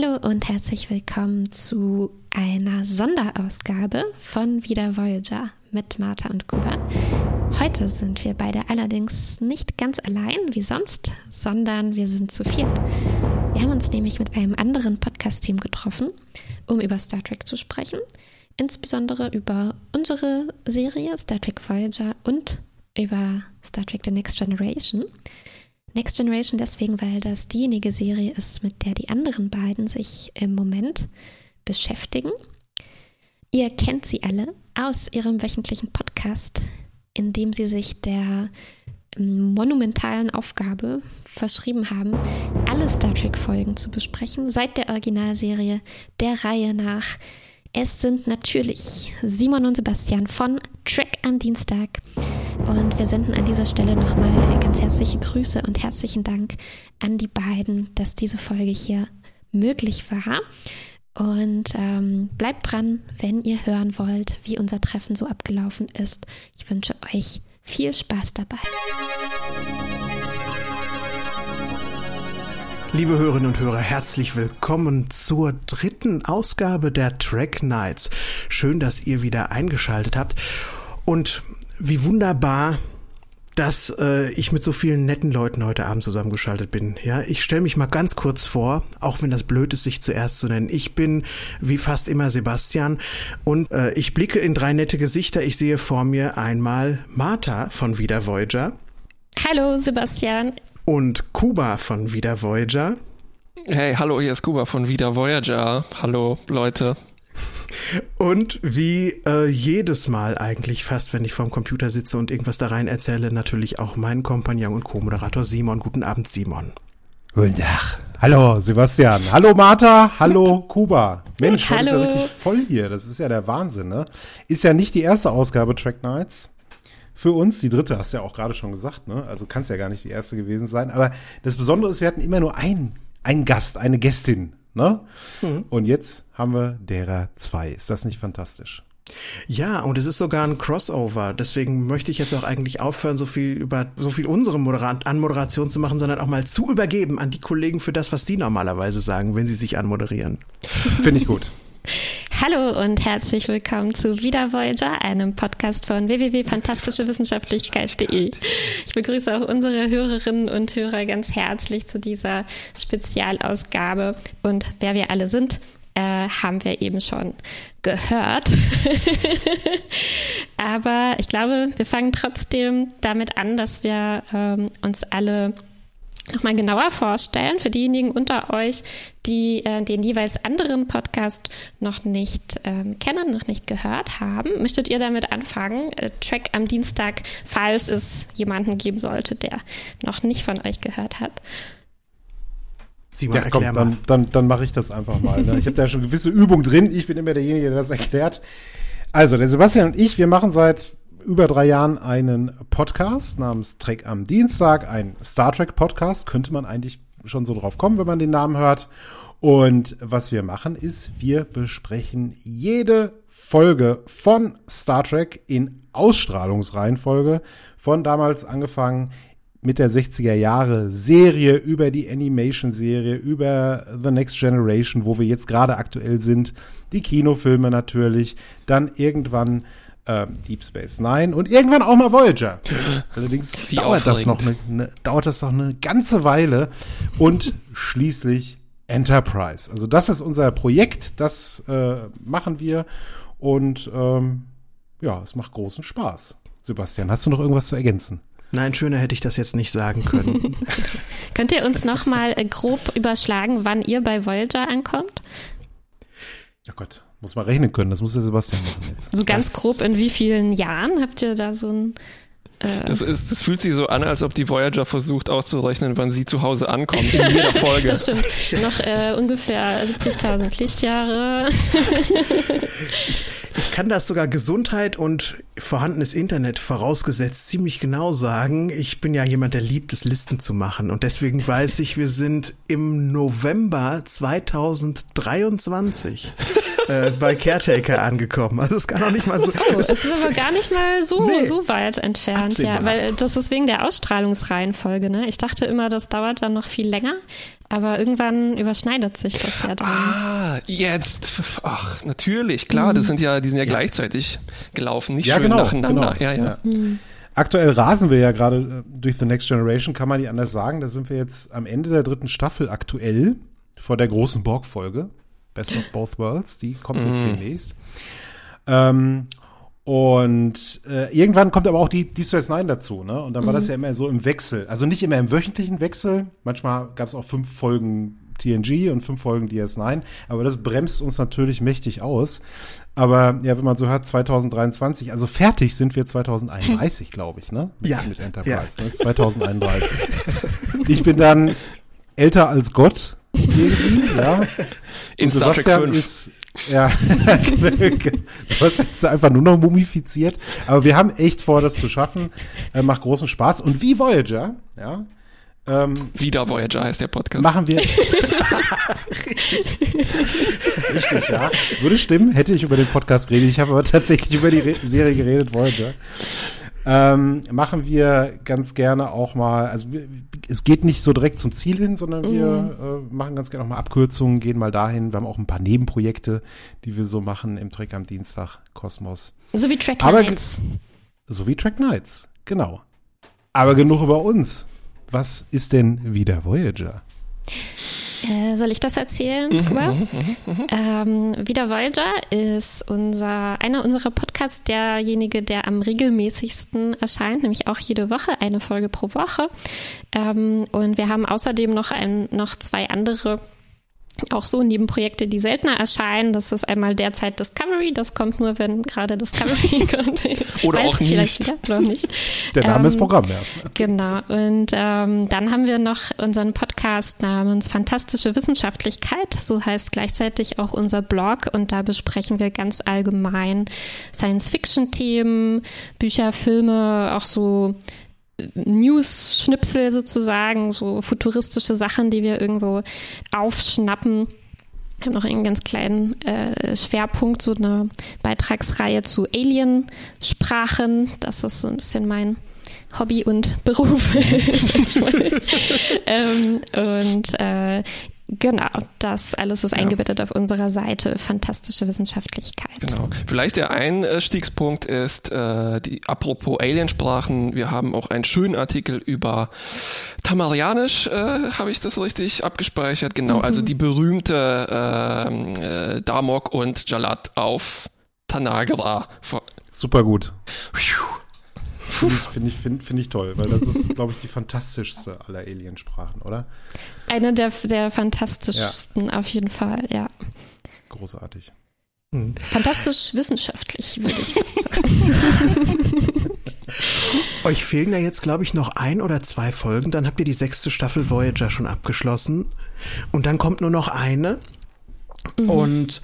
Hallo und herzlich willkommen zu einer Sonderausgabe von Wieder Voyager mit Martha und Kuba. Heute sind wir beide allerdings nicht ganz allein wie sonst, sondern wir sind zu viert. Wir haben uns nämlich mit einem anderen Podcast-Team getroffen, um über Star Trek zu sprechen, insbesondere über unsere Serie Star Trek Voyager und über Star Trek The Next Generation. Next Generation deswegen, weil das diejenige Serie ist, mit der die anderen beiden sich im Moment beschäftigen. Ihr kennt sie alle aus ihrem wöchentlichen Podcast, in dem sie sich der monumentalen Aufgabe verschrieben haben, alle Star Trek-Folgen zu besprechen, seit der Originalserie der Reihe nach. Es sind natürlich Simon und Sebastian von Track am Dienstag. Und wir senden an dieser Stelle nochmal ganz herzliche Grüße und herzlichen Dank an die beiden, dass diese Folge hier möglich war. Und ähm, bleibt dran, wenn ihr hören wollt, wie unser Treffen so abgelaufen ist. Ich wünsche euch viel Spaß dabei. Liebe Hörerinnen und Hörer, herzlich willkommen zur dritten Ausgabe der Track Nights. Schön, dass ihr wieder eingeschaltet habt. Und wie wunderbar, dass äh, ich mit so vielen netten Leuten heute Abend zusammengeschaltet bin. Ja, ich stelle mich mal ganz kurz vor, auch wenn das blöd ist, sich zuerst zu nennen. Ich bin wie fast immer Sebastian und äh, ich blicke in drei nette Gesichter. Ich sehe vor mir einmal Martha von Wieder Voyager. Hallo Sebastian und Kuba von Wieder Voyager. Hey, hallo, hier ist Kuba von Wieder Voyager. Hallo, Leute. Und wie äh, jedes Mal eigentlich fast, wenn ich vorm Computer sitze und irgendwas da rein erzähle, natürlich auch mein Kompagnon und Co-Moderator Simon. Guten Abend, Simon. Guten Tag. Hallo, Sebastian. Hallo, Martha. Hallo, Kuba. Mensch, heute ist ja richtig voll hier. Das ist ja der Wahnsinn, ne? Ist ja nicht die erste Ausgabe Track Nights für uns. Die dritte hast du ja auch gerade schon gesagt, ne? Also kann es ja gar nicht die erste gewesen sein. Aber das Besondere ist, wir hatten immer nur einen, einen Gast, eine Gästin, ne? Mhm. Und jetzt haben wir derer zwei. Ist das nicht fantastisch? Ja, und es ist sogar ein Crossover. Deswegen möchte ich jetzt auch eigentlich aufhören, so viel über so viel unsere Moderat Anmoderation zu machen, sondern auch mal zu übergeben an die Kollegen für das, was die normalerweise sagen, wenn sie sich anmoderieren. Finde ich gut. Hallo und herzlich willkommen zu Wieder Voyager, einem Podcast von www.fantastischewissenschaftlichkeit.de. Ich begrüße auch unsere Hörerinnen und Hörer ganz herzlich zu dieser Spezialausgabe. Und wer wir alle sind, äh, haben wir eben schon gehört. Aber ich glaube, wir fangen trotzdem damit an, dass wir ähm, uns alle nochmal genauer vorstellen für diejenigen unter euch, die äh, den jeweils anderen Podcast noch nicht ähm, kennen, noch nicht gehört haben. Möchtet ihr damit anfangen? Äh, Track am Dienstag, falls es jemanden geben sollte, der noch nicht von euch gehört hat. Simon, ja, komm, dann, dann, dann mache ich das einfach mal. Ne? Ich habe da schon gewisse Übung drin. Ich bin immer derjenige, der das erklärt. Also, der Sebastian und ich, wir machen seit über drei Jahren einen Podcast namens Trek am Dienstag, ein Star Trek Podcast, könnte man eigentlich schon so drauf kommen, wenn man den Namen hört. Und was wir machen ist, wir besprechen jede Folge von Star Trek in Ausstrahlungsreihenfolge, von damals angefangen mit der 60er Jahre Serie über die Animation Serie, über The Next Generation, wo wir jetzt gerade aktuell sind, die Kinofilme natürlich, dann irgendwann äh, Deep Space Nine und irgendwann auch mal Voyager. Allerdings Wie dauert das noch eine, eine, dauert das noch eine ganze Weile und schließlich Enterprise. Also das ist unser Projekt, das äh, machen wir und ähm, ja, es macht großen Spaß. Sebastian, hast du noch irgendwas zu ergänzen? Nein, schöner hätte ich das jetzt nicht sagen können. Könnt ihr uns noch mal äh, grob überschlagen, wann ihr bei Voyager ankommt? Ja Gott, muss man rechnen können, das muss der Sebastian machen jetzt. So ganz das grob, in wie vielen Jahren habt ihr da so ein äh, das, ist, das fühlt sich so an, als ob die Voyager versucht auszurechnen, wann sie zu Hause ankommt, in jeder Folge. das stimmt. Noch äh, ungefähr 70.000 Lichtjahre. ich, ich kann das sogar Gesundheit und vorhandenes Internet vorausgesetzt ziemlich genau sagen. Ich bin ja jemand, der liebt es, Listen zu machen. Und deswegen weiß ich, wir sind im November 2023 äh, bei Caretaker angekommen. Also es kann auch nicht mal so. Oh, es ist aber gar nicht mal so, nee, so weit entfernt, absehbar. ja. Weil das ist wegen der Ausstrahlungsreihenfolge, ne? Ich dachte immer, das dauert dann noch viel länger. Aber irgendwann überschneidet sich das ja dann. Ah, jetzt. Ach, natürlich, klar, mhm. das sind ja, die sind ja, ja, gleichzeitig gelaufen, nicht ja, schön genau, nacheinander. Genau. Ja, ja. ja. Mhm. Aktuell rasen wir ja gerade äh, durch The Next Generation, kann man nicht anders sagen. Da sind wir jetzt am Ende der dritten Staffel aktuell vor der großen Borg-Folge. Best of Both Worlds, die kommt jetzt mhm. demnächst. Ähm, und äh, irgendwann kommt aber auch die Deep Space Nine dazu, ne? Und dann war mhm. das ja immer so im Wechsel. Also nicht immer im wöchentlichen Wechsel. Manchmal gab es auch fünf Folgen TNG und fünf Folgen DS9. Aber das bremst uns natürlich mächtig aus. Aber ja, wenn man so hört, 2023, also fertig sind wir 2031, glaube ich, ne? Mit, ja. Mit Enterprise. Ja. Das ist 2031. ich bin dann älter als Gott. Irgendwie, ja. In Star Trek 5. ist ja, das ist einfach nur noch mumifiziert. Aber wir haben echt vor, das zu schaffen. Äh, macht großen Spaß. Und wie Voyager, ja. Ähm, Wieder Voyager heißt der Podcast. Machen wir. Richtig, ja. Würde stimmen, hätte ich über den Podcast geredet. Ich habe aber tatsächlich über die Re Serie geredet, Voyager ähm, machen wir ganz gerne auch mal, also es geht nicht so direkt zum Ziel hin, sondern wir mhm. äh, machen ganz gerne auch mal Abkürzungen, gehen mal dahin. Wir haben auch ein paar Nebenprojekte, die wir so machen im Trick am Dienstag, Kosmos. So wie Track Aber, Nights. So wie Track Nights, genau. Aber genug über uns. Was ist denn wieder Voyager? Äh, soll ich das erzählen, mhm, Kuba? Mhm, mhm, ähm, Wieder Voyager ist unser, einer unserer Podcasts derjenige, der am regelmäßigsten erscheint, nämlich auch jede Woche, eine Folge pro Woche. Ähm, und wir haben außerdem noch, ein, noch zwei andere auch so Nebenprojekte, die seltener erscheinen. Das ist einmal derzeit Discovery. Das kommt nur, wenn gerade Discovery kommt. Oder auch nicht. Ja, nicht. Der Name ähm, ist Programm, ja. Genau. Und ähm, dann haben wir noch unseren Podcast namens Fantastische Wissenschaftlichkeit. So heißt gleichzeitig auch unser Blog. Und da besprechen wir ganz allgemein Science-Fiction-Themen, Bücher, Filme, auch so News-Schnipsel sozusagen, so futuristische Sachen, die wir irgendwo aufschnappen. Wir haben noch einen ganz kleinen äh, Schwerpunkt, so eine Beitragsreihe zu Alien-Sprachen. Das ist so ein bisschen mein Hobby und Beruf. ähm, und äh, Genau, das alles ist ja. eingebettet auf unserer Seite Fantastische Wissenschaftlichkeit. Genau. Vielleicht der Einstiegspunkt ist, äh, die, apropos Aliensprachen, wir haben auch einen schönen Artikel über Tamarianisch, äh, habe ich das richtig abgespeichert? Genau, mhm. also die berühmte ähm, äh, Damok und Jalat auf Tanagra. Super gut. Finde ich, find ich, find, find ich toll, weil das ist, glaube ich, die fantastischste aller Aliensprachen, oder? Eine der, der fantastischsten ja. auf jeden Fall, ja. Großartig. Hm. Fantastisch wissenschaftlich, würde ich fast sagen. Euch fehlen ja jetzt, glaube ich, noch ein oder zwei Folgen. Dann habt ihr die sechste Staffel Voyager schon abgeschlossen. Und dann kommt nur noch eine. Mhm. Und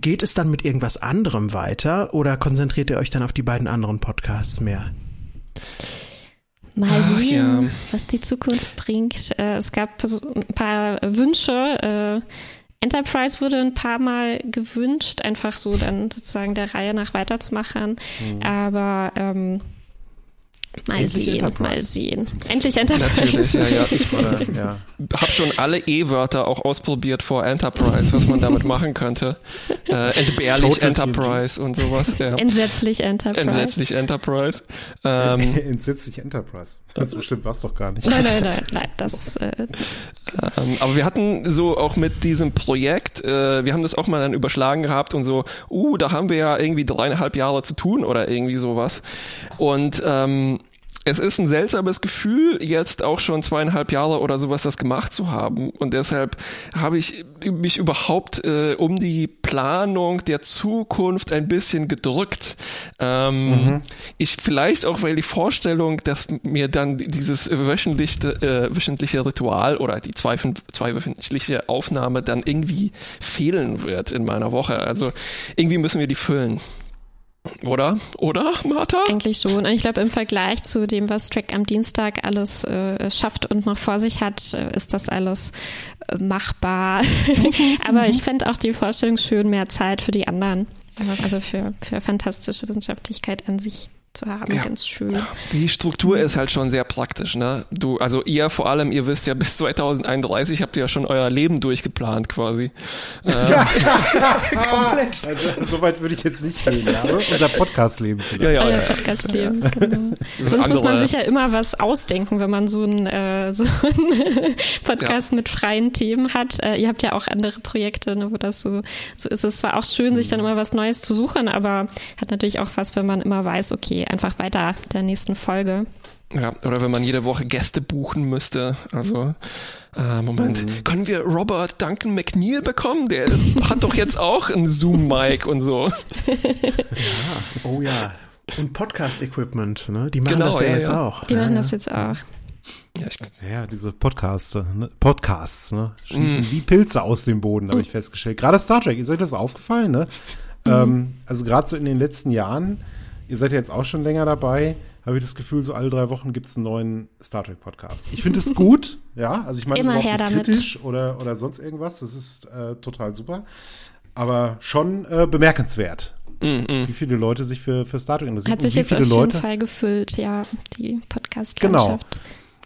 geht es dann mit irgendwas anderem weiter oder konzentriert ihr euch dann auf die beiden anderen Podcasts mehr? Mal Ach, sehen, ja. was die Zukunft bringt. Äh, es gab ein paar Wünsche. Äh, Enterprise wurde ein paar Mal gewünscht, einfach so dann sozusagen der Reihe nach weiterzumachen. Mhm. Aber ähm, Mal Endlich sehen, Enterprise. mal sehen. Endlich Enterprise. Natürlich, ja, ja. Ich äh, ja. habe schon alle E-Wörter auch ausprobiert vor Enterprise, was man damit machen könnte. Äh, entbehrlich Total Enterprise und sowas. Ja. Entsetzlich Enterprise. Entsetzlich Enterprise. Ähm, Entsetzlich Enterprise. Das bestimmt was doch gar nicht. Nein, nein, nein, nein. Das, äh, ähm, aber wir hatten so auch mit diesem Projekt, äh, wir haben das auch mal dann überschlagen gehabt und so, uh, da haben wir ja irgendwie dreieinhalb Jahre zu tun oder irgendwie sowas. Und ähm, es ist ein seltsames Gefühl, jetzt auch schon zweieinhalb Jahre oder sowas das gemacht zu haben. Und deshalb habe ich mich überhaupt äh, um die Planung der Zukunft ein bisschen gedrückt. Ähm, mhm. Ich vielleicht auch, weil die Vorstellung, dass mir dann dieses wöchentliche, äh, wöchentliche Ritual oder die zwei, zweiwöchentliche Aufnahme dann irgendwie fehlen wird in meiner Woche. Also irgendwie müssen wir die füllen. Oder? Oder, Martha? Eigentlich schon. Ich glaube, im Vergleich zu dem, was Track am Dienstag alles äh, schafft und noch vor sich hat, äh, ist das alles äh, machbar. Aber ich fände auch die Vorstellung schön, mehr Zeit für die anderen. Also für, für fantastische Wissenschaftlichkeit an sich. Zu haben. Ja. Ganz schön. Die Struktur ist halt schon sehr praktisch. Ne? Du, also ihr vor allem, ihr wisst ja, bis 2031 habt ihr ja schon euer Leben durchgeplant quasi. Ja. Komplett. Also, so weit würde ich jetzt nicht gehen. Ja? Unser Podcast-Leben. Ja, ja, ja. Podcast-Leben, genau. Sonst muss man sich ja immer was ausdenken, wenn man so einen, äh, so einen Podcast mit freien Themen hat. Äh, ihr habt ja auch andere Projekte, ne, wo das so, so ist. Es zwar auch schön, sich dann immer was Neues zu suchen, aber hat natürlich auch was, wenn man immer weiß, okay, einfach weiter der nächsten Folge. Ja, oder wenn man jede Woche Gäste buchen müsste. Also, äh, Moment, mhm. können wir Robert Duncan McNeil bekommen? Der hat doch jetzt auch ein Zoom-Mic und so. Ja, oh ja. Und Podcast-Equipment, ne? Die machen genau, das ja, ja jetzt ja. auch. Die machen das jetzt auch. Ja, ich, ja, diese Podcasts, ne? Podcasts, ne? Schießen mm. wie Pilze aus dem Boden, habe ich festgestellt. Gerade Star Trek, ist euch das aufgefallen, ne? Mhm. Ähm, also gerade so in den letzten Jahren ihr seid ja jetzt auch schon länger dabei, habe ich das Gefühl, so alle drei Wochen gibt es einen neuen Star Trek Podcast. Ich finde es gut, ja, also ich meine es überhaupt nicht kritisch oder, oder sonst irgendwas, das ist äh, total super, aber schon äh, bemerkenswert. Mm, mm. Wie viele Leute sich für, für Star Trek interessieren. Hat sich jetzt auf jeden Leute, Fall gefüllt, ja, die podcast Genau.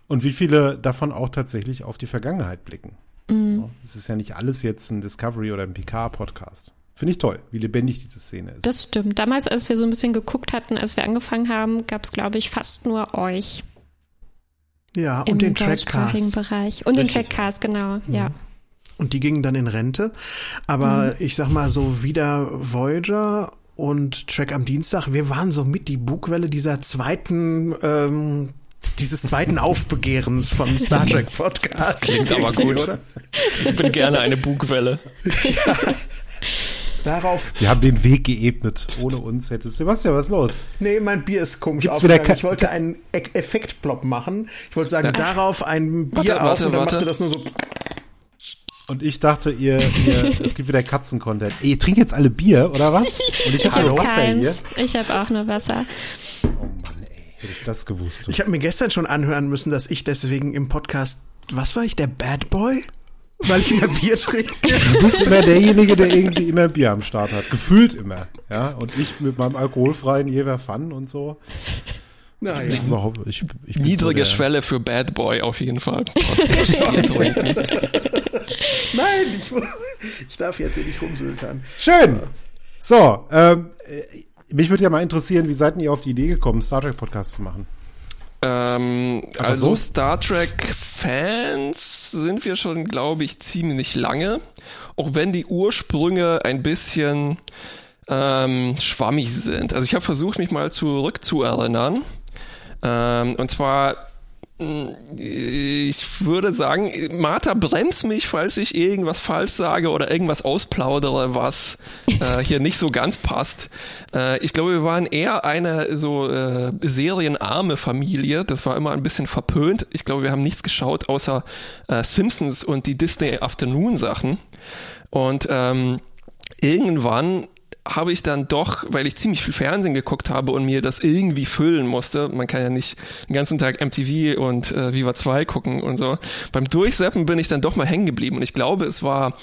Und wie viele davon auch tatsächlich auf die Vergangenheit blicken. Mm. Es ist ja nicht alles jetzt ein Discovery oder ein Picard-Podcast. Finde ich toll, wie lebendig diese Szene ist. Das stimmt. Damals, als wir so ein bisschen geguckt hatten, als wir angefangen haben, gab es, glaube ich, fast nur euch. Ja, und den Trackcast. Bereich. Und Richtig. den Trackcast, genau, mhm. ja. Und die gingen dann in Rente. Aber mhm. ich sag mal so, wieder Voyager und Track am Dienstag, wir waren so mit die Bugwelle dieser zweiten ähm, dieses zweiten Aufbegehrens von Star Trek Podcast. Das klingt aber gut, oder? Ich bin gerne eine Bugwelle. ja. Darauf. Wir haben den Weg geebnet. Ohne uns hätte Sebastian, was ist los? Nee, mein Bier ist komisch Gibt's wieder Ich wollte einen e Effektplop machen. Ich wollte sagen, ja. darauf ein Bier warte, auf warte, und dann warte. machte das nur so. Und ich dachte, ihr, ihr es gibt wieder Katzen-Content. Ey, Ihr trinkt jetzt alle Bier, oder was? Und ich habe nur Wasser hier. Ich habe auch nur Wasser. Oh Mann, ey, hätte ich das gewusst. Ich habe mir gestern schon anhören müssen, dass ich deswegen im Podcast, was war ich, der Bad Boy? Weil ich immer Bier trinke. Du bist immer derjenige, der irgendwie immer Bier am Start hat. Gefühlt immer. Ja, und ich mit meinem alkoholfreien Jever Fun und so. Naja. Überhaupt, ich, ich Niedrige so Schwelle für Bad Boy auf jeden Fall. Nein, ich, ich darf jetzt hier nicht rumsültern. Schön. So, ähm, mich würde ja mal interessieren, wie seid ihr auf die Idee gekommen, Star Trek Podcast zu machen? Ähm, also so? Star Trek-Fans sind wir schon, glaube ich, ziemlich lange. Auch wenn die Ursprünge ein bisschen ähm, schwammig sind. Also ich habe versucht, mich mal zurückzuerinnern. Ähm, und zwar ich würde sagen, Martha, bremst mich, falls ich irgendwas falsch sage oder irgendwas ausplaudere, was äh, hier nicht so ganz passt. Äh, ich glaube, wir waren eher eine so äh, serienarme Familie. Das war immer ein bisschen verpönt. Ich glaube, wir haben nichts geschaut außer äh, Simpsons und die Disney Afternoon Sachen. Und ähm, irgendwann habe ich dann doch, weil ich ziemlich viel Fernsehen geguckt habe und mir das irgendwie füllen musste, man kann ja nicht den ganzen Tag MTV und äh, Viva 2 gucken und so, beim Durchseppen bin ich dann doch mal hängen geblieben und ich glaube, es war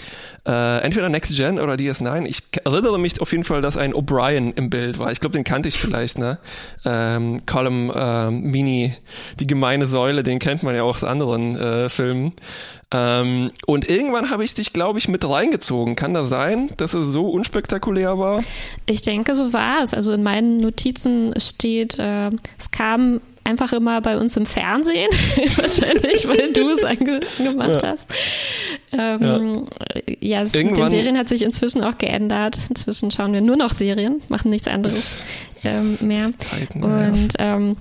äh, entweder Next Gen oder DS9. Ich erinnere mich auf jeden Fall, dass ein O'Brien im Bild war. Ich glaube, den kannte ich vielleicht, ne? Ähm, Column ähm, Mini, die gemeine Säule, den kennt man ja auch aus anderen äh, Filmen. Ähm, und irgendwann habe ich dich, glaube ich, mit reingezogen. Kann das sein, dass es so unspektakulär war? Ich denke, so war es. Also in meinen Notizen steht, äh, es kam einfach immer bei uns im Fernsehen, wahrscheinlich, weil du es angemacht ja. hast. Ähm, ja, ja mit den Serien hat sich inzwischen auch geändert. Inzwischen schauen wir nur noch Serien, machen nichts anderes ähm, mehr. Zeiten, Und ähm,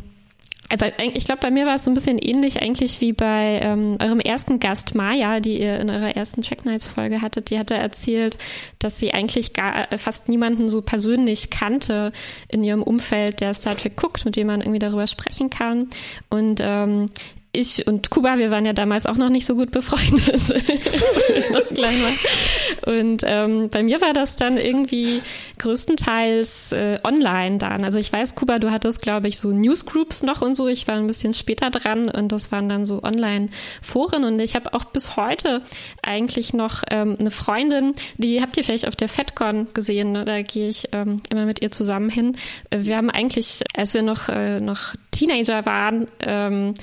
also ich glaube, bei mir war es so ein bisschen ähnlich eigentlich wie bei ähm, eurem ersten Gast Maya, die ihr in eurer ersten Check Nights Folge hattet. Die hatte erzählt, dass sie eigentlich gar äh, fast niemanden so persönlich kannte in ihrem Umfeld, der Star Trek guckt, mit dem man irgendwie darüber sprechen kann. Und ähm, ich und Kuba, wir waren ja damals auch noch nicht so gut befreundet. Und ähm, bei mir war das dann irgendwie größtenteils äh, online dann. Also ich weiß, Kuba, du hattest, glaube ich, so Newsgroups noch und so. Ich war ein bisschen später dran und das waren dann so Online-Foren. Und ich habe auch bis heute eigentlich noch ähm, eine Freundin, die habt ihr vielleicht auf der FedCon gesehen. Ne? Da gehe ich ähm, immer mit ihr zusammen hin. Wir haben eigentlich, als wir noch, äh, noch Teenager waren, ähm,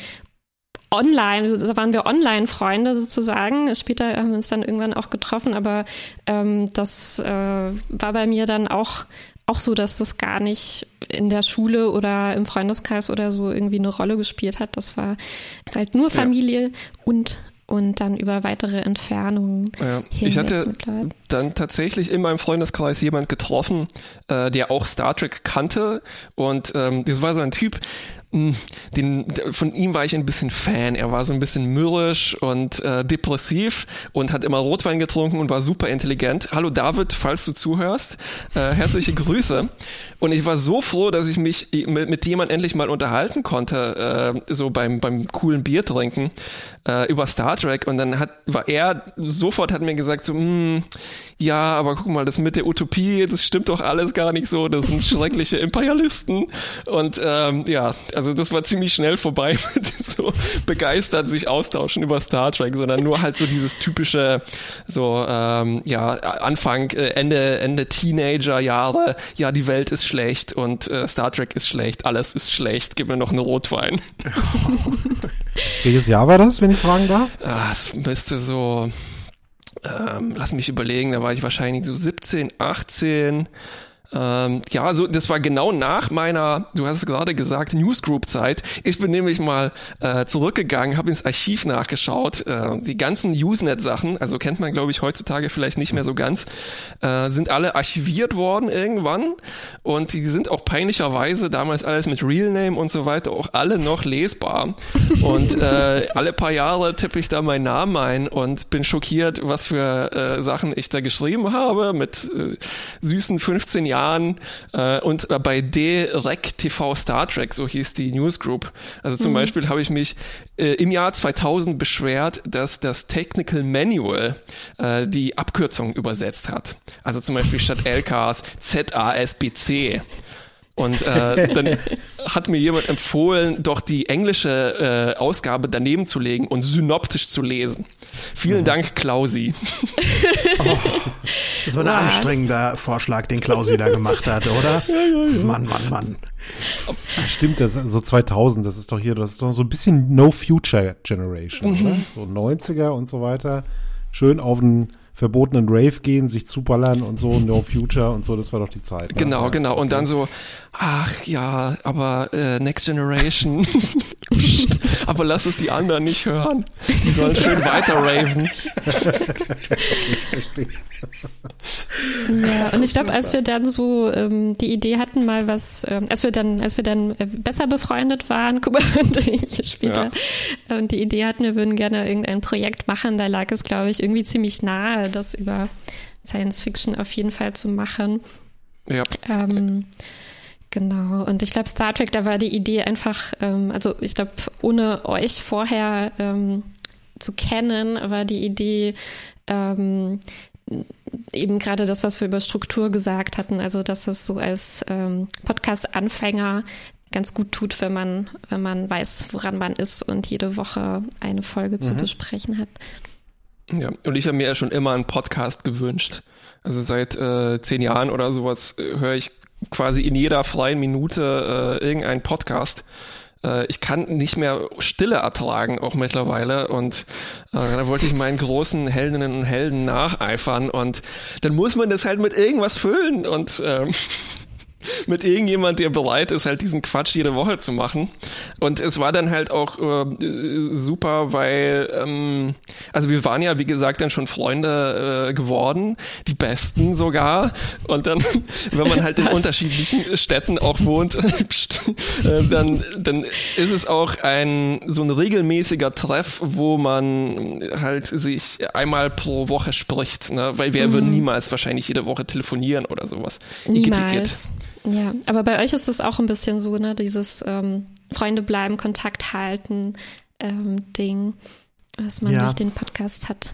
online, da waren wir Online-Freunde sozusagen. Später haben wir uns dann irgendwann auch getroffen, aber ähm, das äh, war bei mir dann auch auch so, dass das gar nicht in der Schule oder im Freundeskreis oder so irgendwie eine Rolle gespielt hat. Das war halt nur Familie ja. und und dann über weitere Entfernungen. Ja. Ich hatte dann tatsächlich in meinem Freundeskreis jemand getroffen, äh, der auch Star Trek kannte und ähm, das war so ein Typ, den, von ihm war ich ein bisschen Fan. Er war so ein bisschen mürrisch und äh, depressiv und hat immer Rotwein getrunken und war super intelligent. Hallo David, falls du zuhörst, äh, herzliche Grüße. Und ich war so froh, dass ich mich mit, mit jemand endlich mal unterhalten konnte, äh, so beim, beim coolen Bier trinken äh, über Star Trek. Und dann hat, war er sofort hat mir gesagt so, hm, ja, aber guck mal, das mit der Utopie, das stimmt doch alles gar nicht so. Das sind schreckliche Imperialisten. Und ähm, ja, also das war ziemlich schnell vorbei mit so begeistert sich austauschen über Star Trek, sondern nur halt so dieses typische, so ähm, ja Anfang, äh, Ende, Ende Teenager-Jahre. Ja, die Welt ist schlecht und äh, Star Trek ist schlecht, alles ist schlecht. Gib mir noch einen Rotwein. Welches Jahr war das, wenn ich fragen darf? Ah, es müsste so ähm, lass mich überlegen, da war ich wahrscheinlich so 17, 18. Ähm, ja, so das war genau nach meiner, du hast es gerade gesagt, Newsgroup-Zeit. Ich bin nämlich mal äh, zurückgegangen, habe ins Archiv nachgeschaut. Äh, die ganzen Usenet-Sachen, also kennt man, glaube ich, heutzutage vielleicht nicht mehr so ganz, äh, sind alle archiviert worden irgendwann und die sind auch peinlicherweise damals alles mit Realname und so weiter auch alle noch lesbar. Und äh, alle paar Jahre tippe ich da meinen Namen ein und bin schockiert, was für äh, Sachen ich da geschrieben habe mit äh, süßen 15 Jahren Jahren äh, und bei Direct TV Star Trek, so hieß die Newsgroup. Also zum mhm. Beispiel habe ich mich äh, im Jahr 2000 beschwert, dass das Technical Manual äh, die Abkürzung übersetzt hat. Also zum Beispiel statt LKs ZASBC. Und äh, dann hat mir jemand empfohlen, doch die englische äh, Ausgabe daneben zu legen und synoptisch zu lesen. Vielen mhm. Dank, Klausi. Oh, das war ein wow. anstrengender Vorschlag, den Klausi da gemacht hat, oder? Ja, ja, ja. Mann, Mann, Mann. Stimmt, das ist so 2000, das ist doch hier, das ist doch so ein bisschen No Future Generation, mhm. So 90er und so weiter. Schön auf den verbotenen Rave gehen, sich zuballern und so, No Future und so, das war doch die Zeit. Ne? Genau, ja, genau. Okay. Und dann so, ach ja, aber äh, Next Generation, aber lass es die anderen nicht hören. Die sollen schön weiter raven. ja, und ich glaube, als wir dann so ähm, die Idee hatten, mal was, ähm, als wir dann, als wir dann äh, besser befreundet waren, Kuba und ich später, ja. und die Idee hatten, wir würden gerne irgendein Projekt machen, da lag es, glaube ich, irgendwie ziemlich nahe, das über Science Fiction auf jeden Fall zu machen. Ja. Ähm, genau. Und ich glaube, Star Trek, da war die Idee einfach, ähm, also ich glaube, ohne euch vorher ähm, zu kennen, war die Idee, ähm, eben gerade das, was wir über Struktur gesagt hatten, also dass es so als ähm, Podcast-Anfänger ganz gut tut, wenn man, wenn man weiß, woran man ist und jede Woche eine Folge mhm. zu besprechen hat. Ja, und ich habe mir ja schon immer einen Podcast gewünscht. Also seit äh, zehn Jahren oder sowas äh, höre ich quasi in jeder freien Minute äh, irgendeinen Podcast. Äh, ich kann nicht mehr Stille ertragen, auch mittlerweile. Und äh, da wollte ich meinen großen Heldinnen und Helden nacheifern. Und dann muss man das halt mit irgendwas füllen. Und ähm, mit irgendjemand, der bereit ist, halt diesen Quatsch jede Woche zu machen. Und es war dann halt auch äh, super, weil, ähm, also wir waren ja, wie gesagt, dann schon Freunde äh, geworden, die besten sogar. Und dann, wenn man halt in Was? unterschiedlichen Städten auch wohnt, äh, dann, dann ist es auch ein so ein regelmäßiger Treff, wo man halt sich einmal pro Woche spricht, ne? weil wir mhm. würden niemals wahrscheinlich jede Woche telefonieren oder sowas. Niemals. Ja, aber bei euch ist es auch ein bisschen so, ne, dieses ähm, Freunde bleiben, Kontakt halten ähm, Ding, was man ja. durch den Podcast hat.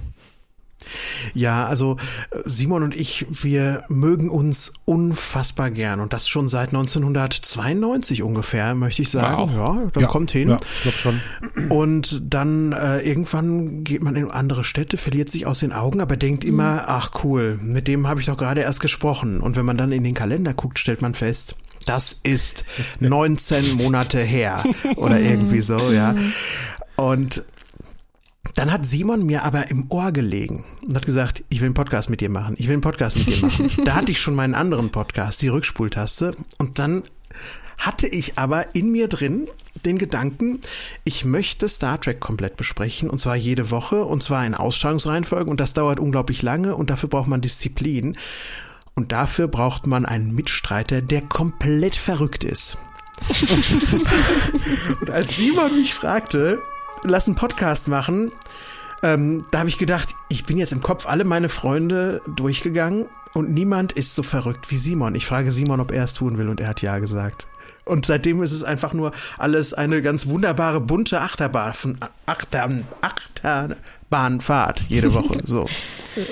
Ja, also äh, Simon und ich, wir mögen uns unfassbar gern und das schon seit 1992 ungefähr, möchte ich sagen. Wow. Ja, das ja, kommt hin. Ja, ich glaube schon. Und dann äh, irgendwann geht man in andere Städte, verliert sich aus den Augen, aber denkt mhm. immer, ach cool, mit dem habe ich doch gerade erst gesprochen. Und wenn man dann in den Kalender guckt, stellt man fest, das ist 19 Monate her oder irgendwie so, ja. Mhm. Und dann hat Simon mir aber im Ohr gelegen und hat gesagt, ich will einen Podcast mit dir machen. Ich will einen Podcast mit dir machen. da hatte ich schon meinen anderen Podcast, die Rückspultaste. Und dann hatte ich aber in mir drin den Gedanken, ich möchte Star Trek komplett besprechen und zwar jede Woche und zwar in Ausstrahlungsreihenfolge und das dauert unglaublich lange und dafür braucht man Disziplin und dafür braucht man einen Mitstreiter, der komplett verrückt ist. und als Simon mich fragte, lass einen Podcast machen. Ähm, da habe ich gedacht, ich bin jetzt im Kopf alle meine Freunde durchgegangen und niemand ist so verrückt wie Simon. Ich frage Simon, ob er es tun will und er hat ja gesagt. Und seitdem ist es einfach nur alles eine ganz wunderbare bunte Achterbahn, Achter, Achterbahnfahrt jede Woche. So.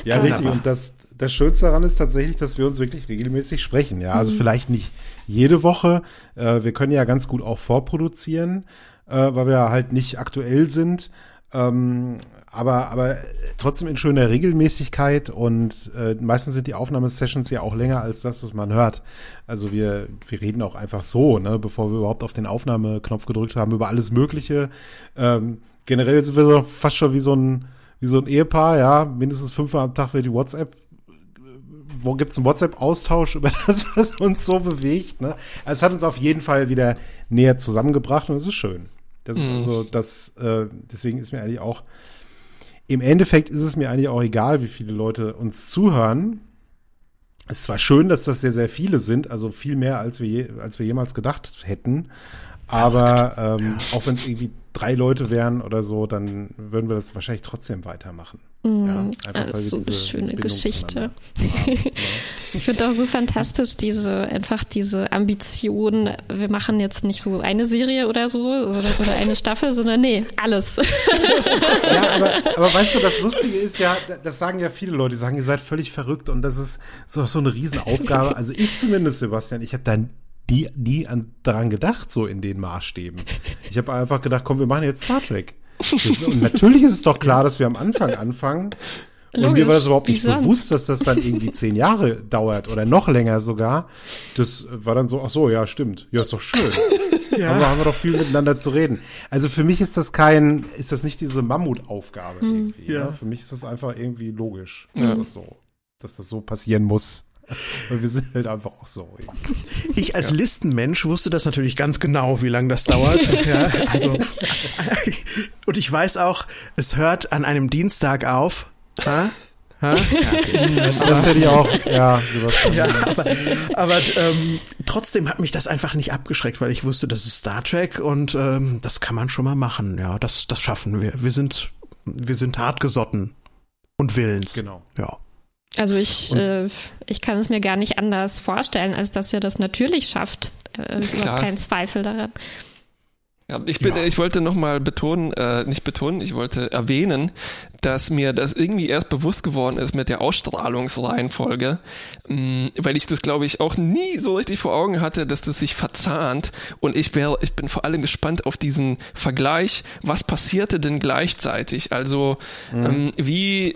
ja, richtig. Und das, das Schönste daran ist tatsächlich, dass wir uns wirklich regelmäßig sprechen. Ja, also mhm. vielleicht nicht jede Woche. Äh, wir können ja ganz gut auch vorproduzieren äh, weil wir halt nicht aktuell sind. Ähm, aber, aber trotzdem in schöner Regelmäßigkeit und äh, meistens sind die Aufnahmesessions ja auch länger als das, was man hört. Also wir, wir reden auch einfach so, ne, bevor wir überhaupt auf den Aufnahmeknopf gedrückt haben, über alles Mögliche. Ähm, generell sind wir so fast schon wie so ein, wie so ein Ehepaar, ja, mindestens fünfmal am Tag wird die WhatsApp wo gibt's einen WhatsApp-Austausch über das, was uns so bewegt. Ne? Also es hat uns auf jeden Fall wieder näher zusammengebracht und es ist schön. Das ist mhm. also das, äh, deswegen ist mir eigentlich auch, im Endeffekt ist es mir eigentlich auch egal, wie viele Leute uns zuhören. Es ist zwar schön, dass das sehr, sehr viele sind, also viel mehr, als wir, je, als wir jemals gedacht hätten. Aber ähm, auch wenn es irgendwie drei Leute wären oder so, dann würden wir das wahrscheinlich trotzdem weitermachen. Mm, ja, einfach, weil so diese, schöne diese Geschichte. Genau. ich finde auch so fantastisch diese einfach diese Ambition. Wir machen jetzt nicht so eine Serie oder so oder, oder eine Staffel, sondern nee, alles. ja, aber, aber weißt du, das Lustige ist ja, das sagen ja viele Leute, die sagen, ihr seid völlig verrückt und das ist so, so eine Riesenaufgabe. Also ich zumindest, Sebastian, ich habe da die, die an, daran gedacht, so in den Maßstäben. Ich habe einfach gedacht, komm, wir machen jetzt Star Trek. Und natürlich ist es doch klar, dass wir am Anfang anfangen. Logisch, und mir war das überhaupt nicht bewusst, dass das dann irgendwie zehn Jahre dauert oder noch länger sogar. Das war dann so, ach so, ja, stimmt. Ja, ist doch schön. ja. Aber haben wir doch viel miteinander zu reden. Also für mich ist das kein, ist das nicht diese Mammutaufgabe hm. irgendwie. Ja. ja. Für mich ist das einfach irgendwie logisch, dass ja. das so, dass das so passieren muss. Und wir sind halt einfach auch so. Ich als ja. Listenmensch wusste das natürlich ganz genau, wie lange das dauert. ja, also, und ich weiß auch, es hört an einem Dienstag auf. Ha? Ha? Ja, das hätte ich auch, ja, ja aber, aber ähm, trotzdem hat mich das einfach nicht abgeschreckt, weil ich wusste, das ist Star Trek und ähm, das kann man schon mal machen. Ja, das, das schaffen wir. Wir sind, wir sind hartgesotten und willens. Genau. Ja. Also ich, äh, ich kann es mir gar nicht anders vorstellen, als dass ihr das natürlich schafft. Äh, überhaupt kein Zweifel daran. Ja, ich, bin, ja. ich wollte nochmal betonen, äh, nicht betonen, ich wollte erwähnen, dass mir das irgendwie erst bewusst geworden ist mit der Ausstrahlungsreihenfolge, mh, mm, weil ich das, glaube ich, auch nie so richtig vor Augen hatte, dass das sich verzahnt. Und ich, wär, ich bin vor allem gespannt auf diesen Vergleich, was passierte denn gleichzeitig? Also mhm. ähm, wie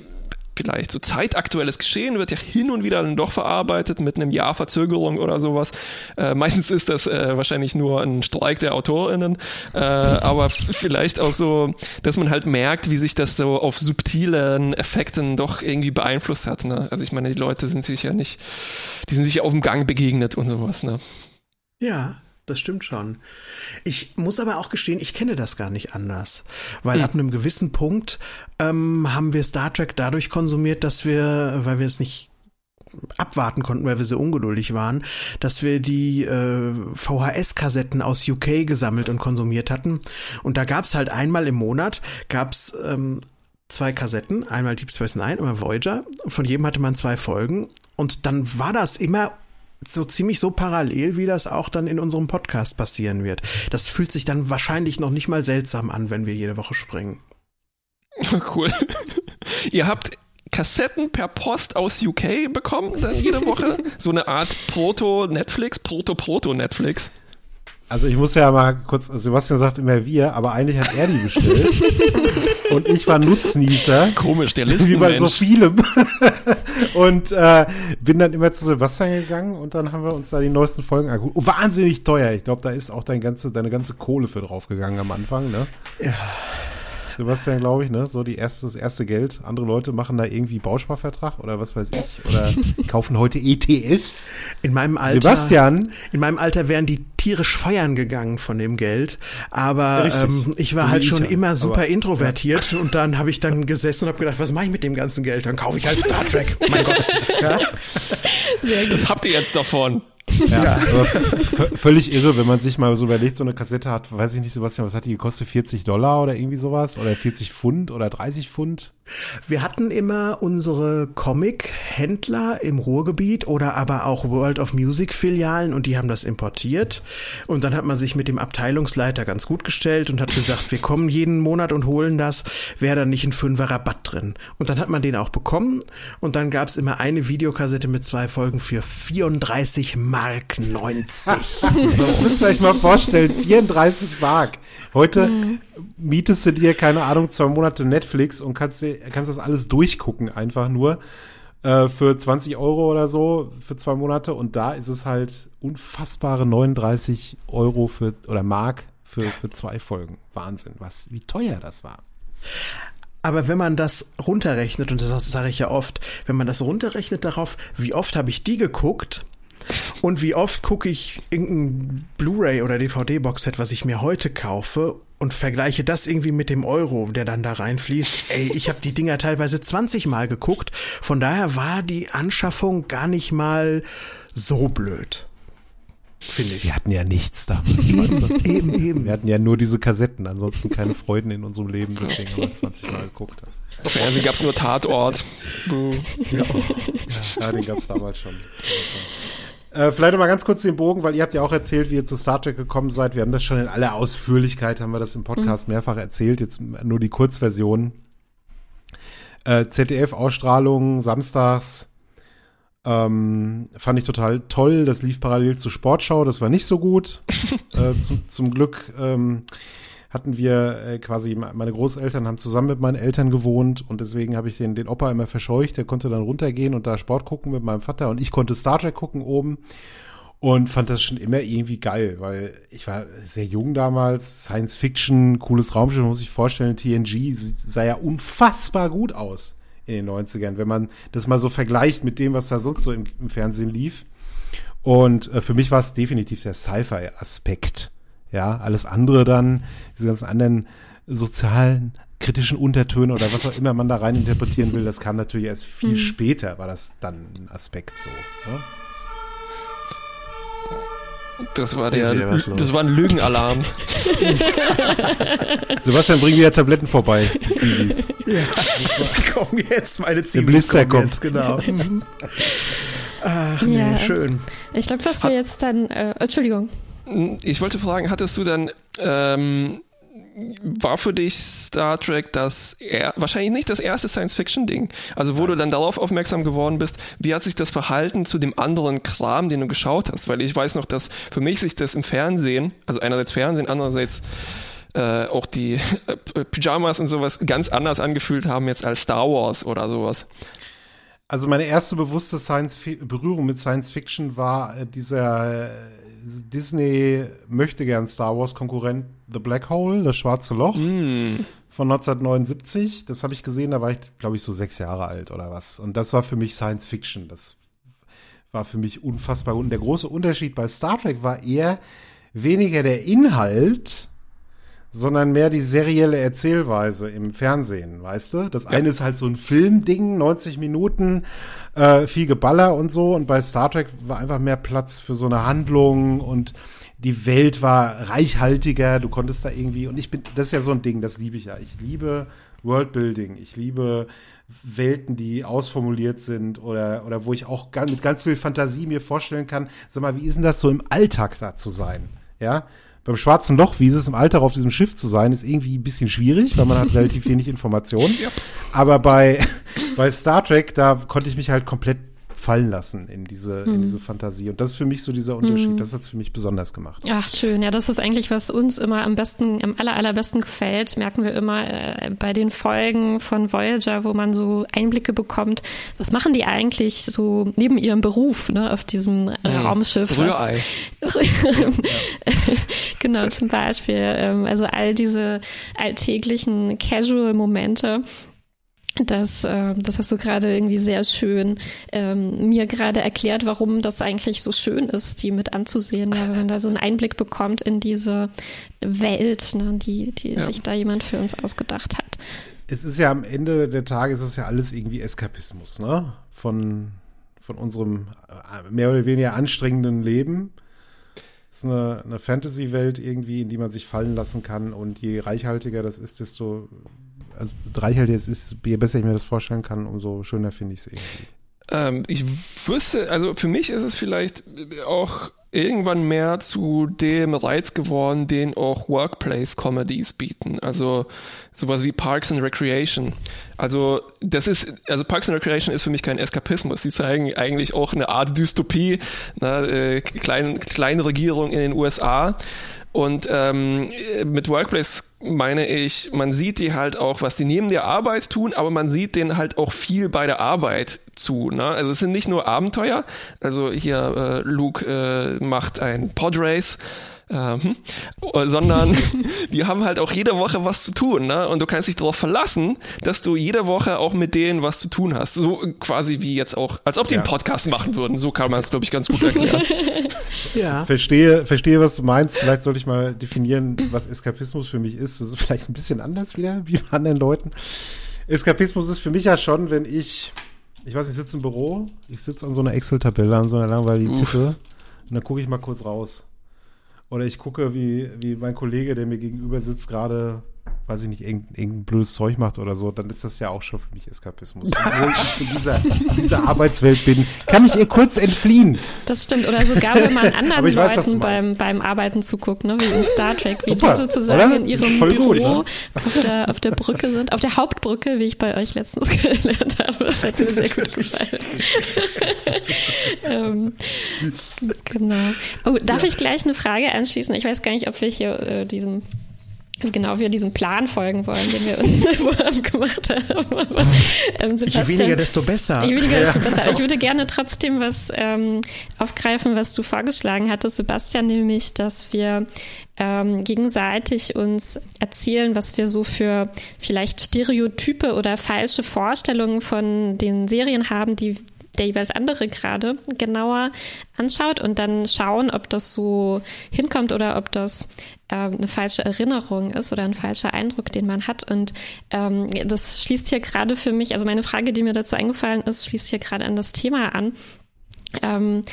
vielleicht so zeitaktuelles Geschehen wird ja hin und wieder dann doch verarbeitet mit einem Jahr Verzögerung oder sowas. Äh, meistens ist das äh, wahrscheinlich nur ein Streik der AutorInnen, äh, aber vielleicht auch so, dass man halt merkt, wie sich das so auf subtilen Effekten doch irgendwie beeinflusst hat. Ne? Also ich meine, die Leute sind sich ja nicht, die sind sich auf dem Gang begegnet und sowas. Ne? Ja, das stimmt schon. Ich muss aber auch gestehen, ich kenne das gar nicht anders. Weil hm. ab einem gewissen Punkt ähm, haben wir Star Trek dadurch konsumiert, dass wir, weil wir es nicht abwarten konnten, weil wir so ungeduldig waren, dass wir die äh, VHS-Kassetten aus UK gesammelt und konsumiert hatten. Und da gab's halt einmal im Monat, gab's ähm, zwei Kassetten, einmal Deep Space Nine, einmal Voyager. Von jedem hatte man zwei Folgen. Und dann war das immer so ziemlich so parallel, wie das auch dann in unserem Podcast passieren wird. Das fühlt sich dann wahrscheinlich noch nicht mal seltsam an, wenn wir jede Woche springen. Cool. Ihr habt Kassetten per Post aus UK bekommen, dann jede Woche. So eine Art Proto-Netflix, Proto-Proto-Netflix. Also ich muss ja mal kurz, Sebastian sagt immer wir, aber eigentlich hat er die bestellt. Und ich war Nutznießer. Komisch, der Listenmensch. Wie bei so vielem. und äh, bin dann immer zu Sebastian gegangen und dann haben wir uns da die neuesten Folgen angeguckt. Oh, wahnsinnig teuer. Ich glaube, da ist auch dein ganze, deine ganze Kohle für draufgegangen am Anfang, ne? Ja. Sebastian, glaube ich, ne? So die erste, das erste Geld. Andere Leute machen da irgendwie Bausparvertrag oder was weiß ich. Oder kaufen heute ETFs. In meinem Alter. Sebastian. In meinem Alter wären die tierisch feiern gegangen von dem Geld. Aber ähm, ich war so halt schon ich immer super aber, introvertiert ja. und dann habe ich dann gesessen und habe gedacht, was mache ich mit dem ganzen Geld? Dann kaufe ich halt Star Trek. mein Gott. Ja? Das habt ihr jetzt davon. Ja, ja. völlig irre, wenn man sich mal so überlegt, so eine Kassette hat, weiß ich nicht, Sebastian, was hat die gekostet? 40 Dollar oder irgendwie sowas? Oder 40 Pfund oder 30 Pfund? Wir hatten immer unsere Comic-Händler im Ruhrgebiet oder aber auch World of Music-Filialen und die haben das importiert. Und dann hat man sich mit dem Abteilungsleiter ganz gut gestellt und hat gesagt, wir kommen jeden Monat und holen das, wäre da nicht ein Fünfer Rabatt drin. Und dann hat man den auch bekommen und dann gab es immer eine Videokassette mit zwei Folgen für 34 Mark 90. so, das müsst ihr euch mal vorstellen, 34 Mark. Heute mhm. mietest du dir, keine Ahnung, zwei Monate Netflix und kannst, kannst das alles durchgucken, einfach nur äh, für 20 Euro oder so für zwei Monate. Und da ist es halt unfassbare 39 Euro für oder Mark für, für zwei Folgen. Wahnsinn, was, wie teuer das war. Aber wenn man das runterrechnet, und das sage ich ja oft, wenn man das runterrechnet darauf, wie oft habe ich die geguckt, und wie oft gucke ich irgendein Blu-ray oder DVD-Boxset, was ich mir heute kaufe und vergleiche das irgendwie mit dem Euro, der dann da reinfließt. Ey, ich habe die Dinger teilweise 20 Mal geguckt. Von daher war die Anschaffung gar nicht mal so blöd. Finde ich. Wir hatten ja nichts da. eben, eben, eben. Wir hatten ja nur diese Kassetten, ansonsten keine Freuden in unserem Leben, deswegen haben wir 20 Mal geguckt. Auf Fernsehen gab es nur Tatort. ja, ja, den gab es damals schon. Äh, vielleicht noch mal ganz kurz den Bogen, weil ihr habt ja auch erzählt, wie ihr zu Star Trek gekommen seid. Wir haben das schon in aller Ausführlichkeit, haben wir das im Podcast mhm. mehrfach erzählt. Jetzt nur die Kurzversion. Äh, ZDF-Ausstrahlung samstags ähm, fand ich total toll. Das lief parallel zur Sportschau. Das war nicht so gut. äh, zum, zum Glück ähm, hatten wir äh, quasi, meine Großeltern haben zusammen mit meinen Eltern gewohnt und deswegen habe ich den, den Opa immer verscheucht. Der konnte dann runtergehen und da Sport gucken mit meinem Vater und ich konnte Star Trek gucken oben und fand das schon immer irgendwie geil, weil ich war sehr jung damals, Science Fiction, cooles Raumschiff, muss ich vorstellen, TNG sah ja unfassbar gut aus in den 90ern, wenn man das mal so vergleicht mit dem, was da sonst so im, im Fernsehen lief. Und äh, für mich war es definitiv der Sci-Fi-Aspekt ja, alles andere dann, diese ganzen anderen sozialen, kritischen Untertöne oder was auch immer man da rein interpretieren will, das kam natürlich erst viel mhm. später, war das dann ein Aspekt so. Ne? Das war der, das war ein Lügenalarm. Sebastian, bring wieder Tabletten vorbei. Zivis. Ja, komm jetzt, meine Zivis. Der Blister kommt. Jetzt, genau. Ach, nee, ja. schön. Ich glaube, dass wir jetzt dann, äh, Entschuldigung. Ich wollte fragen, hattest du dann, ähm, war für dich Star Trek das er, wahrscheinlich nicht das erste Science-Fiction-Ding? Also wo du dann darauf aufmerksam geworden bist, wie hat sich das verhalten zu dem anderen Kram, den du geschaut hast? Weil ich weiß noch, dass für mich sich das im Fernsehen, also einerseits Fernsehen, andererseits äh, auch die äh, Pyjamas und sowas ganz anders angefühlt haben jetzt als Star Wars oder sowas. Also meine erste bewusste Science Berührung mit Science Fiction war äh, dieser Disney möchte gern Star Wars Konkurrent The Black Hole, das schwarze Loch mm. von 1979. Das habe ich gesehen, da war ich, glaube ich, so sechs Jahre alt oder was. Und das war für mich Science Fiction. Das war für mich unfassbar. Und der große Unterschied bei Star Trek war eher weniger der Inhalt, sondern mehr die serielle Erzählweise im Fernsehen, weißt du? Das ja. eine ist halt so ein Filmding, 90 Minuten, äh, viel Geballer und so. Und bei Star Trek war einfach mehr Platz für so eine Handlung und die Welt war reichhaltiger. Du konntest da irgendwie, und ich bin, das ist ja so ein Ding, das liebe ich ja. Ich liebe Worldbuilding. Ich liebe Welten, die ausformuliert sind oder, oder wo ich auch mit ganz viel Fantasie mir vorstellen kann, sag mal, wie ist denn das so im Alltag da zu sein? Ja, beim Schwarzen Loch, wie ist es im Alter auf diesem Schiff zu sein, ist irgendwie ein bisschen schwierig, weil man hat relativ wenig Informationen. Yep. Aber bei, bei Star Trek, da konnte ich mich halt komplett fallen lassen in diese, hm. in diese Fantasie. Und das ist für mich so dieser Unterschied. Hm. Das hat es für mich besonders gemacht. Ach, schön. Ja, das ist eigentlich, was uns immer am besten, am aller, allerbesten gefällt, merken wir immer äh, bei den Folgen von Voyager, wo man so Einblicke bekommt. Was machen die eigentlich so neben ihrem Beruf, ne, auf diesem hm. Raumschiff? Rührei. genau, zum Beispiel. Ähm, also all diese alltäglichen Casual-Momente das, äh, das hast du gerade irgendwie sehr schön ähm, mir gerade erklärt, warum das eigentlich so schön ist, die mit anzusehen, ja, wenn man da so einen Einblick bekommt in diese Welt, ne, die, die ja. sich da jemand für uns ausgedacht hat. Es ist ja am Ende der Tage ist es ja alles irgendwie Eskapismus, ne? Von, von unserem äh, mehr oder weniger anstrengenden Leben. Es ist eine, eine Fantasy-Welt irgendwie, in die man sich fallen lassen kann und je reichhaltiger das ist, desto also reichhaltiger es ist, je besser ich mir das vorstellen kann, umso schöner finde ich es irgendwie. Ähm, ich wüsste, also für mich ist es vielleicht auch irgendwann mehr zu dem Reiz geworden, den auch Workplace-Comedies bieten. Also sowas wie Parks and Recreation. Also das ist, also Parks and Recreation ist für mich kein Eskapismus. Sie zeigen eigentlich auch eine Art Dystopie, ne, äh, klein, kleine Regierung in den USA. Und ähm, mit Workplace meine ich, man sieht die halt auch, was die neben der Arbeit tun, aber man sieht denen halt auch viel bei der Arbeit zu. Ne? Also es sind nicht nur Abenteuer. Also hier äh, Luke äh, macht ein Podrace ähm, sondern die haben halt auch jede Woche was zu tun, ne? Und du kannst dich darauf verlassen, dass du jede Woche auch mit denen was zu tun hast. So quasi wie jetzt auch, als ob die ja. einen Podcast machen würden. So kann man es, glaube ich, ganz gut erklären. ja. Verstehe, verstehe, was du meinst. Vielleicht sollte ich mal definieren, was Eskapismus für mich ist. Das ist vielleicht ein bisschen anders wieder, wie bei anderen Leuten. Eskapismus ist für mich ja schon, wenn ich, ich weiß, ich sitze im Büro, ich sitze an so einer Excel-Tabelle, an so einer langweiligen Tippe und dann gucke ich mal kurz raus. Oder ich gucke, wie, wie mein Kollege, der mir gegenüber sitzt, gerade weiß ich nicht, irgendein, irgendein blödes Zeug macht oder so, dann ist das ja auch schon für mich Eskapismus. Obwohl ich in dieser, dieser Arbeitswelt bin, kann ich ihr kurz entfliehen. Das stimmt. Oder sogar, wenn man anderen weiß, Leuten beim, beim Arbeiten zuguckt, ne? wie in Star Trek, wie Super, die sozusagen oder? in ihrem Büro gut, auf, der, auf der Brücke sind, auf der Hauptbrücke, wie ich bei euch letztens gelernt habe. Das hat mir sehr gut gefallen. ähm, genau. Oh, darf ja. ich gleich eine Frage anschließen? Ich weiß gar nicht, ob wir hier äh, diesem genau wir diesem Plan folgen wollen, den wir uns gemacht haben. Aber, ähm, je weniger, desto besser. Je weniger, desto besser. Ich würde gerne trotzdem was ähm, aufgreifen, was du vorgeschlagen hattest, Sebastian, nämlich, dass wir ähm, gegenseitig uns erzählen, was wir so für vielleicht Stereotype oder falsche Vorstellungen von den Serien haben, die der jeweils andere gerade genauer anschaut und dann schauen, ob das so hinkommt oder ob das ähm, eine falsche Erinnerung ist oder ein falscher Eindruck, den man hat. Und ähm, das schließt hier gerade für mich, also meine Frage, die mir dazu eingefallen ist, schließt hier gerade an das Thema an. Ähm,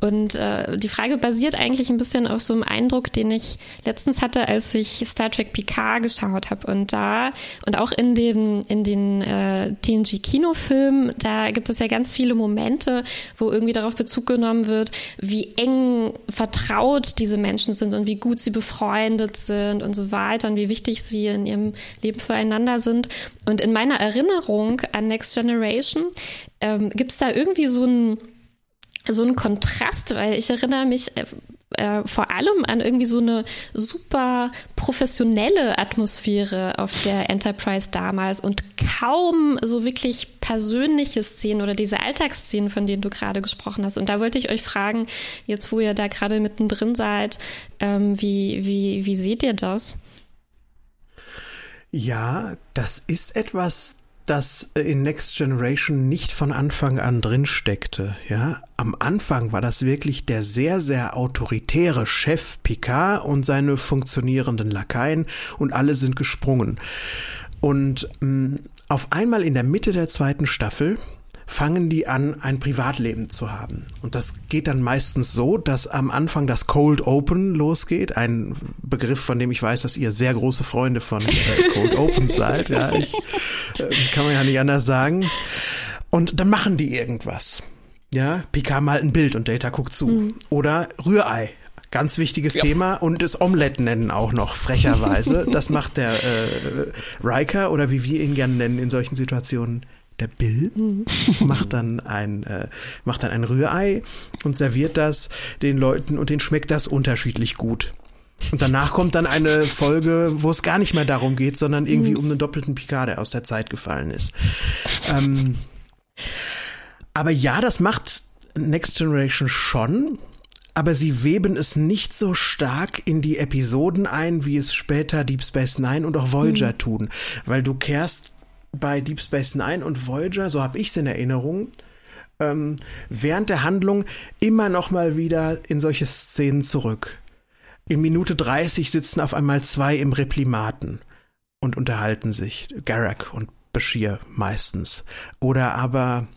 und äh, die Frage basiert eigentlich ein bisschen auf so einem Eindruck, den ich letztens hatte, als ich Star Trek Picard geschaut habe. Und da und auch in den in den äh, TNG-Kinofilmen, da gibt es ja ganz viele Momente, wo irgendwie darauf Bezug genommen wird, wie eng vertraut diese Menschen sind und wie gut sie befreundet sind und so weiter und wie wichtig sie in ihrem Leben füreinander sind. Und in meiner Erinnerung an Next Generation ähm, gibt es da irgendwie so ein so ein Kontrast, weil ich erinnere mich äh, äh, vor allem an irgendwie so eine super professionelle Atmosphäre auf der Enterprise damals und kaum so wirklich persönliche Szenen oder diese Alltagsszenen, von denen du gerade gesprochen hast. Und da wollte ich euch fragen, jetzt wo ihr da gerade mittendrin seid, ähm, wie, wie, wie seht ihr das? Ja, das ist etwas, das in Next Generation nicht von Anfang an drin steckte. Ja, am Anfang war das wirklich der sehr, sehr autoritäre Chef Picard und seine funktionierenden Lakaien und alle sind gesprungen. Und mh, mm, auf einmal in der Mitte der zweiten Staffel fangen die an, ein Privatleben zu haben. Und das geht dann meistens so, dass am Anfang das Cold Open losgeht. Ein Begriff, von dem ich weiß, dass ihr sehr große Freunde von äh, Cold Open seid. Ja, ich, äh, kann man ja nicht anders sagen. Und dann machen die irgendwas. Ja, Picard malt ein Bild und Data guckt zu. Mhm. Oder Rührei Ganz wichtiges ja. Thema und das Omelette nennen auch noch frecherweise. Das macht der äh, Riker oder wie wir ihn gerne nennen in solchen Situationen. Der Bill mhm. macht dann ein äh, macht dann ein Rührei und serviert das den Leuten und denen schmeckt das unterschiedlich gut. Und danach kommt dann eine Folge, wo es gar nicht mehr darum geht, sondern irgendwie mhm. um einen doppelten Picard, der aus der Zeit gefallen ist. Ähm, aber ja, das macht Next Generation schon, aber sie weben es nicht so stark in die Episoden ein, wie es später Deep Space Nine und auch Voyager mhm. tun, weil du kehrst bei Deep Space Nine und Voyager, so habe ich es in Erinnerung, ähm, während der Handlung immer noch mal wieder in solche Szenen zurück. In Minute 30 sitzen auf einmal zwei im Replimaten und unterhalten sich, Garak und Bashir meistens. Oder aber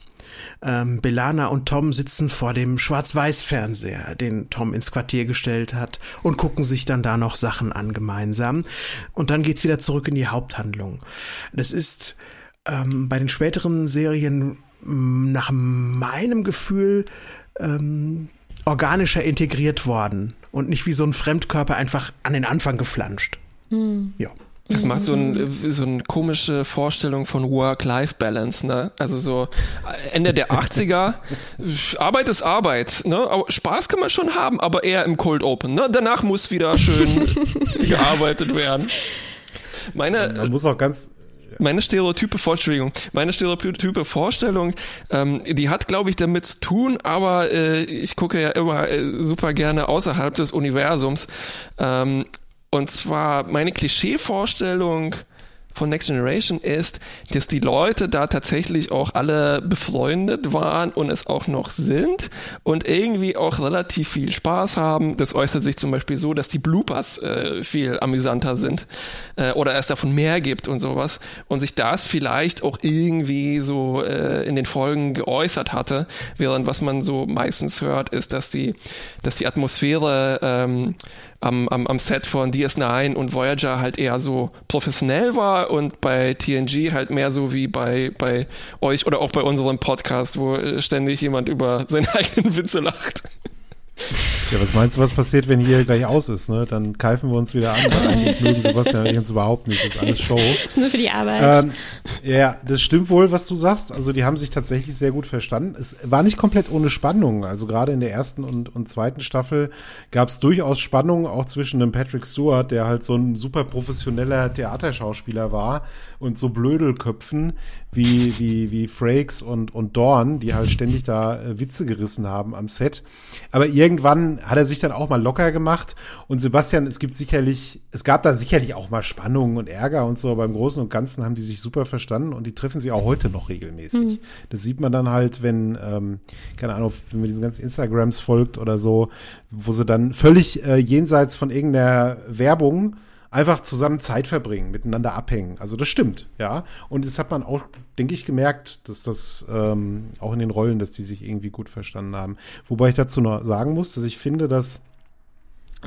ähm, Belana und Tom sitzen vor dem Schwarz-Weiß-Fernseher, den Tom ins Quartier gestellt hat, und gucken sich dann da noch Sachen an gemeinsam. Und dann geht's wieder zurück in die Haupthandlung. Das ist ähm, bei den späteren Serien nach meinem Gefühl ähm, organischer integriert worden und nicht wie so ein Fremdkörper einfach an den Anfang geflanscht. Mhm. Ja. Das macht so, ein, so eine komische Vorstellung von Work-Life-Balance, ne? Also so Ende der 80er, Arbeit ist Arbeit, ne? Aber Spaß kann man schon haben, aber eher im Cold Open, ne? Danach muss wieder schön gearbeitet werden. Meine, man muss auch ganz, meine stereotype Vorstellung, meine stereotype Vorstellung, ähm, die hat, glaube ich, damit zu tun, aber äh, ich gucke ja immer äh, super gerne außerhalb des Universums. Ähm, und zwar meine Klischeevorstellung von Next Generation ist, dass die Leute da tatsächlich auch alle befreundet waren und es auch noch sind und irgendwie auch relativ viel Spaß haben. Das äußert sich zum Beispiel so, dass die Bloopers äh, viel amüsanter sind äh, oder es davon mehr gibt und sowas und sich das vielleicht auch irgendwie so äh, in den Folgen geäußert hatte, während was man so meistens hört, ist, dass die, dass die Atmosphäre ähm, am, am, am Set von DS9 und Voyager halt eher so professionell war und bei TNG halt mehr so wie bei, bei euch oder auch bei unserem Podcast, wo äh, ständig jemand über seinen eigenen Witze lacht. Ja, was meinst du, was passiert, wenn hier gleich aus ist, ne? Dann keifen wir uns wieder an. Eigentlich mögen Sebastian und uns überhaupt nicht. Das ist alles Show. Das ist nur für die Arbeit. Ähm, ja, das stimmt wohl, was du sagst. Also die haben sich tatsächlich sehr gut verstanden. Es war nicht komplett ohne Spannung. Also gerade in der ersten und, und zweiten Staffel gab es durchaus Spannung, auch zwischen dem Patrick Stewart, der halt so ein super professioneller Theaterschauspieler war, und so Blödelköpfen wie, wie, wie Frakes und, und Dorn, die halt ständig da äh, Witze gerissen haben am Set. Aber irgendwann hat er sich dann auch mal locker gemacht. Und Sebastian, es gibt sicherlich, es gab da sicherlich auch mal Spannungen und Ärger und so, aber im Großen und Ganzen haben die sich super verstanden und die treffen sich auch heute noch regelmäßig. Mhm. Das sieht man dann halt, wenn, ähm, keine Ahnung, wenn man diesen ganzen Instagrams folgt oder so, wo sie dann völlig äh, jenseits von irgendeiner Werbung einfach zusammen Zeit verbringen, miteinander abhängen. Also das stimmt, ja. Und das hat man auch, denke ich, gemerkt, dass das ähm, auch in den Rollen, dass die sich irgendwie gut verstanden haben. Wobei ich dazu noch sagen muss, dass ich finde, dass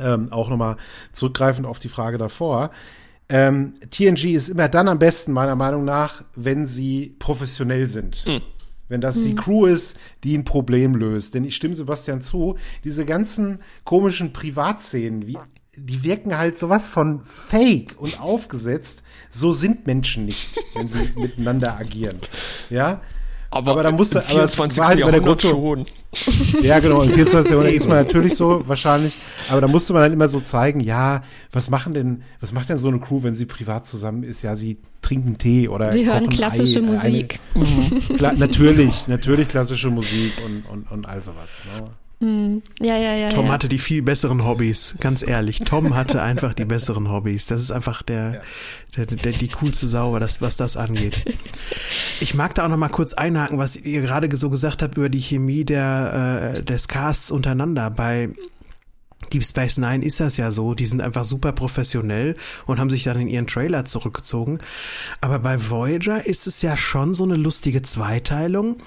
ähm, auch nochmal zurückgreifend auf die Frage davor, ähm, TNG ist immer dann am besten, meiner Meinung nach, wenn sie professionell sind. Mhm. Wenn das die hm. Crew ist, die ein Problem löst. Denn ich stimme Sebastian zu, diese ganzen komischen Privatszenen, wie die wirken halt sowas von fake und aufgesetzt. So sind Menschen nicht, wenn sie miteinander agieren. Ja. Aber, aber da musste, aber es war halt bei der Gruppe schon. Ja, genau, im 24. Jahrhundert ist man natürlich so, wahrscheinlich. Aber da musste man dann immer so zeigen, ja, was machen denn, was macht denn so eine Crew, wenn sie privat zusammen ist? Ja, sie trinken Tee oder Sie hören klassische Ei, Musik. Eine, mhm. klar, natürlich, natürlich klassische Musik und, und, und all sowas. Ne? Hm. Ja, ja, ja. Tom ja. hatte die viel besseren Hobbys, ganz ehrlich. Tom hatte einfach die besseren Hobbys. Das ist einfach der, der, der die coolste Sau, das, was das angeht. Ich mag da auch noch mal kurz einhaken, was ihr gerade so gesagt habt über die Chemie der, äh, des Casts untereinander. Bei Deep Space Nine ist das ja so, die sind einfach super professionell und haben sich dann in ihren Trailer zurückgezogen. Aber bei Voyager ist es ja schon so eine lustige Zweiteilung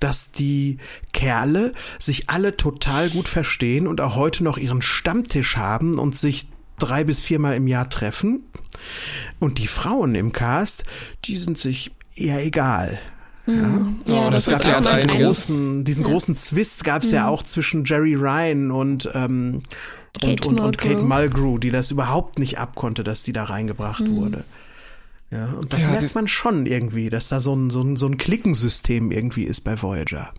dass die Kerle sich alle total gut verstehen und auch heute noch ihren Stammtisch haben und sich drei bis viermal im Jahr treffen. Und die Frauen im Cast, die sind sich eher egal. Mhm. Ja, ja oh, das, das gab ja diesen großen, diesen ja. großen Zwist gab es mhm. ja auch zwischen Jerry Ryan und ähm, Kate und, und, und, Kate Mulgrew, die das überhaupt nicht abkonnte, dass die da reingebracht mhm. wurde. Ja, und das ja, merkt man schon irgendwie, dass da so ein, so ein, so ein Klickensystem irgendwie ist bei Voyager.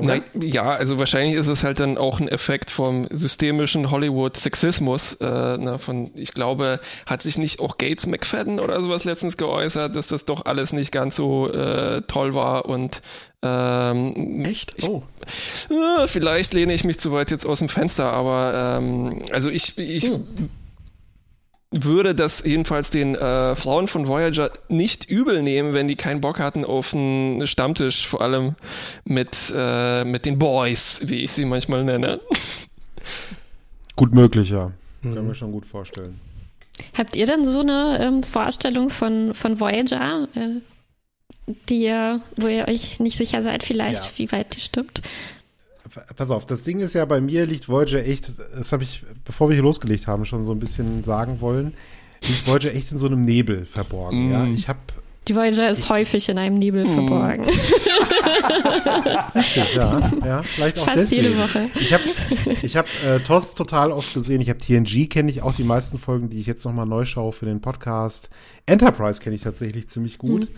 Na, ja, also wahrscheinlich ist es halt dann auch ein Effekt vom systemischen Hollywood-Sexismus. Äh, na, von, ich glaube, hat sich nicht auch Gates McFadden oder sowas letztens geäußert, dass das doch alles nicht ganz so äh, toll war und ähm, Echt? Oh. äh, vielleicht lehne ich mich zu weit jetzt aus dem Fenster, aber ähm, also ich, ich hm würde das jedenfalls den äh, Frauen von Voyager nicht übel nehmen, wenn die keinen Bock hatten auf einen Stammtisch, vor allem mit, äh, mit den Boys, wie ich sie manchmal nenne. Gut möglich, ja. Mhm. Kann mir schon gut vorstellen. Habt ihr denn so eine ähm, Vorstellung von, von Voyager, äh, die ihr, wo ihr euch nicht sicher seid, vielleicht, ja. wie weit die stimmt? Pass auf, das Ding ist ja, bei mir liegt Voyager echt, das habe ich, bevor wir hier losgelegt haben, schon so ein bisschen sagen wollen, liegt Voyager echt in so einem Nebel verborgen. Mm. Ja, ich habe die Voyager ist ich, häufig in einem Nebel mm. verborgen. Richtig, ja, ja, vielleicht auch Fast deswegen. jede Woche. Ich habe ich hab, äh, TOS total oft gesehen. Ich habe TNG, kenne ich auch die meisten Folgen, die ich jetzt nochmal neu schaue für den Podcast. Enterprise kenne ich tatsächlich ziemlich gut. Mm.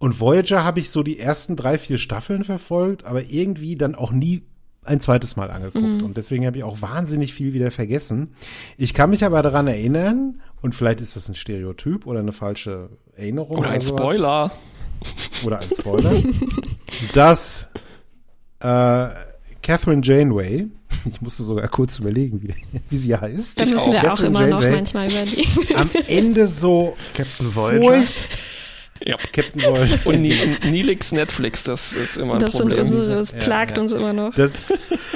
Und Voyager habe ich so die ersten drei, vier Staffeln verfolgt, aber irgendwie dann auch nie ein zweites Mal angeguckt. Mhm. Und deswegen habe ich auch wahnsinnig viel wieder vergessen. Ich kann mich aber daran erinnern, und vielleicht ist das ein Stereotyp oder eine falsche Erinnerung. Oder, oder ein sowas, Spoiler. Oder ein Spoiler. dass äh, Catherine Janeway, ich musste sogar kurz überlegen, wie, wie sie heißt. Da müssen wir Catherine auch immer Janeway, noch manchmal überlegen. Am Ende so Captain Voyager. Ja. Captain World. Und Nilix Netflix, das ist immer ein das Problem. Unsere, das plagt ja, uns immer noch. Das,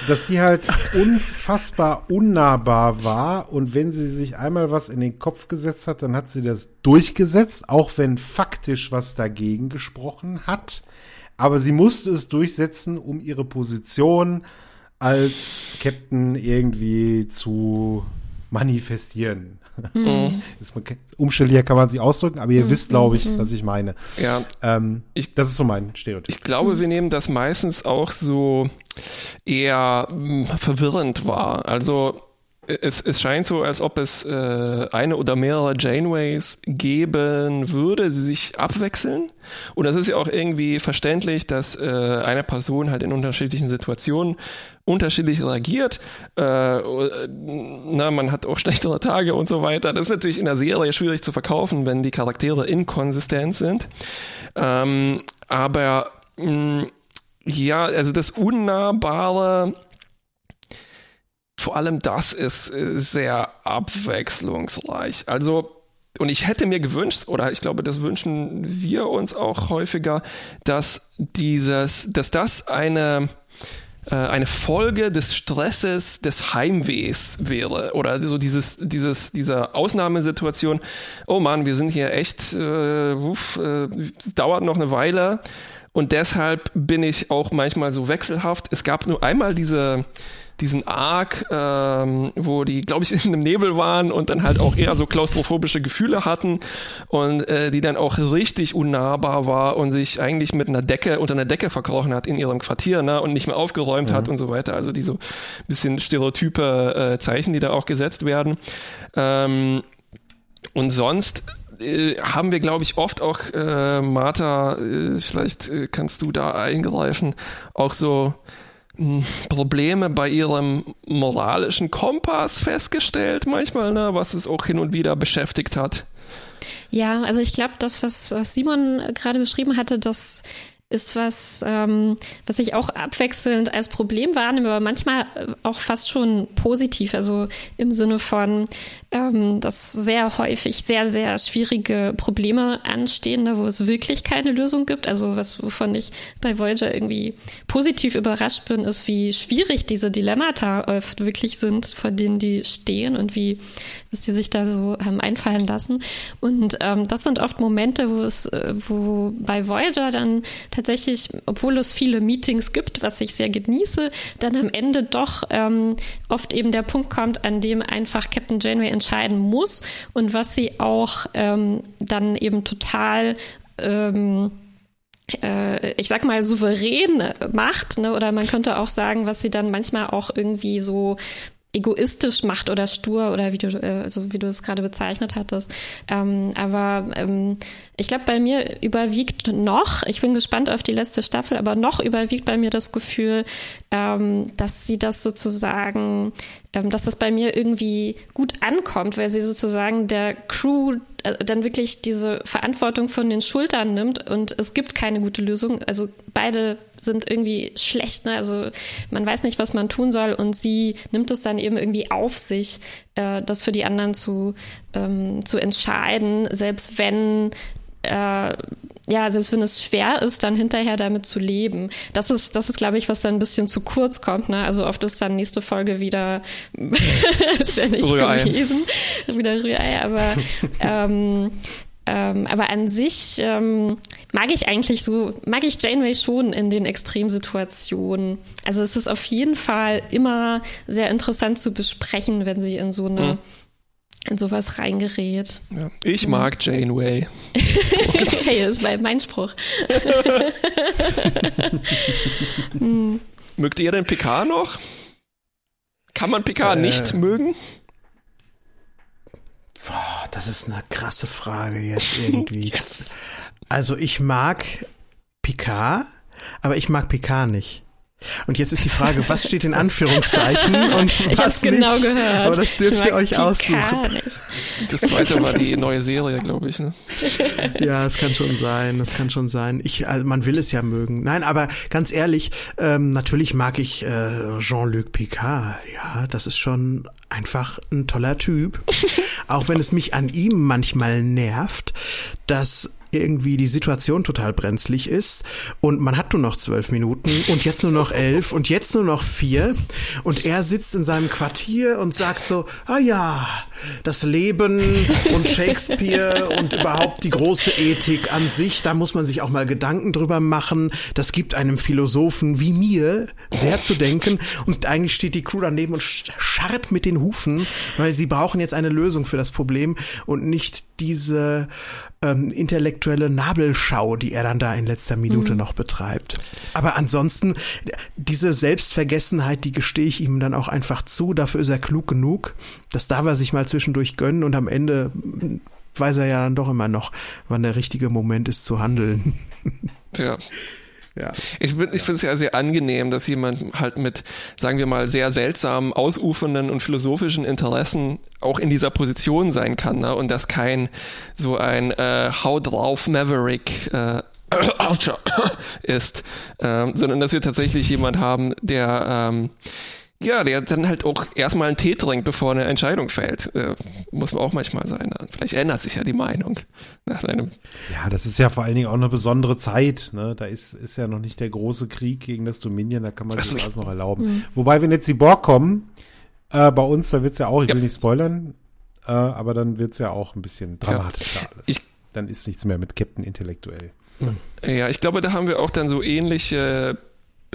dass sie halt unfassbar unnahbar war und wenn sie sich einmal was in den Kopf gesetzt hat, dann hat sie das durchgesetzt, auch wenn faktisch was dagegen gesprochen hat. Aber sie musste es durchsetzen, um ihre Position als Captain irgendwie zu manifestieren. Mhm. umständlicher kann man sie ausdrücken, aber ihr mhm. wisst, glaube ich, mhm. was ich meine. Ja. Ähm, ich, das ist so mein Stereotyp. Ich glaube, wir nehmen das meistens auch so eher mh, hm, verwirrend wahr. Also es, es scheint so, als ob es äh, eine oder mehrere Janeways geben würde, die sich abwechseln. Und das ist ja auch irgendwie verständlich, dass äh, eine Person halt in unterschiedlichen Situationen unterschiedlich reagiert. Äh, na, man hat auch schlechtere Tage und so weiter. Das ist natürlich in der Serie schwierig zu verkaufen, wenn die Charaktere inkonsistent sind. Ähm, aber mh, ja, also das Unnahbare vor allem das ist äh, sehr abwechslungsreich. Also, und ich hätte mir gewünscht, oder ich glaube, das wünschen wir uns auch häufiger, dass dieses, dass das eine, äh, eine Folge des Stresses des Heimwehs wäre. Oder so dieses dieses dieser Ausnahmesituation. Oh Mann wir sind hier echt äh, uff, äh, dauert noch eine Weile. Und deshalb bin ich auch manchmal so wechselhaft. Es gab nur einmal diese diesen Arc, ähm, wo die, glaube ich, in einem Nebel waren und dann halt auch eher so klaustrophobische Gefühle hatten und äh, die dann auch richtig unnahbar war und sich eigentlich mit einer Decke unter einer Decke verkrochen hat in ihrem Quartier ne, und nicht mehr aufgeräumt mhm. hat und so weiter. Also diese bisschen stereotype äh, Zeichen, die da auch gesetzt werden. Ähm, und sonst äh, haben wir, glaube ich, oft auch, äh, Martha, äh, vielleicht äh, kannst du da eingreifen, auch so Probleme bei ihrem moralischen Kompass festgestellt, manchmal, ne, was es auch hin und wieder beschäftigt hat. Ja, also ich glaube, das, was, was Simon gerade beschrieben hatte, das ist was, ähm, was ich auch abwechselnd als Problem wahrnehme, aber manchmal auch fast schon positiv. Also im Sinne von, ähm, dass sehr häufig sehr, sehr schwierige Probleme anstehen, da wo es wirklich keine Lösung gibt. Also was, wovon ich bei Voyager irgendwie positiv überrascht bin, ist, wie schwierig diese Dilemmata oft wirklich sind, vor denen die stehen und wie, was die sich da so haben einfallen lassen. Und ähm, das sind oft Momente, wo es, äh, wo bei Voyager dann tatsächlich, obwohl es viele Meetings gibt, was ich sehr genieße, dann am Ende doch ähm, oft eben der Punkt kommt, an dem einfach Captain Janeway entscheiden muss und was sie auch ähm, dann eben total ähm, äh, ich sag mal, souverän macht, ne? oder man könnte auch sagen, was sie dann manchmal auch irgendwie so egoistisch macht oder stur oder wie du, äh, also wie du es gerade bezeichnet hattest. Ähm, aber ähm, ich glaube, bei mir überwiegt noch, ich bin gespannt auf die letzte Staffel, aber noch überwiegt bei mir das Gefühl, ähm, dass sie das sozusagen, ähm, dass das bei mir irgendwie gut ankommt, weil sie sozusagen der Crew äh, dann wirklich diese Verantwortung von den Schultern nimmt und es gibt keine gute Lösung. Also beide sind irgendwie schlecht. Ne? Also man weiß nicht, was man tun soll und sie nimmt es dann eben irgendwie auf sich, äh, das für die anderen zu, ähm, zu entscheiden, selbst wenn äh, ja, selbst wenn es schwer ist, dann hinterher damit zu leben. Das ist, das ist, glaube ich, was dann ein bisschen zu kurz kommt. Ne? Also oft ist dann nächste Folge wieder, es wäre nichts Rührei. gewesen, wieder Rührei, aber ähm, ähm, aber an sich ähm, mag ich eigentlich so, mag ich Janeway schon in den Extremsituationen. Also es ist auf jeden Fall immer sehr interessant zu besprechen, wenn sie in so eine mhm in sowas reingerät. Ja, ich mag Janeway. hey, das war mein Spruch. hm. Mögt ihr den PK noch? Kann man PK äh, nicht mögen? Boah, das ist eine krasse Frage jetzt irgendwie. yes. Also ich mag Picard, aber ich mag Picard nicht. Und jetzt ist die Frage, was steht in Anführungszeichen und ich was nicht? genau gehört. Aber das dürft ihr euch Picard aussuchen. Das zweite war die neue Serie, glaube ich. Ne? Ja, es kann schon sein, das kann schon sein. Ich, also man will es ja mögen. Nein, aber ganz ehrlich, ähm, natürlich mag ich äh, Jean-Luc Picard. Ja, das ist schon einfach ein toller Typ. Auch wenn es mich an ihm manchmal nervt, dass irgendwie die Situation total brenzlig ist. Und man hat nur noch zwölf Minuten und jetzt nur noch elf und jetzt nur noch vier. Und er sitzt in seinem Quartier und sagt so, ah ja, das Leben und Shakespeare und überhaupt die große Ethik an sich, da muss man sich auch mal Gedanken drüber machen. Das gibt einem Philosophen wie mir sehr zu denken. Und eigentlich steht die Crew daneben und scharrt mit den Hufen, weil sie brauchen jetzt eine Lösung für das Problem und nicht diese ähm, intellektuelle Nabelschau, die er dann da in letzter Minute mhm. noch betreibt. Aber ansonsten, diese Selbstvergessenheit, die gestehe ich ihm dann auch einfach zu. Dafür ist er klug genug. Das darf er sich mal zwischendurch gönnen und am Ende weiß er ja dann doch immer noch, wann der richtige Moment ist zu handeln. Ja. Ja. Ich, bin, ich finde es ja sehr angenehm, dass jemand halt mit, sagen wir mal, sehr seltsamen, ausufernden und philosophischen Interessen auch in dieser Position sein kann ne? und dass kein so ein äh, Hau drauf Maverick äh, ist, ähm, sondern dass wir tatsächlich jemand haben, der ähm, ja, der dann halt auch erstmal einen Tee trinkt, bevor eine Entscheidung fällt. Äh, muss man auch manchmal sein. Ne? Vielleicht ändert sich ja die Meinung nach einem. Ja, das ist ja vor allen Dingen auch eine besondere Zeit. Ne? Da ist, ist ja noch nicht der große Krieg gegen das Dominion, da kann man sich das alles noch erlauben. Mhm. Wobei, wenn jetzt die Borg kommen, äh, bei uns, da wird's ja auch, ich ja. will nicht spoilern, äh, aber dann wird's ja auch ein bisschen dramatischer ja. alles. Ich, dann ist nichts mehr mit Captain intellektuell. Ja, ich glaube, da haben wir auch dann so ähnliche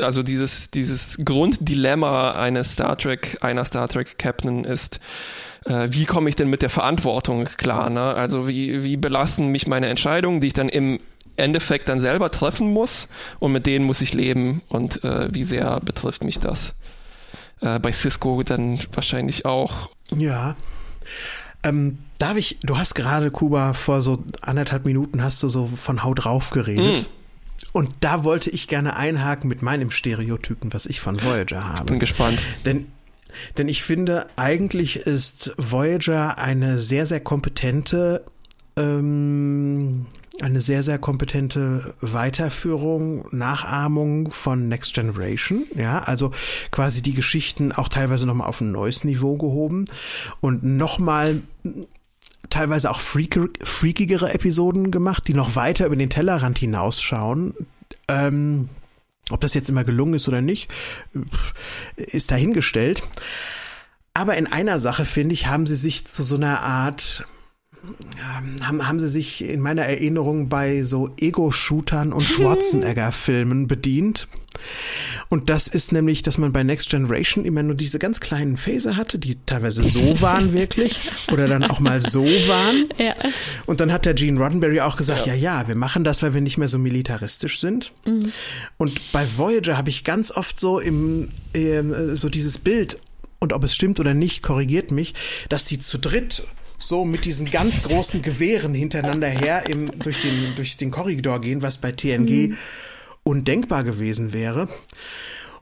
also dieses, dieses Grunddilemma eines Star Trek, einer Star Trek Captain ist, äh, wie komme ich denn mit der Verantwortung klar? Ne? Also wie, wie belasten mich meine Entscheidungen, die ich dann im Endeffekt dann selber treffen muss und mit denen muss ich leben und äh, wie sehr betrifft mich das? Äh, bei Cisco dann wahrscheinlich auch. Ja. Ähm, darf ich, du hast gerade, Kuba, vor so anderthalb Minuten hast du so von Haut drauf geredet. Mm. Und da wollte ich gerne einhaken mit meinem Stereotypen, was ich von Voyager habe. Ich bin gespannt. Denn denn ich finde, eigentlich ist Voyager eine sehr, sehr kompetente, ähm, eine sehr, sehr kompetente Weiterführung, Nachahmung von Next Generation. Ja, also quasi die Geschichten auch teilweise nochmal auf ein neues Niveau gehoben und nochmal teilweise auch freakigere Episoden gemacht, die noch weiter über den Tellerrand hinausschauen. Ähm, ob das jetzt immer gelungen ist oder nicht, ist dahingestellt. Aber in einer Sache, finde ich, haben sie sich zu so einer Art haben, haben sie sich in meiner Erinnerung bei so Ego-Shootern und Schwarzenegger-Filmen bedient. Und das ist nämlich, dass man bei Next Generation immer nur diese ganz kleinen Phaser hatte, die teilweise so waren wirklich oder dann auch mal so waren. Ja. Und dann hat der Gene Roddenberry auch gesagt, ja. ja, ja, wir machen das, weil wir nicht mehr so militaristisch sind. Mhm. Und bei Voyager habe ich ganz oft so im äh, so dieses Bild und ob es stimmt oder nicht, korrigiert mich, dass die zu dritt so mit diesen ganz großen Gewehren hintereinander her im, durch, den, durch den Korridor gehen, was bei TNG mhm. undenkbar gewesen wäre.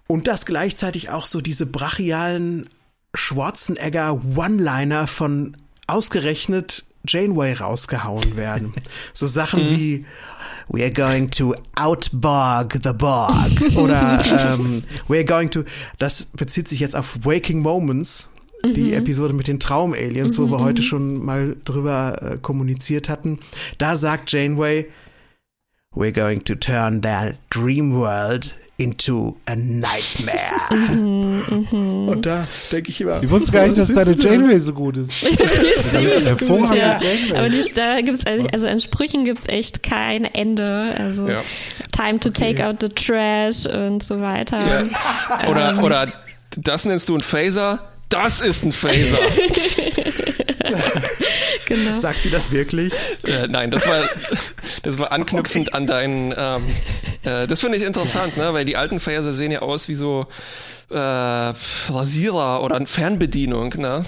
Und dass gleichzeitig auch so diese brachialen Schwarzenegger One-Liner von ausgerechnet Janeway rausgehauen werden. So Sachen mhm. wie We're going to outborg the Borg oder ähm, We're going to. Das bezieht sich jetzt auf Waking Moments, die mhm. Episode mit den Traum-Aliens, mhm, wo wir heute mhm. schon mal drüber äh, kommuniziert hatten. Da sagt Janeway, We're going to turn their dream world into a nightmare. Mhm, mhm. Und da denke ich immer. Ich wusste gar nicht, dass deine Janeway so gut ist. die ist ziemlich gut, ja. Aber die, da gibt's also, also an Sprüchen gibt's echt kein Ende. Also ja. Time to take okay. out the trash und so weiter. Ja. Oder, ähm. oder das nennst du ein Phaser? Das ist ein Phaser. genau. Sagt sie das wirklich? Äh, nein, das war, das war anknüpfend okay. an deinen. Ähm, äh, das finde ich interessant, ne? weil die alten Phaser sehen ja aus wie so äh, Rasierer oder Fernbedienung. Ne?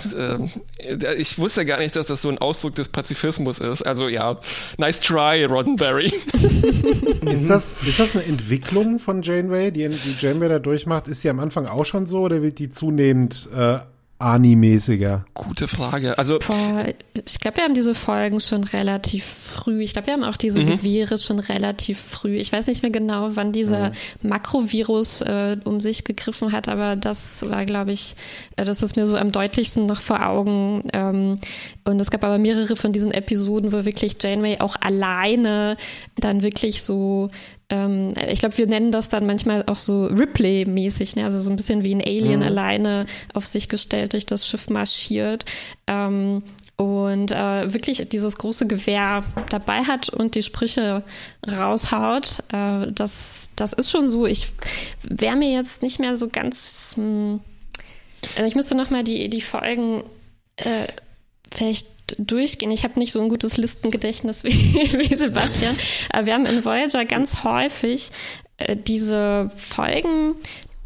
Äh, ich wusste gar nicht, dass das so ein Ausdruck des Pazifismus ist. Also ja, nice try, Roddenberry. ist, das, ist das eine Entwicklung von Janeway, die, die Janeway da durchmacht? Ist sie am Anfang auch schon so oder wird die zunehmend äh, Ani-mäßiger? Gute Frage. Also Boah, ich glaube, wir haben diese Folgen schon relativ früh. Ich glaube, wir haben auch diese mhm. Gewehre schon relativ früh. Ich weiß nicht mehr genau, wann dieser mhm. Makrovirus äh, um sich gegriffen hat, aber das war, glaube ich, äh, das ist mir so am deutlichsten noch vor Augen. Ähm, und es gab aber mehrere von diesen Episoden, wo wirklich Janeway auch alleine dann wirklich so ähm, ich glaube, wir nennen das dann manchmal auch so Ripley-mäßig, ne? also so ein bisschen wie ein Alien mhm. alleine auf sich gestellt durch das Schiff marschiert. Ähm, und äh, wirklich dieses große Gewehr dabei hat und die Sprüche raushaut, äh, das, das ist schon so. Ich wäre mir jetzt nicht mehr so ganz. Mh, hm, also ich müsste noch mal die, die Folgen äh, vielleicht durchgehen. Ich habe nicht so ein gutes Listengedächtnis wie, wie Sebastian, aber wir haben in Voyager ganz häufig äh, diese Folgen,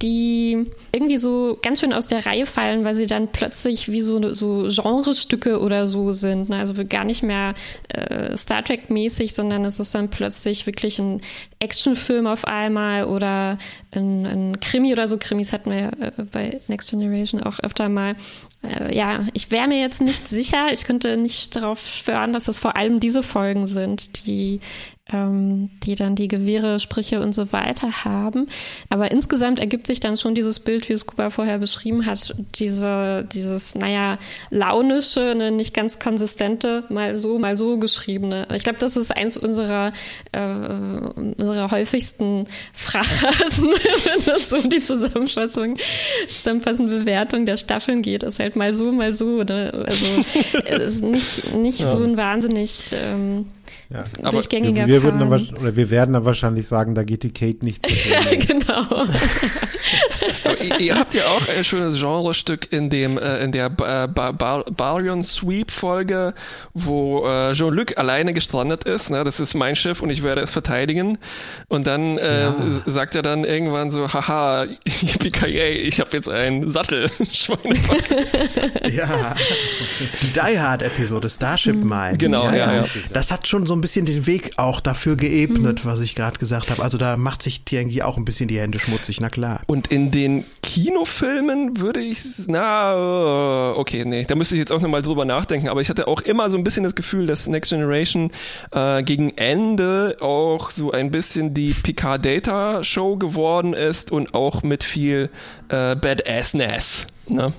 die irgendwie so ganz schön aus der Reihe fallen, weil sie dann plötzlich wie so, so Genrestücke oder so sind. Ne? Also gar nicht mehr äh, Star Trek-mäßig, sondern es ist dann plötzlich wirklich ein Actionfilm auf einmal oder ein, ein Krimi oder so. Krimis hatten wir äh, bei Next Generation auch öfter mal. Äh, ja, ich wäre mir jetzt nicht sicher. Ich könnte nicht darauf schwören, dass das vor allem diese Folgen sind, die ähm, die dann die Gewehre, Sprüche und so weiter haben. Aber insgesamt ergibt sich dann schon dieses Bild, wie es Kuba vorher beschrieben hat, diese, dieses, naja, launische, ne, nicht ganz konsistente, mal so, mal so geschriebene. Ich glaube, das ist eins unserer, äh, unserer häufigsten Phrasen, wenn es um die Zusammenfassung, zusammenfassende Bewertung der Staffeln geht, ist halt mal so, mal so. Ne? Also es ist nicht, nicht ja. so ein wahnsinnig ähm, ja. durchgängiger wir, wir würden dann, oder wir werden dann wahrscheinlich sagen, da geht die Kate nicht zu Ja, genau. Ihr, ihr, habt ja auch ein schönes Genrestück in dem äh, in der äh, Barion Sweep Folge, wo äh, Jean-Luc alleine gestrandet ist. Ne? Das ist mein Schiff und ich werde es verteidigen. Und dann äh, ja. sagt er dann irgendwann so, haha, yippie ich habe jetzt einen Sattel. ja, die Die Hard Episode Starship mhm. Mine. Genau, ja, ja, ja. Das hat schon so ein bisschen den Weg auch dafür geebnet, mhm. was ich gerade gesagt habe. Also da macht sich TNG auch ein bisschen die Hände schmutzig, na klar. Und in den Kinofilmen würde ich, na, okay, nee, da müsste ich jetzt auch nochmal drüber nachdenken, aber ich hatte auch immer so ein bisschen das Gefühl, dass Next Generation äh, gegen Ende auch so ein bisschen die Picard Data Show geworden ist und auch mit viel äh, Badassness, ne?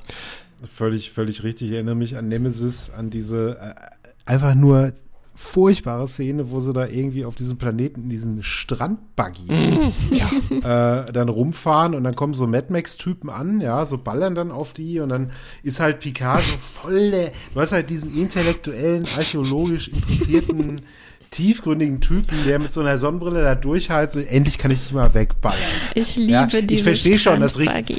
Völlig, völlig richtig. Ich erinnere mich an Nemesis, an diese äh, einfach nur furchtbare Szene, wo sie da irgendwie auf diesem Planeten in diesen Strandbuggies mhm. ja. äh, dann rumfahren und dann kommen so Mad Max-Typen an, ja, so ballern dann auf die und dann ist halt Picard so voll der, du hast halt diesen intellektuellen, archäologisch interessierten tiefgründigen Typen, der mit so einer Sonnenbrille da durchheizt. Endlich kann ich dich mal wegballern. Ich liebe ja, diese Ich verstehe schon, das riecht.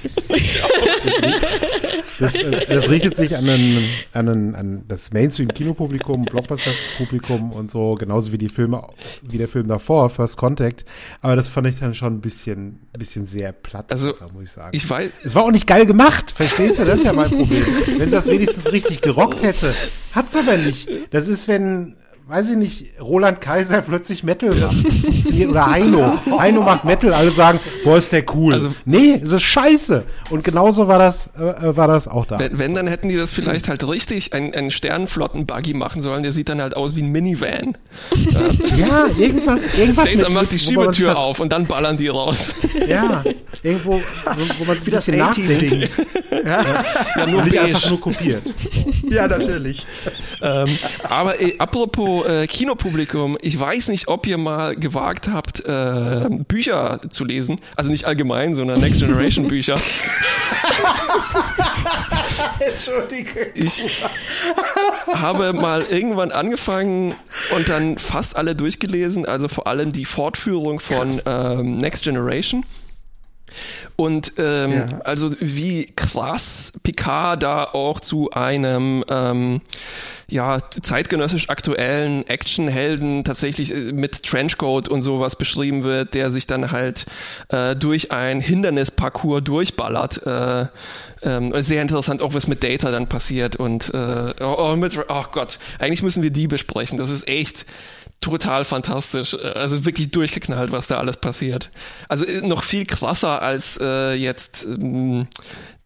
Das, das, das, richtet sich an, einen, an, einen, an das Mainstream-Kinopublikum, Blockbuster-Publikum und so, genauso wie die Filme, wie der Film davor, First Contact. Aber das fand ich dann schon ein bisschen, ein bisschen sehr platt, also, einfach, muss ich sagen. Ich weiß. Es war auch nicht geil gemacht, verstehst du? Das ist ja mein Problem. Wenn das wenigstens richtig gerockt hätte, hat's aber nicht. Das ist, wenn weiß ich nicht, Roland Kaiser plötzlich Metal macht. Das. Oder Heino. Heino macht Metal, alle sagen, boah, ist der cool. Also, nee, es ist scheiße. Und genauso war das, äh, äh war das auch da. Wenn, wenn, dann hätten die das vielleicht halt richtig, einen, einen Sternenflotten-Buggy machen sollen, der sieht dann halt aus wie ein Minivan. ja, irgendwas, irgendwas. Data macht die Schiebetür auf und dann ballern die raus. Ja, irgendwo, wo, wo man wie das nachdenkt. Ja. ja, nur nicht einfach nur kopiert. So. Ja, natürlich. ähm, aber ey, apropos äh, Kinopublikum, ich weiß nicht, ob ihr mal gewagt habt, äh, Bücher zu lesen. Also nicht allgemein, sondern Next Generation Bücher. Entschuldige. Ich habe mal irgendwann angefangen und dann fast alle durchgelesen, also vor allem die Fortführung von ähm, Next Generation. Und ähm, ja. also wie krass Picard da auch zu einem ähm, ja zeitgenössisch aktuellen Actionhelden tatsächlich äh, mit Trenchcoat und sowas beschrieben wird, der sich dann halt äh, durch ein Hindernisparcours durchballert. Äh, ähm, sehr interessant auch, was mit Data dann passiert und äh, oh, oh mit, oh Gott, eigentlich müssen wir die besprechen. Das ist echt total fantastisch. Äh, also wirklich durchgeknallt, was da alles passiert. Also äh, noch viel krasser als äh, jetzt ähm,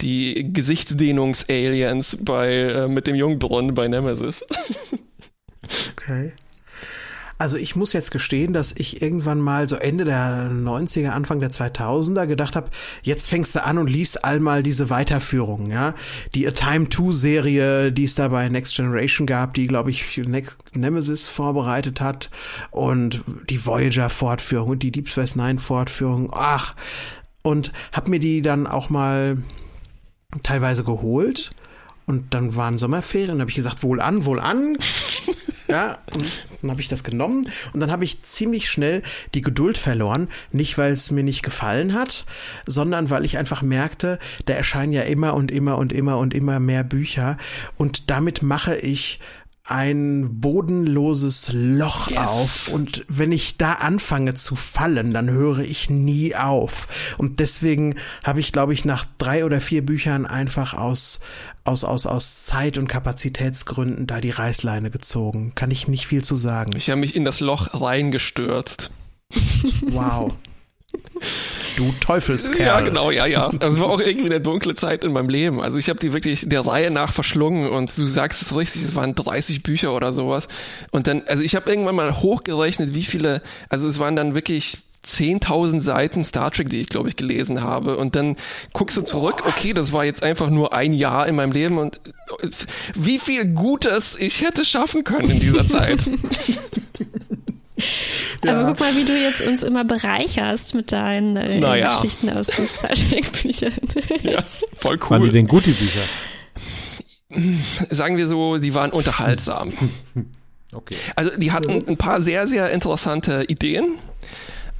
die Gesichtsdehnungs-Aliens bei äh, mit dem Jungbrunnen bei Nemesis. okay. Also ich muss jetzt gestehen, dass ich irgendwann mal so Ende der 90er, Anfang der 2000er gedacht habe, jetzt fängst du an und liest allmal diese Weiterführungen, ja. Die A Time 2 Serie, die es da bei Next Generation gab, die, glaube ich, ne Nemesis vorbereitet hat und die Voyager Fortführung und die Deep Space Nine Fortführung. Ach, und hab mir die dann auch mal teilweise geholt und dann waren Sommerferien und habe ich gesagt, wohl an, wohl an. Ja, und dann habe ich das genommen und dann habe ich ziemlich schnell die Geduld verloren. Nicht, weil es mir nicht gefallen hat, sondern weil ich einfach merkte, da erscheinen ja immer und immer und immer und immer mehr Bücher und damit mache ich ein bodenloses Loch yes. auf und wenn ich da anfange zu fallen, dann höre ich nie auf. Und deswegen habe ich, glaube ich, nach drei oder vier Büchern einfach aus, aus, aus, aus Zeit- und Kapazitätsgründen da die Reißleine gezogen. Kann ich nicht viel zu sagen. Ich habe mich in das Loch reingestürzt. wow. Du Teufelskerl. Ja, genau, ja, ja. Das war auch irgendwie eine dunkle Zeit in meinem Leben. Also ich habe die wirklich der Reihe nach verschlungen und du sagst es richtig, es waren 30 Bücher oder sowas. Und dann, also ich habe irgendwann mal hochgerechnet, wie viele, also es waren dann wirklich 10.000 Seiten Star Trek, die ich glaube ich gelesen habe. Und dann guckst du zurück, okay, das war jetzt einfach nur ein Jahr in meinem Leben und wie viel Gutes ich hätte schaffen können in dieser Zeit. Ja. Aber guck mal, wie du jetzt uns immer bereicherst mit deinen äh, naja. Geschichten aus den Star Trek-Büchern. ja, voll cool. Waren die denn gut, die Bücher? Sagen wir so, die waren unterhaltsam. Okay. Also die hatten ein paar sehr, sehr interessante Ideen.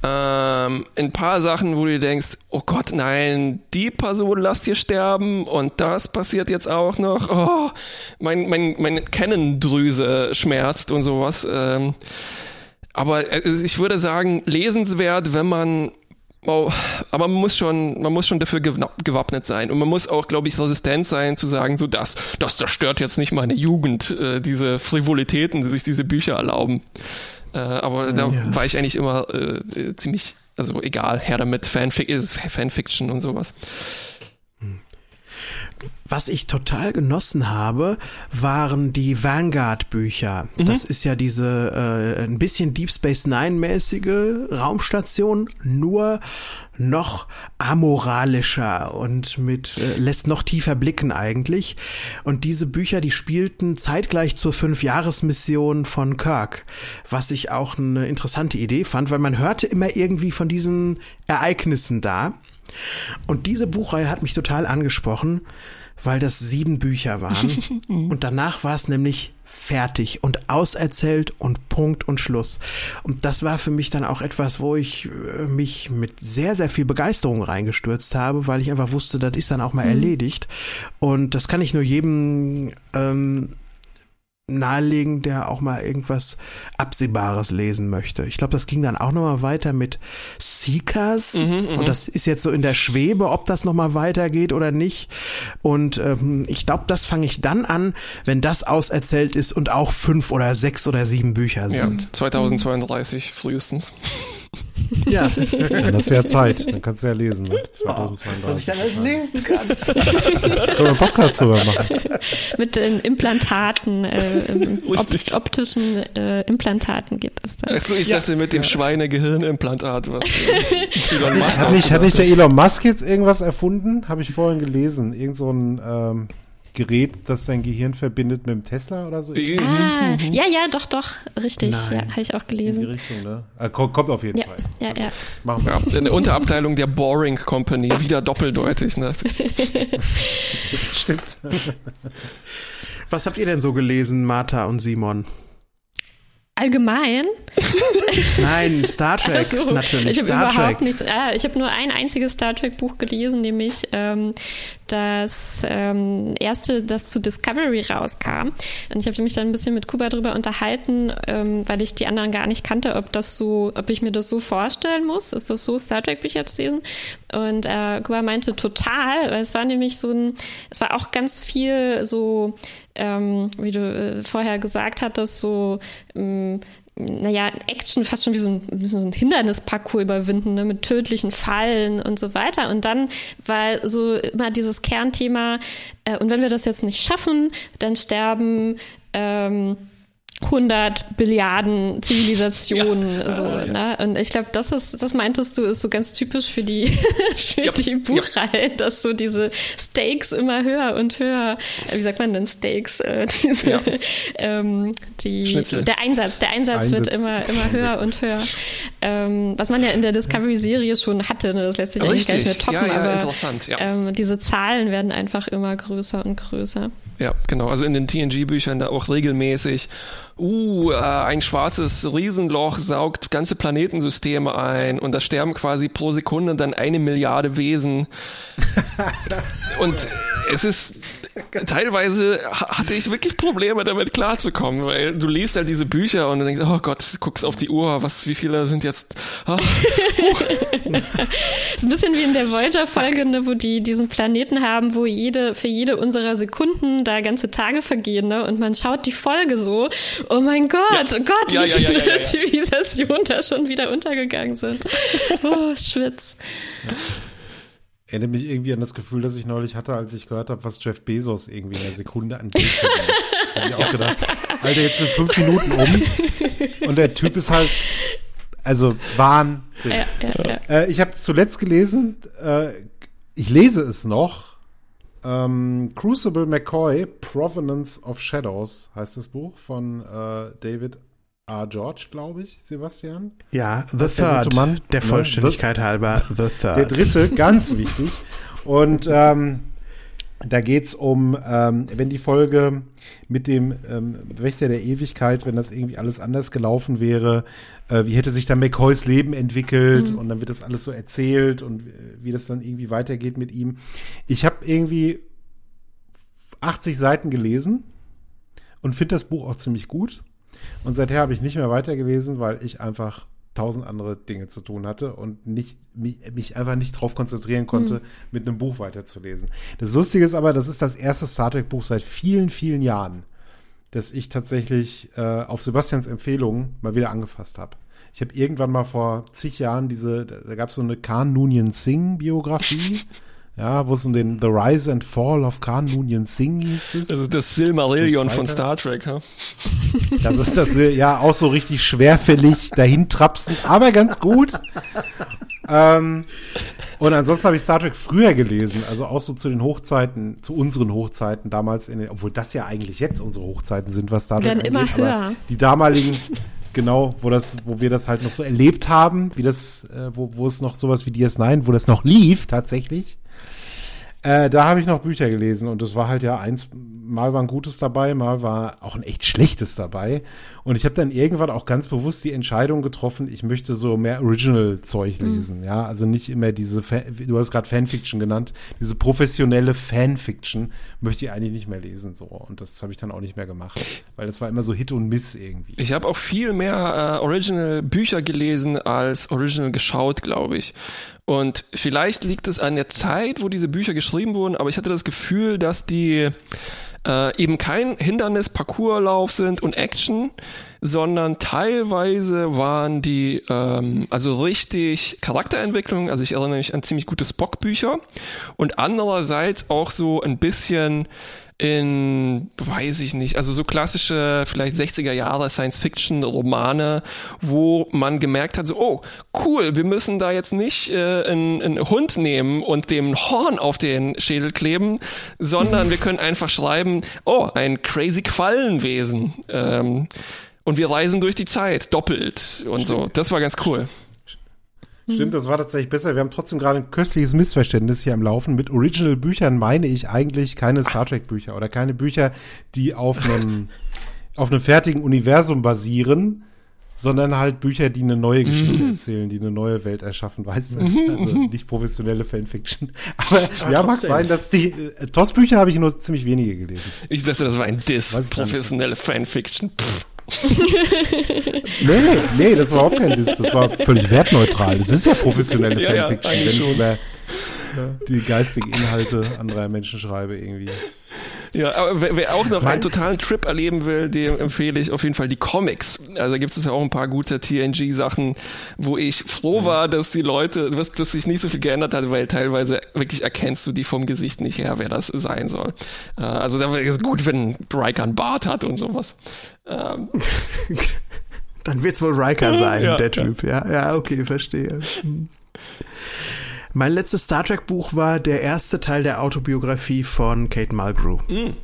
Ähm, ein paar Sachen, wo du denkst, oh Gott, nein, die Person lasst ihr sterben und das passiert jetzt auch noch. Oh, mein, mein, meine Kennendrüse schmerzt und sowas. Ähm, aber äh, ich würde sagen, lesenswert, wenn man Oh, aber man muss schon, man muss schon dafür gewappnet sein und man muss auch, glaube ich, resistent sein zu sagen, so das, das zerstört jetzt nicht meine Jugend, äh, diese Frivolitäten, die sich diese Bücher erlauben. Äh, aber da ja. war ich eigentlich immer äh, ziemlich, also egal, her damit, Fanfic ist Fanfiction und sowas. Was ich total genossen habe, waren die Vanguard-Bücher. Mhm. Das ist ja diese äh, ein bisschen Deep Space Nine-mäßige Raumstation, nur noch amoralischer und mit äh, lässt noch tiefer blicken eigentlich. Und diese Bücher, die spielten zeitgleich zur Fünfjahresmission von Kirk, was ich auch eine interessante Idee fand, weil man hörte immer irgendwie von diesen Ereignissen da. Und diese Buchreihe hat mich total angesprochen, weil das sieben Bücher waren. und danach war es nämlich fertig und auserzählt und Punkt und Schluss. Und das war für mich dann auch etwas, wo ich äh, mich mit sehr, sehr viel Begeisterung reingestürzt habe, weil ich einfach wusste, das ist dann auch mal mhm. erledigt. Und das kann ich nur jedem ähm, nahelegen, der auch mal irgendwas Absehbares lesen möchte. Ich glaube, das ging dann auch nochmal weiter mit Seekers mhm, mhm, und das ist jetzt so in der Schwebe, ob das nochmal weitergeht oder nicht. Und ähm, ich glaube, das fange ich dann an, wenn das auserzählt ist und auch fünf oder sechs oder sieben Bücher sind. Ja, 2032 frühestens. Ja. Dann hast du ja Zeit, dann kannst du ja lesen, ne? 2032. Oh, was ich dann alles lesen kann. Können wir einen Podcast drüber machen. Mit den Implantaten, äh, op optischen äh, Implantaten gibt es dann. Achso, ich ja. dachte mit dem ja. Schweinegehirnimplantat. Was Elon Musk hat, nicht, hat nicht der Elon Musk jetzt irgendwas erfunden? Habe ich vorhin gelesen. Irgend so ein ähm, Gerät, das sein Gehirn verbindet mit dem Tesla oder so? Ah, ja, ja, doch, doch, richtig. Nein. Ja, habe ich auch gelesen. In die Richtung, ne? Ah, kommt, kommt auf jeden ja, Fall. Ja, also, ja. Machen wir. Ja, eine Unterabteilung der Boring Company, wieder doppeldeutig, ne? Stimmt. Was habt ihr denn so gelesen, Martha und Simon? Allgemein? Nein, Star Trek also, natürlich. Ich Star Trek. Nichts, ah, ich habe nur ein einziges Star Trek Buch gelesen, nämlich ähm, das ähm, erste, das zu Discovery rauskam. Und ich habe mich dann ein bisschen mit Kuba drüber unterhalten, ähm, weil ich die anderen gar nicht kannte, ob das so, ob ich mir das so vorstellen muss. Ist das so, Star Trek Bücher zu lesen? Und äh, Kuba meinte total, weil es war nämlich so ein, es war auch ganz viel so ähm, wie du äh, vorher gesagt hattest, so ähm, naja, Action fast schon wie so ein, so ein Hindernisparcours überwinden, ne, mit tödlichen Fallen und so weiter. Und dann war so immer dieses Kernthema, äh, und wenn wir das jetzt nicht schaffen, dann sterben ähm, 100 Billiarden Zivilisationen ja. so ja. ne und ich glaube das ist das meintest du ist so ganz typisch für die für ja. die Buchreihe dass so diese Stakes immer höher und höher äh, wie sagt man denn Stakes äh, diese, ähm, die Schnitzel. der Einsatz der Einsatz, Einsatz. wird immer immer höher und höher ähm, was man ja in der Discovery Serie schon hatte ne? das lässt sich eigentlich gar nicht mehr toppen aber ähm, diese Zahlen werden einfach immer größer und größer ja, genau. Also in den TNG-Büchern da auch regelmäßig, uh, äh, ein schwarzes Riesenloch saugt ganze Planetensysteme ein und da sterben quasi pro Sekunde dann eine Milliarde Wesen. und es ist teilweise hatte ich wirklich Probleme damit klarzukommen, weil du liest halt diese Bücher und du denkst, oh Gott, guckst auf die Uhr, was, wie viele sind jetzt? Oh. ist ein bisschen wie in der Voyager-Folge, ne, wo die diesen Planeten haben, wo jede, für jede unserer Sekunden da ganze Tage vergehen, ne, und man schaut die Folge so, oh mein Gott, ja. oh Gott, ja, wie ja, viele Zivilisationen da schon wieder untergegangen sind. Oh, Schwitz. Ja erinnere mich irgendwie an das Gefühl, das ich neulich hatte, als ich gehört habe, was Jeff Bezos irgendwie in der Sekunde an Geld verdient. habe ich auch gedacht, Alter, jetzt sind fünf Minuten um und der Typ ist halt, also Wahnsinn. Ja, ja, ja. Äh, ich habe zuletzt gelesen, äh, ich lese es noch, ähm, Crucible McCoy, Provenance of Shadows heißt das Buch von äh, David A. George, glaube ich, Sebastian. Ja, The Third, der, der ne? Vollständigkeit the, halber, The Third. Der dritte, ganz wichtig. Und ähm, da geht's um, ähm, wenn die Folge mit dem ähm, Wächter der Ewigkeit, wenn das irgendwie alles anders gelaufen wäre, äh, wie hätte sich dann McCoys Leben entwickelt mhm. und dann wird das alles so erzählt und wie das dann irgendwie weitergeht mit ihm. Ich habe irgendwie 80 Seiten gelesen und finde das Buch auch ziemlich gut. Und seither habe ich nicht mehr weitergelesen, weil ich einfach tausend andere Dinge zu tun hatte und nicht, mich, mich einfach nicht drauf konzentrieren konnte, mhm. mit einem Buch weiterzulesen. Das Lustige ist aber, das ist das erste Star Trek Buch seit vielen, vielen Jahren, das ich tatsächlich äh, auf Sebastians Empfehlung mal wieder angefasst habe. Ich habe irgendwann mal vor zig Jahren diese, da gab es so eine Khan Noonien Singh Biografie. ja, wo es um den The Rise and Fall of Khan Noonien Singh hieß es. Das ist das Silmarillion von Star Trek, ha? Das ist das, ja, auch so richtig schwerfällig dahintrapsen, aber ganz gut. ähm, und ansonsten habe ich Star Trek früher gelesen, also auch so zu den Hochzeiten, zu unseren Hochzeiten damals, in den, obwohl das ja eigentlich jetzt unsere Hochzeiten sind, was Star Trek angeht, immer höher. die damaligen, genau, wo das, wo wir das halt noch so erlebt haben, wie das, äh, wo, wo es noch sowas wie DS9, wo das noch lief tatsächlich. Äh, da habe ich noch Bücher gelesen und das war halt ja eins, mal war ein gutes dabei, mal war auch ein echt schlechtes dabei. Und ich habe dann irgendwann auch ganz bewusst die Entscheidung getroffen, ich möchte so mehr Original-Zeug mhm. lesen. Mhm. Ja, also nicht immer diese, Fan, du hast gerade Fanfiction genannt, diese professionelle Fanfiction möchte ich eigentlich nicht mehr lesen. so Und das habe ich dann auch nicht mehr gemacht, weil das war immer so Hit und Miss irgendwie. Ich habe auch viel mehr äh, Original-Bücher gelesen als Original geschaut, glaube ich. Und vielleicht liegt es an der Zeit, wo diese Bücher geschrieben wurden, aber ich hatte das Gefühl, dass die äh, eben kein Hindernis, Parcourslauf sind und Action, sondern teilweise waren die ähm, also richtig Charakterentwicklung. Also ich erinnere mich an ziemlich gute Spock-Bücher und andererseits auch so ein bisschen in, weiß ich nicht, also so klassische, vielleicht 60er Jahre Science-Fiction-Romane, wo man gemerkt hat, so, oh, cool, wir müssen da jetzt nicht äh, einen, einen Hund nehmen und dem Horn auf den Schädel kleben, sondern wir können einfach schreiben, oh, ein crazy Quallenwesen. Ähm, und wir reisen durch die Zeit, doppelt und so. Das war ganz cool. Stimmt, das war tatsächlich besser. Wir haben trotzdem gerade ein köstliches Missverständnis hier am Laufen. Mit Original-Büchern meine ich eigentlich keine Star Trek-Bücher oder keine Bücher, die auf einem, auf einem fertigen Universum basieren, sondern halt Bücher, die eine neue Geschichte mhm. erzählen, die eine neue Welt erschaffen, weißt du? Mhm. Also nicht professionelle Fanfiction. Aber, Aber ja, mag sein, dass die äh, TOS-Bücher habe ich nur ziemlich wenige gelesen. Ich dachte, das war ein Diss. Professionelle Fanfiction. Pff. nee, nee, das war überhaupt kein Diss. Das war völlig wertneutral. Das ist ja professionelle ja, Fanfiction, ja, wenn ich über die geistigen Inhalte anderer Menschen schreibe irgendwie. Ja, aber wer, wer auch noch mein einen totalen Trip erleben will, dem empfehle ich auf jeden Fall die Comics. Also da gibt es ja auch ein paar gute TNG-Sachen, wo ich froh war, dass die Leute, dass, dass sich nicht so viel geändert hat, weil teilweise wirklich erkennst du die vom Gesicht nicht her, wer das sein soll. Äh, also da wäre es gut, wenn Riker einen Bart hat und sowas. Ähm. Dann wird's wohl Riker sein, ja, der Typ. Ja. ja, ja, okay, verstehe. Mein letztes Star Trek Buch war der erste Teil der Autobiografie von Kate Mulgrew. Mm.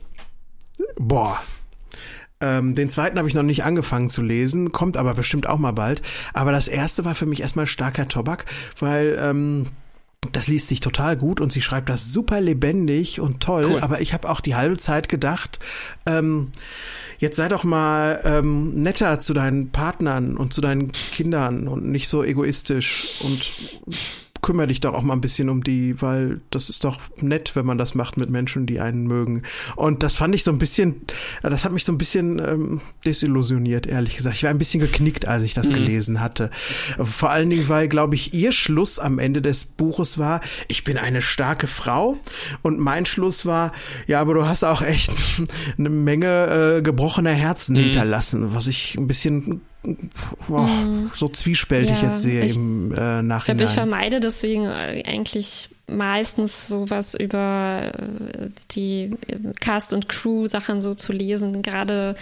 Boah. Ähm, den zweiten habe ich noch nicht angefangen zu lesen, kommt aber bestimmt auch mal bald. Aber das erste war für mich erstmal starker Tobak, weil ähm, das liest sich total gut und sie schreibt das super lebendig und toll. Cool. Aber ich habe auch die halbe Zeit gedacht, ähm, jetzt sei doch mal ähm, netter zu deinen Partnern und zu deinen Kindern und nicht so egoistisch und kümmere dich doch auch mal ein bisschen um die, weil das ist doch nett, wenn man das macht mit Menschen, die einen mögen. Und das fand ich so ein bisschen, das hat mich so ein bisschen ähm, desillusioniert, ehrlich gesagt. Ich war ein bisschen geknickt, als ich das mhm. gelesen hatte. Vor allen Dingen, weil, glaube ich, ihr Schluss am Ende des Buches war, ich bin eine starke Frau. Und mein Schluss war, ja, aber du hast auch echt eine Menge äh, gebrochener Herzen mhm. hinterlassen, was ich ein bisschen mm. so zwiespältig ja, jetzt sehe ich, im äh, Nachhinein. Ich glaube, ich vermeide deswegen äh, eigentlich meistens sowas über äh, die äh, Cast- und Crew-Sachen so zu lesen, gerade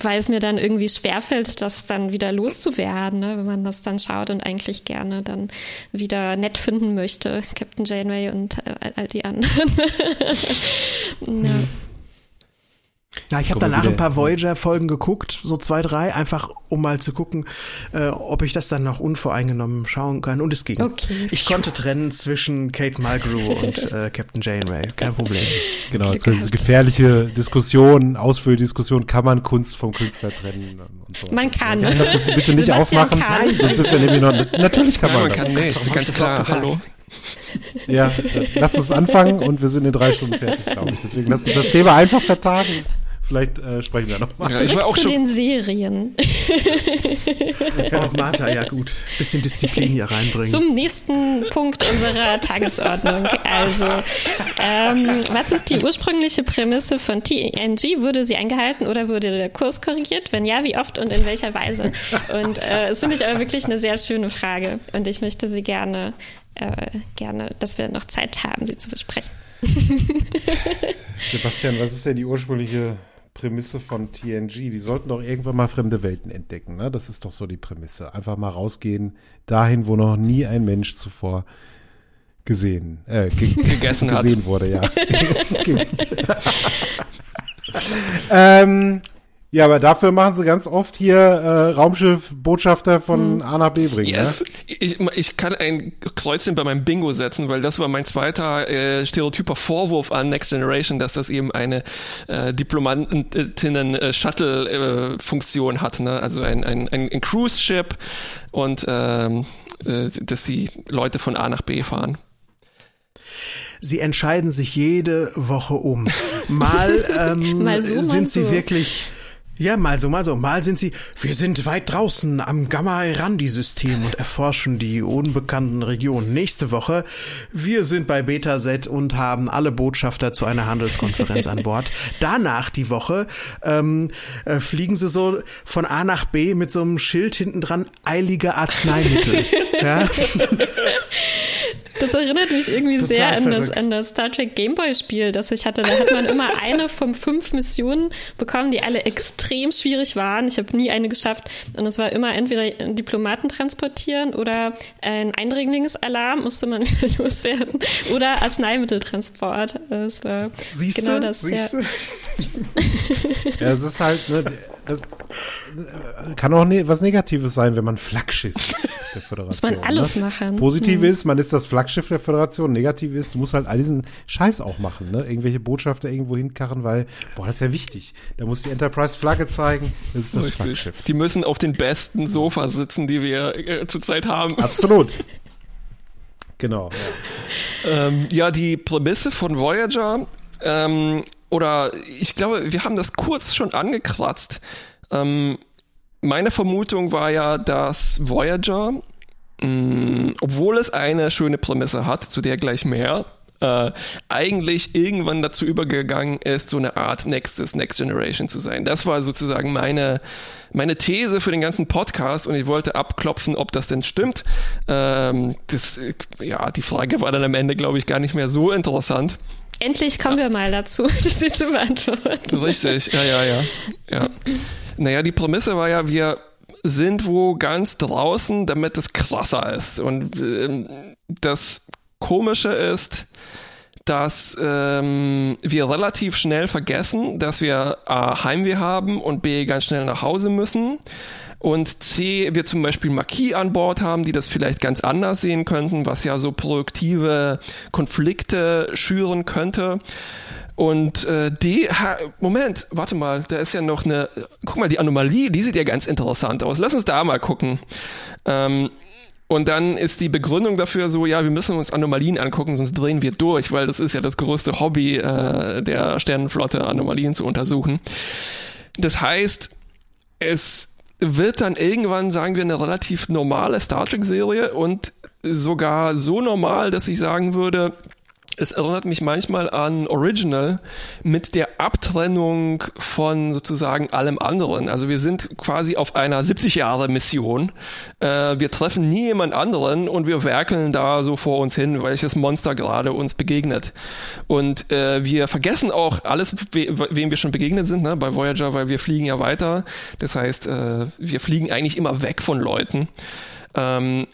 weil es mir dann irgendwie schwerfällt, das dann wieder loszuwerden, ne? wenn man das dann schaut und eigentlich gerne dann wieder nett finden möchte, Captain Janeway und äh, all die anderen. ja. Ja, ich habe danach ein paar Voyager-Folgen geguckt, so zwei, drei, einfach um mal zu gucken, äh, ob ich das dann noch unvoreingenommen schauen kann. Und es ging. Okay. Ich konnte trennen zwischen Kate Mulgrew und äh, Captain Janeway. Kein Problem. Genau, jetzt diese gefährliche Diskussion, Ausführdiskussion, kann man Kunst vom Künstler trennen und so. Man kann. Ja, lass uns bitte nicht aufmachen. Nein, sonst sind wir nämlich noch. Natürlich kann ja, man, man das. Kann nicht, ganz klar. Hallo. Ja, lass uns anfangen und wir sind in drei Stunden fertig, glaube ich. Deswegen lass uns das Thema einfach vertagen. Vielleicht äh, sprechen wir noch mal. Ja, ich war auch zu schon den Serien. oh, Martha, ja gut. Bisschen Disziplin hier reinbringen. Zum nächsten Punkt unserer Tagesordnung. Also, ähm, was ist die ursprüngliche Prämisse von TNG? Wurde sie eingehalten oder wurde der Kurs korrigiert? Wenn ja, wie oft und in welcher Weise? Und äh, das finde ich aber wirklich eine sehr schöne Frage. Und ich möchte sie gerne, äh, gerne, dass wir noch Zeit haben, sie zu besprechen. Sebastian, was ist denn die ursprüngliche Prämisse von TNG. Die sollten doch irgendwann mal fremde Welten entdecken. Ne? Das ist doch so die Prämisse. Einfach mal rausgehen dahin, wo noch nie ein Mensch zuvor gesehen, äh, ge gegessen gesehen hat. wurde, ja. ähm, Ja, aber dafür machen sie ganz oft hier äh, Raumschiff-Botschafter von hm. A nach B bringen. Yes. Ne? Ich, ich kann ein Kreuzchen bei meinem Bingo setzen, weil das war mein zweiter äh, stereotyper Vorwurf an Next Generation, dass das eben eine äh, Diplomatinnen-Shuttle-Funktion äh, hat. Ne? Also ein, ein, ein, ein Cruise-Ship und ähm, äh, dass die Leute von A nach B fahren. Sie entscheiden sich jede Woche um. Mal, ähm, mal so, sind sie so. wirklich ja, mal so, mal so. Mal sind sie, wir sind weit draußen am Gamma-Erandi-System und erforschen die unbekannten Regionen. Nächste Woche, wir sind bei Betaset und haben alle Botschafter zu einer Handelskonferenz an Bord. Danach die Woche ähm, äh, fliegen sie so von A nach B mit so einem Schild hinten dran, eilige Arzneimittel. ja? Das erinnert mich irgendwie Total sehr an das, an das Star Trek Gameboy-Spiel, das ich hatte. Da hat man immer eine von fünf Missionen bekommen, die alle extrem schwierig waren. Ich habe nie eine geschafft. Und es war immer entweder Diplomaten transportieren oder ein Eindringlingsalarm musste man loswerden oder Arzneimitteltransport. Das war Siehste? genau das. Siehste? Ja. ja, es ist halt, ne, das kann auch ne, was Negatives sein, wenn man Flaggschiff ist der Föderation. Muss man alles ne? machen. Das Positive hm. ist, man ist das Flaggschiff der Föderation. Negativ ist, du musst halt all diesen Scheiß auch machen, ne? Irgendwelche Botschafter irgendwo hinkarren, weil, boah, das ist ja wichtig. Da muss die Enterprise-Flagge zeigen, das ist das Richtig. Flaggschiff. Die müssen auf den besten Sofa sitzen, die wir äh, zurzeit haben. Absolut. Genau. Ja. Ähm, ja, die Prämisse von Voyager ähm, oder ich glaube, wir haben das kurz schon angekratzt. Ähm, meine Vermutung war ja, dass Voyager, mh, mm, obwohl es eine schöne Prämisse hat, zu der gleich mehr, äh, eigentlich irgendwann dazu übergegangen ist, so eine Art nächstes Next Generation zu sein. Das war sozusagen meine, meine These für den ganzen Podcast und ich wollte abklopfen, ob das denn stimmt. Ähm, das, ja, die Frage war dann am Ende, glaube ich, gar nicht mehr so interessant. Endlich kommen ja. wir mal dazu, sie zu beantworten. Richtig, ja, ja, ja. ja. Naja, die Prämisse war ja, wir sind wo ganz draußen, damit es krasser ist. Und ähm, das Komische ist, dass ähm, wir relativ schnell vergessen, dass wir A, Heimweh haben und B, ganz schnell nach Hause müssen und C, wir zum Beispiel Marquis an Bord haben, die das vielleicht ganz anders sehen könnten, was ja so produktive Konflikte schüren könnte. Und äh, D, ha, Moment, warte mal, da ist ja noch eine, guck mal, die Anomalie, die sieht ja ganz interessant aus. Lass uns da mal gucken. Ähm, und dann ist die Begründung dafür so, ja, wir müssen uns Anomalien angucken, sonst drehen wir durch, weil das ist ja das größte Hobby äh, der Sternenflotte, Anomalien zu untersuchen. Das heißt, es wird dann irgendwann, sagen wir, eine relativ normale Star Trek-Serie und sogar so normal, dass ich sagen würde, es erinnert mich manchmal an Original mit der Abtrennung von sozusagen allem anderen. Also wir sind quasi auf einer 70 Jahre Mission. Äh, wir treffen nie jemand anderen und wir werkeln da so vor uns hin, welches Monster gerade uns begegnet. Und äh, wir vergessen auch alles, we wem wir schon begegnet sind, ne, bei Voyager, weil wir fliegen ja weiter. Das heißt, äh, wir fliegen eigentlich immer weg von Leuten. Ähm,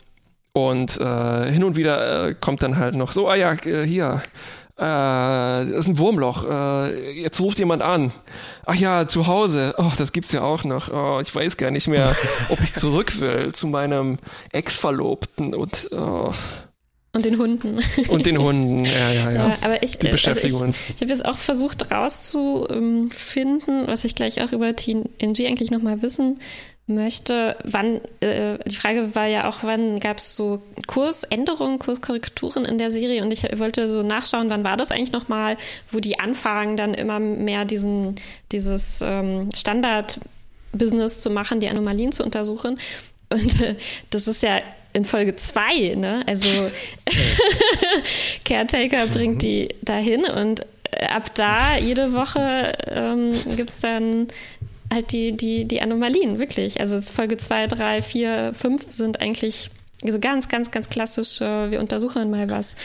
und äh, hin und wieder äh, kommt dann halt noch so, ah ja, äh, hier, äh, das ist ein Wurmloch, äh, jetzt ruft jemand an. Ach ja, zu Hause, oh, das gibt's ja auch noch. Oh, ich weiß gar nicht mehr, ob ich zurück will zu meinem Ex-Verlobten und oh. Und den Hunden. Und den Hunden, ja, ja, ja. ja aber ich, Die beschäftigen also ich, uns. Ich habe jetzt auch versucht rauszufinden, was ich gleich auch über TNG eigentlich nochmal wissen möchte, wann, äh, die Frage war ja auch, wann gab es so Kursänderungen, Kurskorrekturen in der Serie und ich wollte so nachschauen, wann war das eigentlich nochmal, wo die anfangen, dann immer mehr diesen, dieses ähm, Standard-Business zu machen, die Anomalien zu untersuchen. Und äh, das ist ja in Folge zwei, ne? Also Caretaker bringt mhm. die dahin und ab da jede Woche ähm, gibt es dann halt die, die, die Anomalien, wirklich. Also Folge 2, 3, 4, 5 sind eigentlich so ganz, ganz, ganz klassisch, äh, wir untersuchen mal was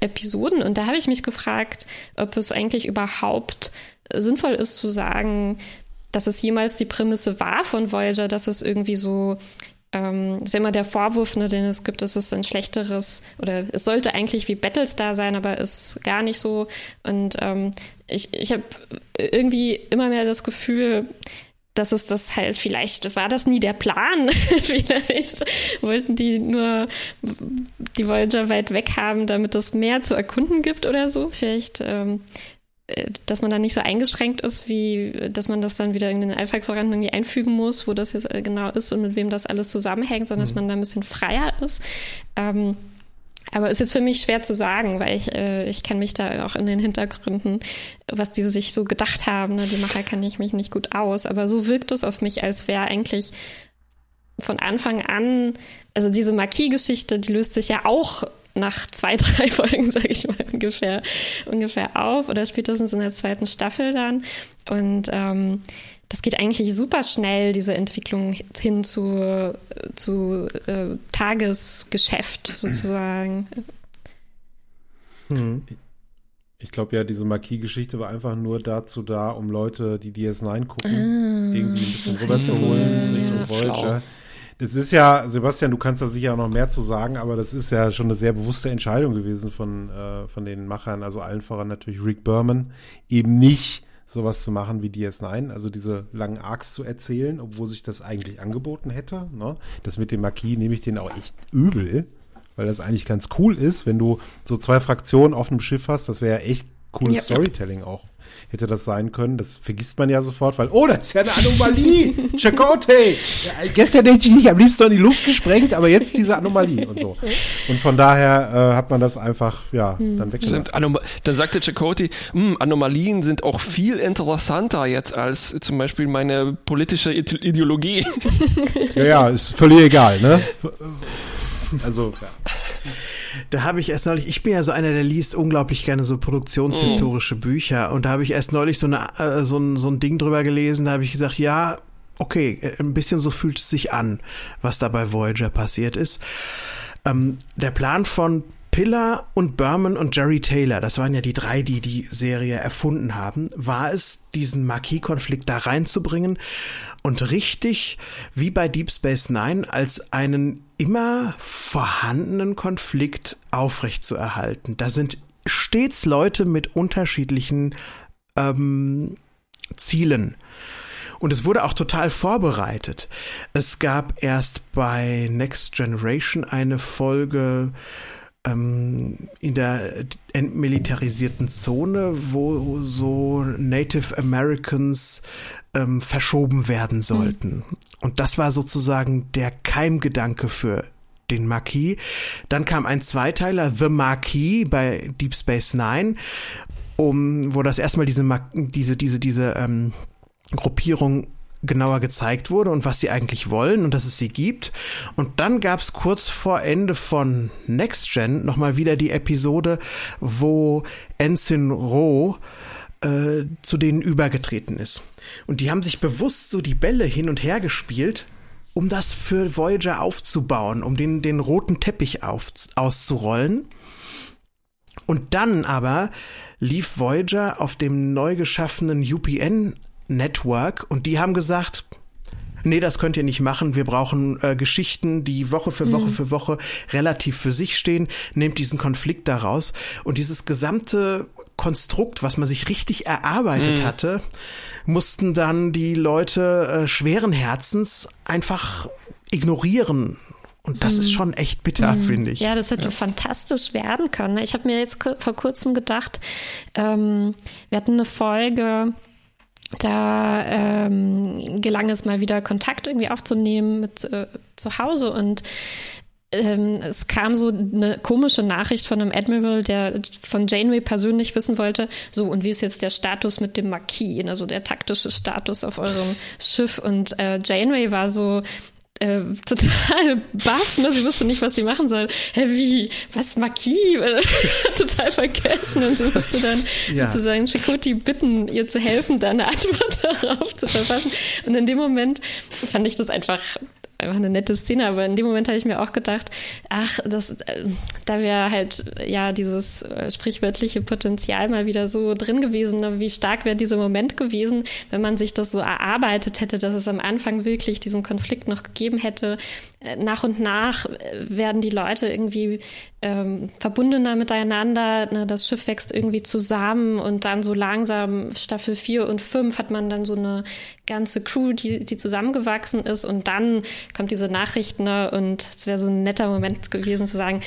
Episoden. Und da habe ich mich gefragt, ob es eigentlich überhaupt sinnvoll ist zu sagen, dass es jemals die Prämisse war von Voyager, dass es irgendwie so ähm, ist immer der Vorwurf, ne, den es gibt, es ist ein schlechteres oder es sollte eigentlich wie Battlestar sein, aber ist gar nicht so. Und ähm, ich, ich habe irgendwie immer mehr das Gefühl, dass es das halt, vielleicht war das nie der Plan. vielleicht wollten die nur die Voyager weit weg haben, damit es mehr zu erkunden gibt oder so. Vielleicht, ähm, äh, dass man da nicht so eingeschränkt ist, wie, dass man das dann wieder in den Alpha-Quadranten irgendwie einfügen muss, wo das jetzt äh, genau ist und mit wem das alles zusammenhängt, sondern mhm. dass man da ein bisschen freier ist. Ähm, aber es ist für mich schwer zu sagen, weil ich, äh, ich kenne mich da auch in den Hintergründen, was die sich so gedacht haben. Ne? Die Macher kenne ich mich nicht gut aus. Aber so wirkt es auf mich, als wäre eigentlich von Anfang an, also diese Marquis-Geschichte, die löst sich ja auch nach zwei, drei Folgen, sage ich mal, ungefähr, ungefähr auf oder spätestens in der zweiten Staffel dann. Und ähm, das geht eigentlich super schnell, diese Entwicklung hin zu, zu äh, Tagesgeschäft sozusagen. Hm. Ich glaube ja, diese Marquis-Geschichte war einfach nur dazu da, um Leute, die DS9 gucken, ah, irgendwie ein bisschen rüberzuholen Richtung ja, Voyager. Schlau. Das ist ja, Sebastian, du kannst da sicher auch noch mehr zu sagen, aber das ist ja schon eine sehr bewusste Entscheidung gewesen von, äh, von den Machern, also allen voran natürlich Rick Berman, eben nicht sowas zu machen wie DS9, also diese langen Arcs zu erzählen, obwohl sich das eigentlich angeboten hätte. Ne? Das mit dem Marquis nehme ich den auch echt übel, weil das eigentlich ganz cool ist, wenn du so zwei Fraktionen auf einem Schiff hast. Das wäre ja echt cooles ja. Storytelling auch hätte das sein können. Das vergisst man ja sofort, weil, oh, das ist ja eine Anomalie. Chakotay. Ja, gestern hätte ich nicht am liebsten in die Luft gesprengt, aber jetzt diese Anomalie und so. Und von daher äh, hat man das einfach, ja, hm. dann weggelassen. Anom dann sagte Chakotay, hm, Anomalien sind auch viel interessanter jetzt als zum Beispiel meine politische Ideologie. ja, ja, ist völlig egal, ne? Also, ja. Da habe ich erst neulich, ich bin ja so einer, der liest unglaublich gerne so produktionshistorische mm. Bücher und da habe ich erst neulich so, eine, äh, so, ein, so ein Ding drüber gelesen, da habe ich gesagt, ja, okay, äh, ein bisschen so fühlt es sich an, was da bei Voyager passiert ist. Ähm, der Plan von Pillar und Berman und Jerry Taylor, das waren ja die drei, die die Serie erfunden haben, war es, diesen Marquis-Konflikt da reinzubringen und richtig, wie bei Deep Space Nine, als einen immer vorhandenen Konflikt aufrechtzuerhalten. Da sind stets Leute mit unterschiedlichen ähm, Zielen. Und es wurde auch total vorbereitet. Es gab erst bei Next Generation eine Folge, ähm, in der entmilitarisierten Zone, wo so Native Americans ähm, verschoben werden sollten. Mhm. Und das war sozusagen der Keimgedanke für den Marquis. Dann kam ein Zweiteiler, The Marquis bei Deep Space Nine, um, wo das erstmal diese, diese, diese, diese ähm, Gruppierung genauer gezeigt wurde und was sie eigentlich wollen und dass es sie gibt. Und dann gab es kurz vor Ende von Next Gen nochmal wieder die Episode, wo Ensign Roh äh, zu denen übergetreten ist. Und die haben sich bewusst so die Bälle hin und her gespielt, um das für Voyager aufzubauen, um den, den roten Teppich auf, auszurollen. Und dann aber lief Voyager auf dem neu geschaffenen UPN Network und die haben gesagt, nee, das könnt ihr nicht machen. Wir brauchen äh, Geschichten, die Woche für Woche mhm. für Woche relativ für sich stehen. Nehmt diesen Konflikt daraus. Und dieses gesamte Konstrukt, was man sich richtig erarbeitet mhm. hatte, mussten dann die Leute äh, schweren Herzens einfach ignorieren. Und das ist mhm. schon echt bitter, mhm. finde ich. Ja, das hätte ja. fantastisch werden können. Ich habe mir jetzt vor kurzem gedacht, ähm, wir hatten eine Folge, da ähm, gelang es mal wieder Kontakt irgendwie aufzunehmen mit äh, zu Hause und ähm, es kam so eine komische Nachricht von einem Admiral, der von Janeway persönlich wissen wollte, so und wie ist jetzt der Status mit dem Marquis, also der taktische Status auf eurem Schiff? Und äh, Janeway war so, äh, total baff, ne? Sie wusste nicht, was sie machen soll. Hä, wie? Was Marquis? total vergessen. Und so musste dann ja. sozusagen Chakoti bitten, ihr zu helfen, da eine Antwort darauf zu verfassen. Und in dem Moment fand ich das einfach einfach eine nette Szene, aber in dem Moment habe ich mir auch gedacht, ach, das, äh, da wäre halt ja dieses äh, sprichwörtliche Potenzial mal wieder so drin gewesen. Ne? Wie stark wäre dieser Moment gewesen, wenn man sich das so erarbeitet hätte, dass es am Anfang wirklich diesen Konflikt noch gegeben hätte. Äh, nach und nach werden die Leute irgendwie ähm, verbundener miteinander. Ne? Das Schiff wächst irgendwie zusammen und dann so langsam Staffel 4 und 5 hat man dann so eine ganze Crew, die, die zusammengewachsen ist und dann kommt diese Nachricht ne? und es wäre so ein netter Moment gewesen zu sagen,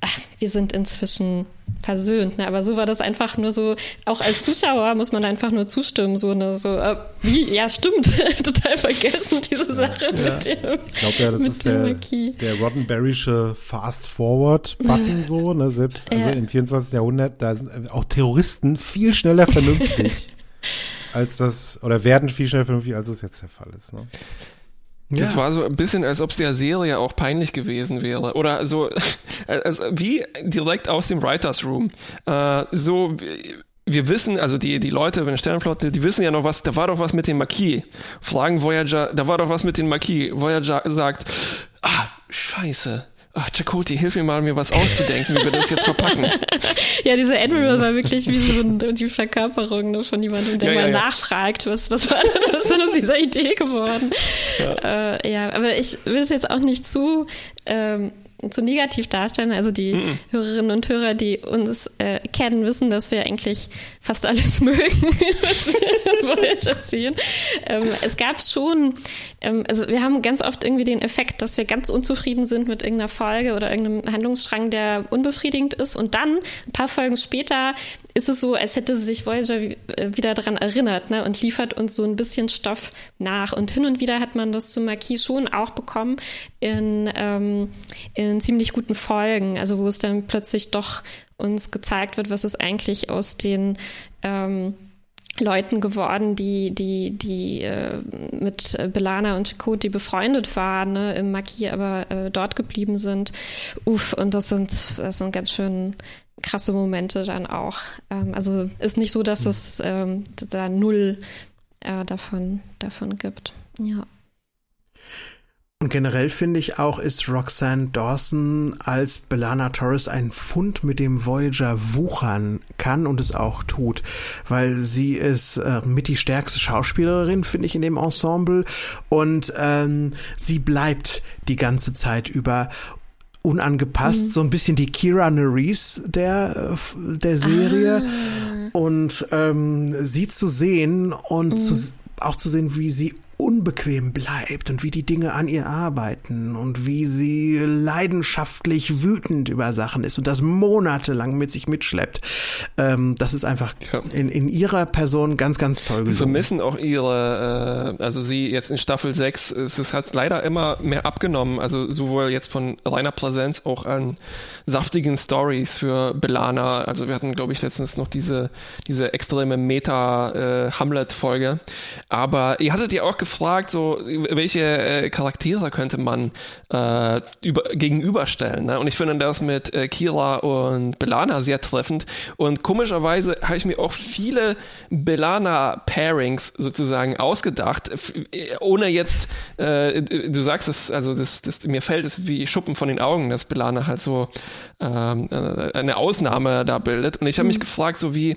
ach, wir sind inzwischen versöhnt. Ne? Aber so war das einfach nur so, auch als Zuschauer muss man einfach nur zustimmen. So, ne? so äh, wie? Ja, stimmt. Total vergessen, diese Sache ja. mit dem Ich glaube ja, das ist der, der Roddenberrysche Fast-Forward-Button so. Ne? Selbst also ja. im 24. Jahrhundert, da sind auch Terroristen viel schneller vernünftig. als das, oder werden viel schneller vernünftig, als es jetzt der Fall ist. Ne? Das ja. war so ein bisschen, als ob es der Serie auch peinlich gewesen wäre. Oder so, also wie direkt aus dem Writers Room. Äh, so, wir wissen, also die, die Leute bei der Sternenflotte, die wissen ja noch was, da war doch was mit den Marquis. Fragen Voyager, da war doch was mit den Marquis. Voyager sagt, ah, scheiße ach, Chakoti, hilf mir mal, mir was auszudenken, wie wir das jetzt verpacken. ja, dieser Admiral war wirklich wie so die Verkörperung ne, von jemandem, der ja, mal ja, nachfragt, was, was war denn, was ist denn aus dieser Idee geworden? Ja. Äh, ja, aber ich will es jetzt auch nicht zu ähm, zu negativ darstellen. Also die -mm. Hörerinnen und Hörer, die uns äh, kennen, wissen, dass wir eigentlich fast alles mögen, was wir Voyager sehen. Ähm, es gab schon, ähm, also wir haben ganz oft irgendwie den Effekt, dass wir ganz unzufrieden sind mit irgendeiner Folge oder irgendeinem Handlungsstrang, der unbefriedigend ist. Und dann, ein paar Folgen später, ist es so, als hätte sich Voyager äh, wieder daran erinnert ne, und liefert uns so ein bisschen Stoff nach. Und hin und wieder hat man das zum Marquis schon auch bekommen in, ähm, in ziemlich guten Folgen, also wo es dann plötzlich doch uns gezeigt wird, was ist eigentlich aus den ähm, Leuten geworden, die, die, die äh, mit Belana und Chakotay befreundet waren, ne, im Marquis aber äh, dort geblieben sind. Uff, und das sind, das sind ganz schön krasse Momente dann auch. Ähm, also ist nicht so, dass es ähm, da null äh, davon, davon gibt. Ja. Und generell finde ich auch, ist Roxanne Dawson als Belana Torres ein Fund, mit dem Voyager wuchern kann und es auch tut. Weil sie ist äh, mit die stärkste Schauspielerin, finde ich, in dem Ensemble. Und ähm, sie bleibt die ganze Zeit über unangepasst, mhm. so ein bisschen die Kira Nerys der, der Serie. Ah. Und ähm, sie zu sehen und mhm. zu, auch zu sehen, wie sie unbequem bleibt und wie die Dinge an ihr arbeiten und wie sie leidenschaftlich wütend über Sachen ist und das monatelang mit sich mitschleppt. Ähm, das ist einfach ja. in, in ihrer Person ganz, ganz toll gelungen. Wir vermissen auch ihre, äh, also sie jetzt in Staffel 6, es, es hat leider immer mehr abgenommen, also sowohl jetzt von reiner Präsenz auch an saftigen Stories für Belana. Also wir hatten, glaube ich, letztens noch diese, diese extreme Meta-Hamlet-Folge. Äh, Aber ihr hattet ja auch gefragt, gefragt, so welche äh, Charaktere könnte man äh, über, gegenüberstellen. Ne? Und ich finde das mit äh, Kira und Belana sehr treffend. Und komischerweise habe ich mir auch viele Belana-Pairings sozusagen ausgedacht, äh, ohne jetzt, äh, du sagst es, also das, das, mir fällt es wie Schuppen von den Augen, dass Belana halt so ähm, äh, eine Ausnahme da bildet. Und ich habe mich mhm. gefragt, so wie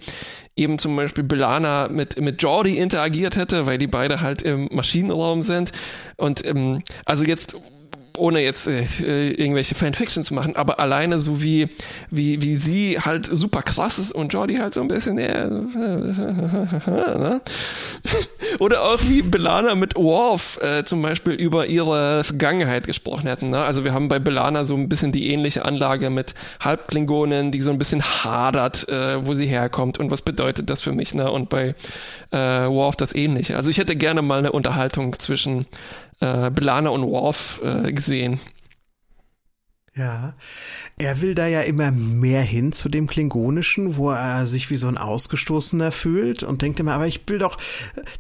eben zum Beispiel Belana mit, mit Jordi interagiert hätte, weil die beide halt im Maschinenraum sind. Und ähm, also jetzt ohne jetzt äh, irgendwelche Fanfiction zu machen, aber alleine so wie, wie, wie sie halt super krass ist und Jordi halt so ein bisschen, äh, ne? Oder auch wie Belana mit Worf äh, zum Beispiel über ihre Vergangenheit gesprochen hätten. Ne? Also wir haben bei Belana so ein bisschen die ähnliche Anlage mit Halbklingonen, die so ein bisschen hadert, äh, wo sie herkommt und was bedeutet das für mich. Ne? Und bei äh, Worf das ähnliche. Also ich hätte gerne mal eine Unterhaltung zwischen äh, Belana und Worf äh, gesehen. Ja, er will da ja immer mehr hin zu dem Klingonischen, wo er sich wie so ein Ausgestoßener fühlt und denkt immer, aber ich will doch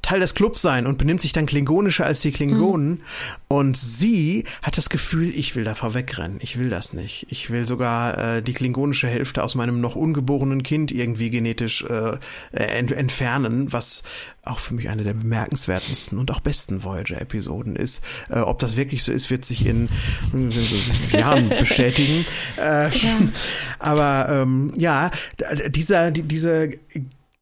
Teil des Clubs sein und benimmt sich dann klingonischer als die Klingonen. Mhm. Und sie hat das Gefühl, ich will da vorwegrennen, ich will das nicht. Ich will sogar äh, die klingonische Hälfte aus meinem noch ungeborenen Kind irgendwie genetisch äh, ent entfernen, was auch für mich eine der bemerkenswertesten und auch besten Voyager-Episoden ist. Äh, ob das wirklich so ist, wird sich in, in, in Jahren bestätigen. Äh, ja. Aber ähm, ja, dieser, die, diese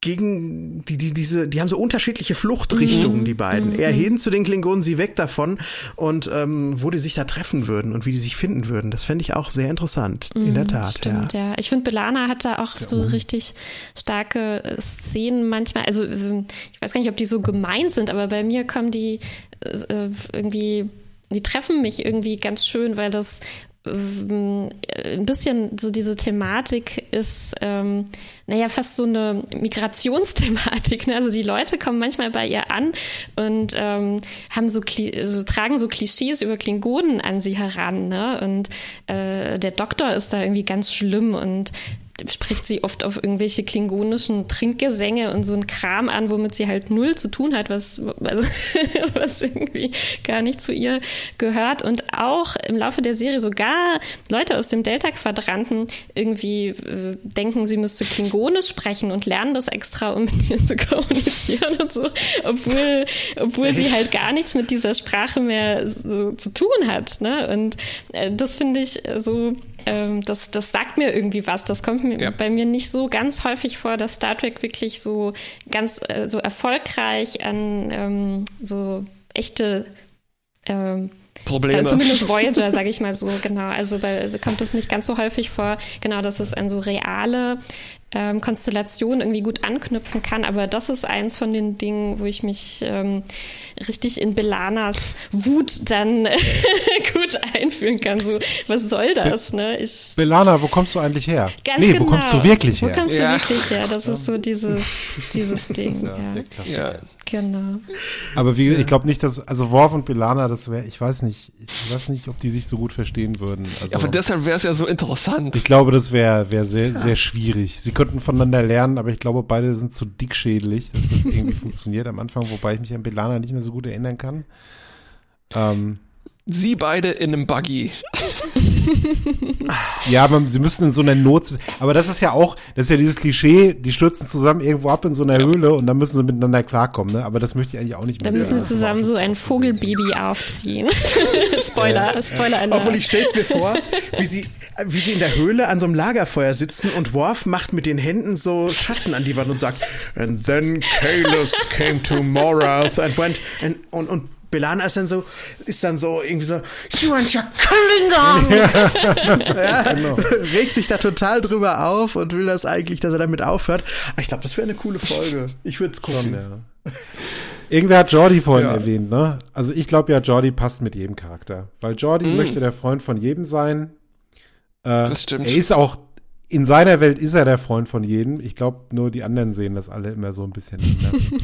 gegen die, die, diese, die haben so unterschiedliche Fluchtrichtungen, mhm. die beiden. Mhm. Er hin zu den Klingonen, sie weg davon und ähm, wo die sich da treffen würden und wie die sich finden würden. Das fände ich auch sehr interessant, mhm, in der mhm, Tat. Stimmt, ja. ja. Ich finde, Belana hat da auch ja, so richtig starke äh, Szenen manchmal. Also ähm, ich weiß gar nicht, ob die so gemeint sind, aber bei mir kommen die äh, irgendwie die treffen mich irgendwie ganz schön, weil das ein bisschen so diese Thematik ist, ähm, naja, fast so eine Migrationsthematik. Ne? Also die Leute kommen manchmal bei ihr an und ähm, haben so, so tragen so Klischees über Klingonen an sie heran. Ne? Und äh, der Doktor ist da irgendwie ganz schlimm und spricht sie oft auf irgendwelche klingonischen Trinkgesänge und so ein Kram an, womit sie halt null zu tun hat, was, also, was irgendwie gar nicht zu ihr gehört. Und auch im Laufe der Serie sogar Leute aus dem Delta-Quadranten irgendwie äh, denken, sie müsste Klingonisch sprechen und lernen das extra, um mit ihr zu kommunizieren und so, obwohl, obwohl sie halt gar nichts mit dieser Sprache mehr so zu tun hat. Ne? Und äh, das finde ich so ähm, das, das sagt mir irgendwie was. Das kommt mir, ja. bei mir nicht so ganz häufig vor, dass Star Trek wirklich so ganz äh, so erfolgreich an ähm, so echte ähm, Probleme. Also zumindest Voyager, sage ich mal so, genau. Also bei, kommt es nicht ganz so häufig vor, genau, dass es an so reale ähm, Konstellation irgendwie gut anknüpfen kann. Aber das ist eins von den Dingen, wo ich mich ähm, richtig in Belanas Wut dann gut einfühlen kann. So, was soll das? Ne? Ich, Belana, wo kommst du eigentlich her? Ganz nee, genau. wo kommst du wirklich her? Wo kommst ja. du wirklich her? Das ist so dieses, dieses Ding. Das ist ja, ja. Genau. Aber wie, ich glaube nicht, dass, also Worf und Belana, das wäre, ich weiß nicht, ich weiß nicht, ob die sich so gut verstehen würden. Also, ja, aber deshalb wäre es ja so interessant. Ich glaube, das wäre wär sehr, sehr schwierig. Sie könnten voneinander lernen, aber ich glaube, beide sind zu dickschädlich, dass das irgendwie funktioniert am Anfang, wobei ich mich an Belana nicht mehr so gut erinnern kann. Ähm, Sie beide in einem Buggy. ja, aber sie müssen in so einer Not. Aber das ist ja auch, das ist ja dieses Klischee, die stürzen zusammen irgendwo ab in so einer ja. Höhle und dann müssen sie miteinander klarkommen, ne? Aber das möchte ich eigentlich auch nicht mehr. Dann müssen sie zusammen so ein Vogelbaby aufziehen. Spoiler, äh, Spoiler Alert. Obwohl ich stell's mir vor, wie sie, wie sie in der Höhle an so einem Lagerfeuer sitzen und Worf macht mit den Händen so Schatten an die Wand und sagt, and then Kalos came to Morath and went, and, und, und Belana ist dann so, ist dann so irgendwie so, you and your Klingon! Ja, ja, genau. Regt sich da total drüber auf und will das eigentlich, dass er damit aufhört. Aber ich glaube, das wäre eine coole Folge. Ich würde es gucken. Ja. Irgendwer hat Jordi vorhin ja. erwähnt, ne? Also ich glaube ja, Jordi passt mit jedem Charakter. Weil Jordi mm. möchte der Freund von jedem sein. Äh, das stimmt. Er ist auch, in seiner Welt ist er der Freund von jedem. Ich glaube, nur die anderen sehen das alle immer so ein bisschen anders.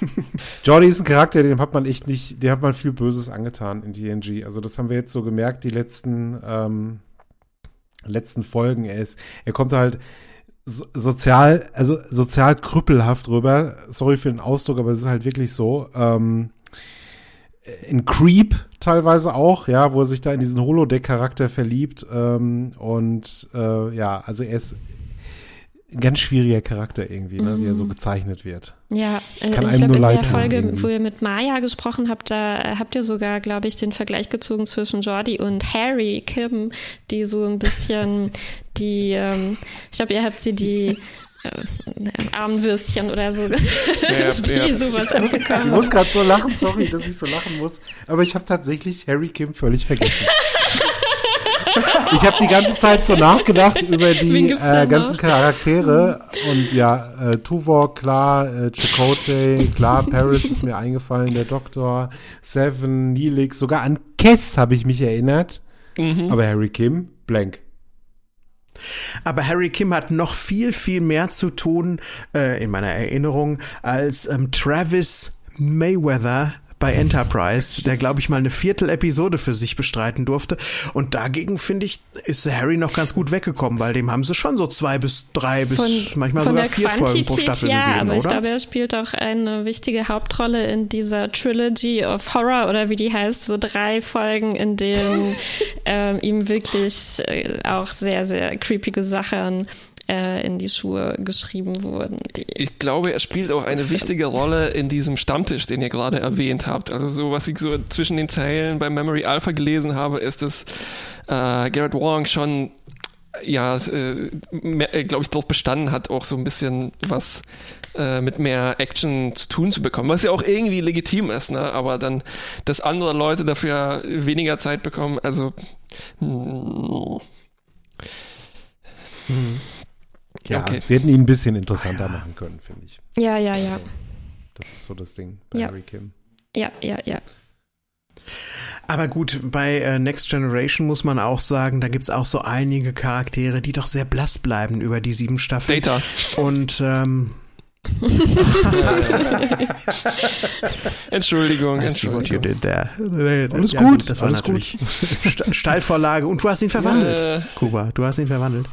Jordi ist ein Charakter, dem hat man echt nicht, dem hat man viel Böses angetan in TNG. Also das haben wir jetzt so gemerkt, die letzten, ähm, letzten Folgen. Er ist, er kommt halt sozial, also sozial krüppelhaft rüber. Sorry für den Ausdruck, aber es ist halt wirklich so. Ähm, in Creep teilweise auch, ja, wo er sich da in diesen Holodeck-Charakter verliebt. Ähm, und äh, ja, also er ist ganz schwieriger Charakter irgendwie, ne, wie er so mhm. gezeichnet wird. Ja, äh, Kann ich glaube, in der Folge, irgendwie. wo ihr mit Maya gesprochen habt, da habt ihr sogar, glaube ich, den Vergleich gezogen zwischen Jordi und Harry Kim, die so ein bisschen die, ähm, ich glaube, ihr habt sie die äh, Armwürstchen oder so, ja, die ja. sowas Ich muss gerade so lachen, sorry, dass ich so lachen muss, aber ich habe tatsächlich Harry Kim völlig vergessen. ich habe die ganze Zeit so nachgedacht über die äh, ganzen Charaktere und ja, äh, Tuvok, klar, äh, Chakotay, klar, Paris ist mir eingefallen, der Doktor, Seven, Neelix, sogar an Kess habe ich mich erinnert, mhm. aber Harry Kim, blank. Aber Harry Kim hat noch viel, viel mehr zu tun, äh, in meiner Erinnerung, als ähm, Travis Mayweather bei Enterprise, der glaube ich mal eine Viertel-Episode für sich bestreiten durfte. Und dagegen finde ich, ist Harry noch ganz gut weggekommen, weil dem haben sie schon so zwei bis drei bis von, manchmal sogar vier Folgen pro Staffel ja, gegeben, aber ich glaube, er spielt auch eine wichtige Hauptrolle in dieser Trilogy of Horror oder wie die heißt, so drei Folgen, in denen ähm, ihm wirklich äh, auch sehr, sehr creepige Sachen äh, in die Schuhe geschrieben wurden. ich glaube, er spielt auch eine wichtige Rolle in diesem Stammtisch, den ihr gerade erwähnt habt. Also so, was ich so zwischen den Zeilen bei Memory Alpha gelesen habe, ist, dass äh, Garrett Wong schon ja, äh, äh glaube ich, darauf bestanden hat, auch so ein bisschen was äh, mit mehr Action zu tun zu bekommen, was ja auch irgendwie legitim ist, ne? aber dann, dass andere Leute dafür weniger Zeit bekommen, also hm. Ja, okay. sie hätten ihn ein bisschen interessanter ah, ja. machen können, finde ich. Ja, ja, ja. Also, das ist so das Ding bei ja. Harry Kim. Ja, ja, ja. Aber gut, bei äh, Next Generation muss man auch sagen, da gibt's auch so einige Charaktere, die doch sehr blass bleiben über die sieben Staffeln. Data. Und ähm, Entschuldigung, Entschuldigung. What you did there. Alles ja, gut, das war alles natürlich gut. Steilvorlage und du hast ihn verwandelt, ja. Kuba. Du hast ihn verwandelt.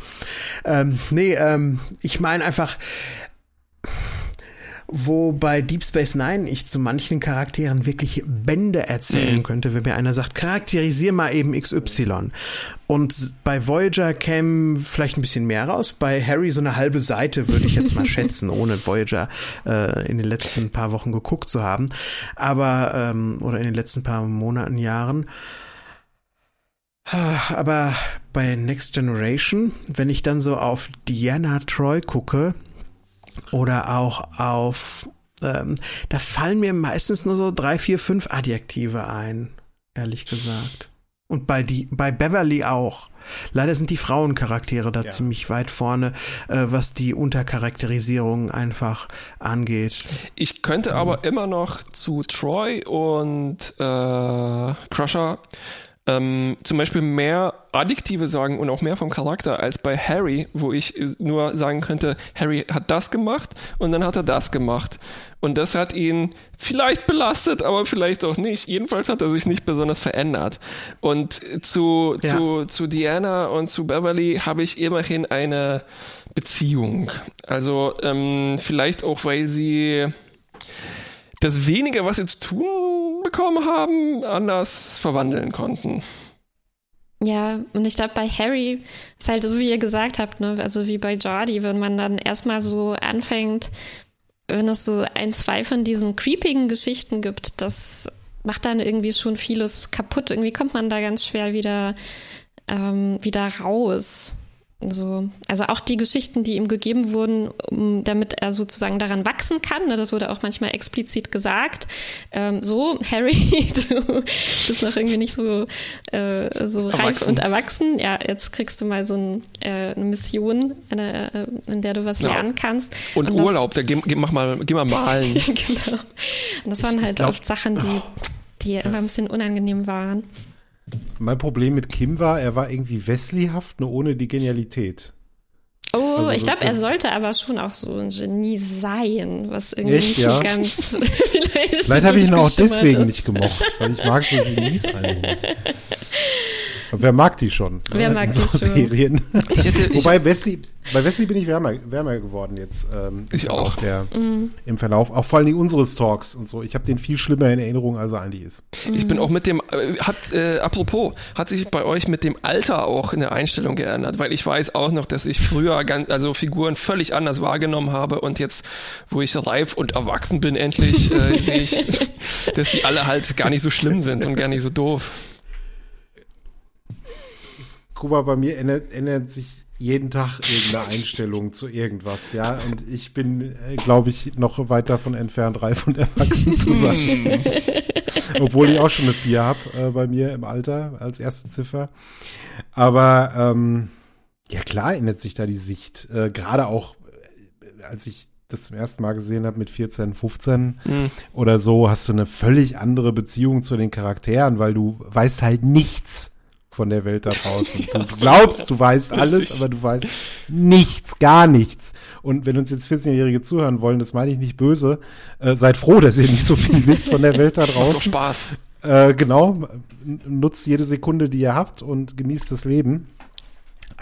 Ähm, nee, ähm, ich meine einfach, wo bei Deep Space Nine ich zu manchen Charakteren wirklich Bände erzählen mhm. könnte, wenn mir einer sagt, charakterisier mal eben XY. Und bei Voyager käme vielleicht ein bisschen mehr raus. Bei Harry so eine halbe Seite würde ich jetzt mal schätzen, ohne Voyager äh, in den letzten paar Wochen geguckt zu haben. Aber, ähm, oder in den letzten paar Monaten, Jahren. Aber bei Next Generation, wenn ich dann so auf Diana Troy gucke, oder auch auf, ähm, da fallen mir meistens nur so drei, vier, fünf Adjektive ein, ehrlich gesagt. Und bei die, bei Beverly auch. Leider sind die Frauencharaktere da ja. ziemlich weit vorne, äh, was die Untercharakterisierung einfach angeht. Ich könnte mhm. aber immer noch zu Troy und äh, Crusher ähm, zum Beispiel mehr Adjektive sagen und auch mehr vom Charakter als bei Harry, wo ich nur sagen könnte, Harry hat das gemacht und dann hat er das gemacht. Und das hat ihn vielleicht belastet, aber vielleicht auch nicht. Jedenfalls hat er sich nicht besonders verändert. Und zu, ja. zu, zu Diana und zu Beverly habe ich immerhin eine Beziehung. Also ähm, vielleicht auch, weil sie das wenige, was sie zu tun bekommen haben, anders verwandeln konnten. Ja, und ich glaube, bei Harry ist halt so, wie ihr gesagt habt, ne, also wie bei Jordi, wenn man dann erstmal so anfängt, wenn es so ein, zwei von diesen creepigen Geschichten gibt, das macht dann irgendwie schon vieles kaputt. Irgendwie kommt man da ganz schwer wieder, ähm, wieder raus. So, also auch die Geschichten, die ihm gegeben wurden, um, damit er sozusagen daran wachsen kann. Ne, das wurde auch manchmal explizit gesagt. Ähm, so, Harry, du bist noch irgendwie nicht so, äh, so reif und erwachsen. Ja, jetzt kriegst du mal so ein, äh, eine Mission, eine, äh, in der du was ja. lernen kannst. Und, und Urlaub, das, da geh, geh, mach mal, geh mal malen. genau. Und das waren halt glaub, oft Sachen, die, die immer ein bisschen unangenehm waren. Mein Problem mit Kim war, er war irgendwie Wesleyhaft, nur ohne die Genialität. Oh, also, ich glaube, er sollte aber schon auch so ein Genie sein, was irgendwie echt, nicht ja? so ganz vielleicht. Vielleicht habe ich ihn auch deswegen ist. nicht gemocht, weil ich mag so Genies eigentlich nicht. Wer mag die schon? Wer mag die so schon? Serien. Ich hätte, Wobei ich, Wesley, bei Wesley bin ich wärmer, wärmer geworden jetzt. Ähm, ich auch. Der, mhm. Im Verlauf, auch vor allen Dingen unseres Talks und so. Ich habe den viel schlimmer in Erinnerung, als er eigentlich ist. Ich bin auch mit dem, äh, hat, äh, apropos, hat sich bei euch mit dem Alter auch in der Einstellung geändert? Weil ich weiß auch noch, dass ich früher ganz, also Figuren völlig anders wahrgenommen habe und jetzt, wo ich reif und erwachsen bin, endlich äh, sehe ich, dass die alle halt gar nicht so schlimm sind und gar nicht so doof. Kuba, bei mir ändert, ändert sich jeden Tag irgendeine Einstellung zu irgendwas, ja. Und ich bin, äh, glaube ich, noch weit davon entfernt, reif und erwachsen zu sein. Obwohl ich auch schon eine 4 habe äh, bei mir im Alter als erste Ziffer. Aber ähm, ja klar ändert sich da die Sicht. Äh, Gerade auch, äh, als ich das zum ersten Mal gesehen habe mit 14, 15 mhm. oder so, hast du eine völlig andere Beziehung zu den Charakteren, weil du weißt halt nichts von der Welt da draußen. Du glaubst, du weißt alles, aber du weißt nichts, gar nichts. Und wenn uns jetzt 14-Jährige zuhören wollen, das meine ich nicht böse, äh, seid froh, dass ihr nicht so viel wisst von der Welt da draußen. Macht doch Spaß. Äh, genau, nutzt jede Sekunde, die ihr habt und genießt das Leben.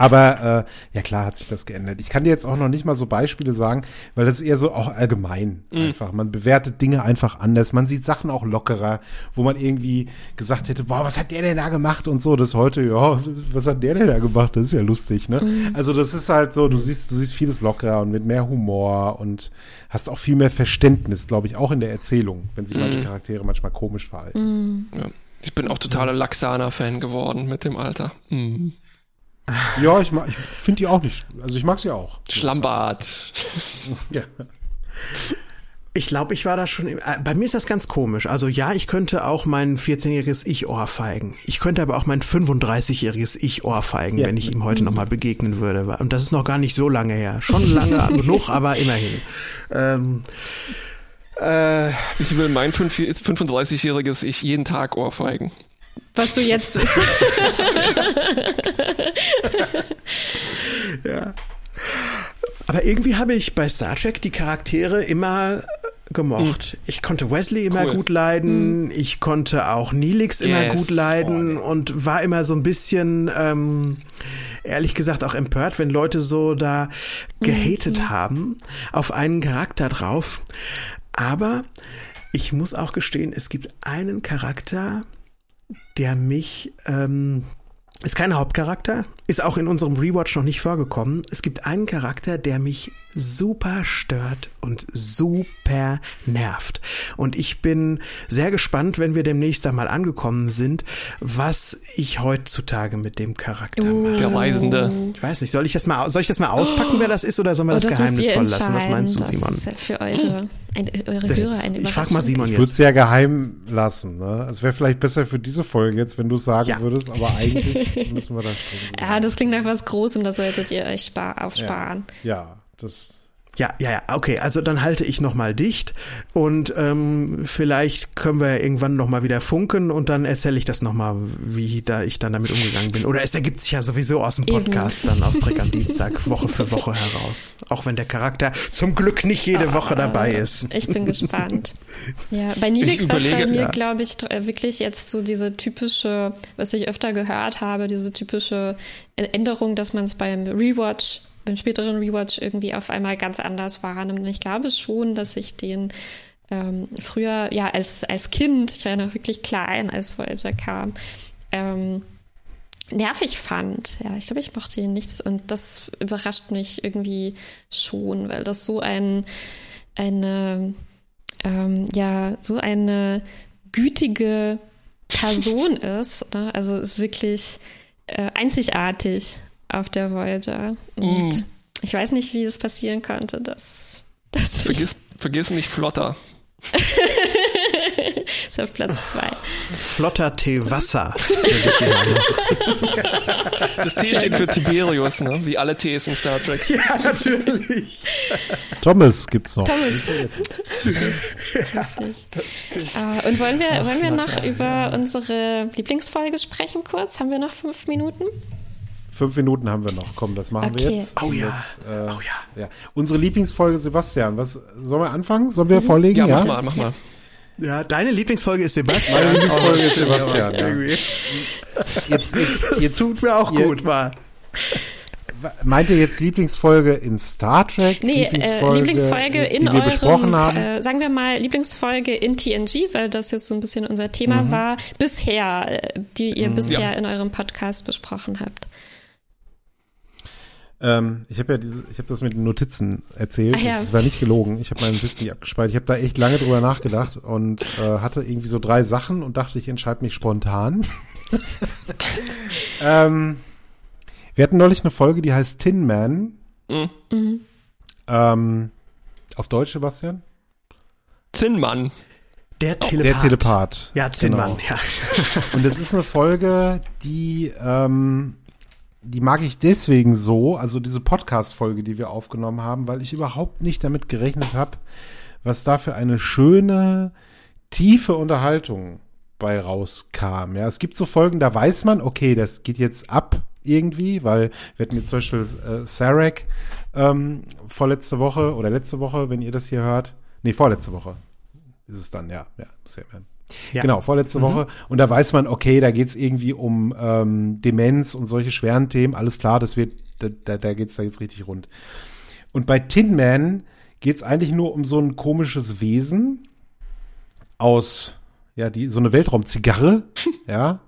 Aber äh, ja klar hat sich das geändert. Ich kann dir jetzt auch noch nicht mal so Beispiele sagen, weil das ist eher so auch allgemein mhm. einfach. Man bewertet Dinge einfach anders. Man sieht Sachen auch lockerer, wo man irgendwie gesagt hätte, boah, was hat der denn da gemacht und so. Das heute, ja, was hat der denn da gemacht? Das ist ja lustig, ne? Mhm. Also das ist halt so, du siehst, du siehst vieles lockerer und mit mehr Humor und hast auch viel mehr Verständnis, glaube ich, auch in der Erzählung, wenn sich mhm. manche Charaktere manchmal komisch verhalten. Mhm. Ja. Ich bin auch totaler Laxana-Fan geworden mit dem Alter. Mhm. Ja, ich, ich finde die auch nicht. Also ich mag sie auch. Schlammbad. ja. Ich glaube, ich war da schon. Äh, bei mir ist das ganz komisch. Also ja, ich könnte auch mein 14-jähriges Ich ohrfeigen. Ich könnte aber auch mein 35-jähriges Ich ohrfeigen, ja. wenn ich ihm heute nochmal begegnen würde. Und das ist noch gar nicht so lange her. Schon lange genug, aber immerhin. Ähm, äh, ich will mein 35-jähriges Ich jeden Tag ohrfeigen. Was du jetzt bist. ja. Aber irgendwie habe ich bei Star Trek die Charaktere immer gemocht. Mhm. Ich konnte Wesley immer cool. gut leiden, mhm. ich konnte auch Neelix immer yes. gut leiden oh, und war immer so ein bisschen, ähm, ehrlich gesagt, auch empört, wenn Leute so da gehatet mhm. haben auf einen Charakter drauf. Aber ich muss auch gestehen, es gibt einen Charakter, der mich, ähm, ist kein Hauptcharakter, ist auch in unserem Rewatch noch nicht vorgekommen. Es gibt einen Charakter, der mich super stört und super nervt. Und ich bin sehr gespannt, wenn wir demnächst einmal angekommen sind, was ich heutzutage mit dem Charakter uh. mache. Der Reisende. Ich weiß nicht, soll ich das mal, soll ich das mal auspacken, oh. wer das ist, oder sollen wir oh, das, das geheimnisvoll lassen? Was meinst du, Simon? Das ist für eure, ein, eure das, Hörer eine Ich frag mal Simon jetzt. Ich würde es ja geheim lassen. Ne? Es wäre vielleicht besser für diese Folge jetzt, wenn du es sagen ja. würdest, aber eigentlich müssen wir da streng sein. Ja, das klingt nach was Großem, das solltet ihr euch aufsparen. ja, ja das ja, ja, ja, okay, also dann halte ich nochmal dicht und ähm, vielleicht können wir irgendwann nochmal wieder funken und dann erzähle ich das nochmal, wie da ich dann damit umgegangen bin. Oder es ergibt sich ja sowieso aus dem Podcast Eben. dann aus Dreck am Dienstag, Woche für Woche heraus. Auch wenn der Charakter zum Glück nicht jede ah, Woche dabei ist. Ich bin gespannt. ja, bei Nilix war es bei mir, ja. glaube ich, wirklich jetzt so diese typische, was ich öfter gehört habe, diese typische Änderung, dass man es beim Rewatch beim späteren Rewatch irgendwie auf einmal ganz anders wahrnimmt. Und ich glaube schon, dass ich den ähm, früher, ja, als, als Kind, ich war ja noch wirklich klein, als Voyager kam, ähm, nervig fand. Ja, ich glaube, ich mochte ihn nicht und das überrascht mich irgendwie schon, weil das so ein, eine, ähm, ja, so eine gütige Person ist. Ne? Also ist wirklich äh, einzigartig auf der Voyager. Und mm. ich weiß nicht, wie es passieren konnte, dass, dass vergiss, vergiss nicht Flotter. ist auf Platz zwei. Flotter Tee Wasser. das T steht für Tiberius, ne? Wie alle Tees in Star Trek. Ja, natürlich. Thomas gibt's noch. Thomas. ja, uh, und wollen wir, wollen wir noch über unsere Lieblingsfolge sprechen kurz? Haben wir noch fünf Minuten? Fünf Minuten haben wir noch. Komm, das machen okay. wir jetzt. Oh ja. Das, äh, oh ja. ja. Unsere Lieblingsfolge, Sebastian. Was sollen wir anfangen? Sollen wir mhm. vorlegen? Ja, ja, mach mal, mach mal. Ja, deine Lieblingsfolge ist Sebastian. Meine Lieblingsfolge ist Sebastian. Ja. Jetzt, jetzt, jetzt, tut mir auch gut, mal. Meint ihr jetzt Lieblingsfolge in Star Trek? Nee, Lieblingsfolge, äh, Lieblingsfolge in die wir eurem, besprochen haben? Äh, sagen wir mal Lieblingsfolge in TNG, weil das jetzt so ein bisschen unser Thema mhm. war, bisher, äh, die ihr mhm. bisher ja. in eurem Podcast besprochen habt. Ähm, ich habe ja diese, ich habe das mit den Notizen erzählt. Ach ja. das, das war nicht gelogen. Ich habe meine Notizen nicht abgespeichert. Ich habe da echt lange drüber nachgedacht und äh, hatte irgendwie so drei Sachen und dachte, ich entscheide mich spontan. ähm, wir hatten neulich eine Folge, die heißt Tin Man. Mhm. Ähm, auf Deutsch, Sebastian? Zinnmann. Der Telepath. Der Telepath. Ja, Zinnmann, genau. ja. Und es ist eine Folge, die ähm, die mag ich deswegen so, also diese Podcast-Folge, die wir aufgenommen haben, weil ich überhaupt nicht damit gerechnet habe, was da für eine schöne, tiefe Unterhaltung bei rauskam. Ja, es gibt so Folgen, da weiß man, okay, das geht jetzt ab irgendwie, weil wir hatten jetzt zum Beispiel äh, Sarek ähm, vorletzte Woche oder letzte Woche, wenn ihr das hier hört. Nee, vorletzte Woche ist es dann, ja, ja, muss ja werden. Ja. Genau, vorletzte mhm. Woche. Und da weiß man, okay, da geht's irgendwie um ähm, Demenz und solche schweren Themen. Alles klar, das wird, da, da, da geht's da jetzt richtig rund. Und bei Tin Man geht's eigentlich nur um so ein komisches Wesen aus, ja, die, so eine Weltraumzigarre, ja,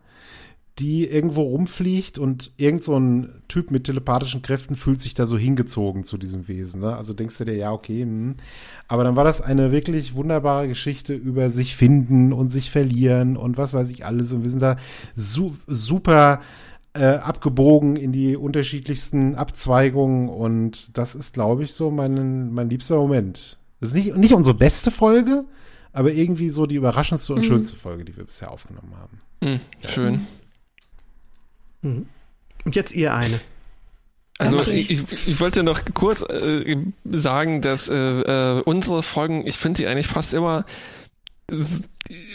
die irgendwo rumfliegt und irgend so ein Typ mit telepathischen Kräften fühlt sich da so hingezogen zu diesem Wesen. Ne? Also denkst du dir, ja, okay. Hm. Aber dann war das eine wirklich wunderbare Geschichte über sich finden und sich verlieren und was weiß ich alles. Und wir sind da su super äh, abgebogen in die unterschiedlichsten Abzweigungen. Und das ist, glaube ich, so mein, mein liebster Moment. Das ist nicht, nicht unsere beste Folge, aber irgendwie so die überraschendste und mhm. schönste Folge, die wir bisher aufgenommen haben. Mhm, schön. Mhm. Und jetzt ihr eine. Also okay. ich, ich wollte noch kurz äh, sagen, dass äh, äh, unsere Folgen, ich finde die eigentlich fast immer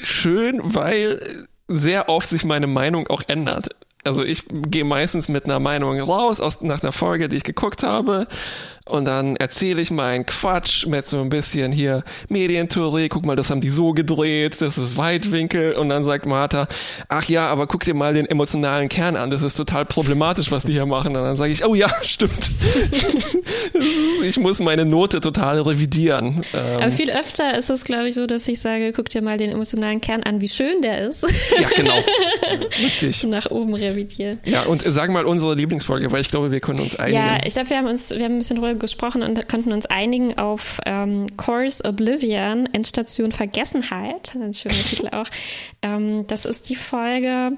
schön, weil sehr oft sich meine Meinung auch ändert. Also ich gehe meistens mit einer Meinung raus aus, nach einer Folge, die ich geguckt habe und dann erzähle ich meinen Quatsch mit so ein bisschen hier Medientheorie, guck mal, das haben die so gedreht, das ist Weitwinkel und dann sagt Martha, ach ja, aber guck dir mal den emotionalen Kern an, das ist total problematisch, was die hier machen. Und dann sage ich, oh ja, stimmt. ich muss meine Note total revidieren. Ähm, aber viel öfter ist es, glaube ich, so, dass ich sage, guck dir mal den emotionalen Kern an, wie schön der ist. ja, genau. Richtig. Nach oben revidieren. Ja, und sag mal unsere Lieblingsfolge, weil ich glaube, wir können uns einigen. Ja, ich glaube, wir haben uns, wir haben ein bisschen ruhig gesprochen und konnten uns einigen auf ähm, Course Oblivion, Endstation Vergessenheit, ein schöner Titel auch. Ähm, das ist die Folge,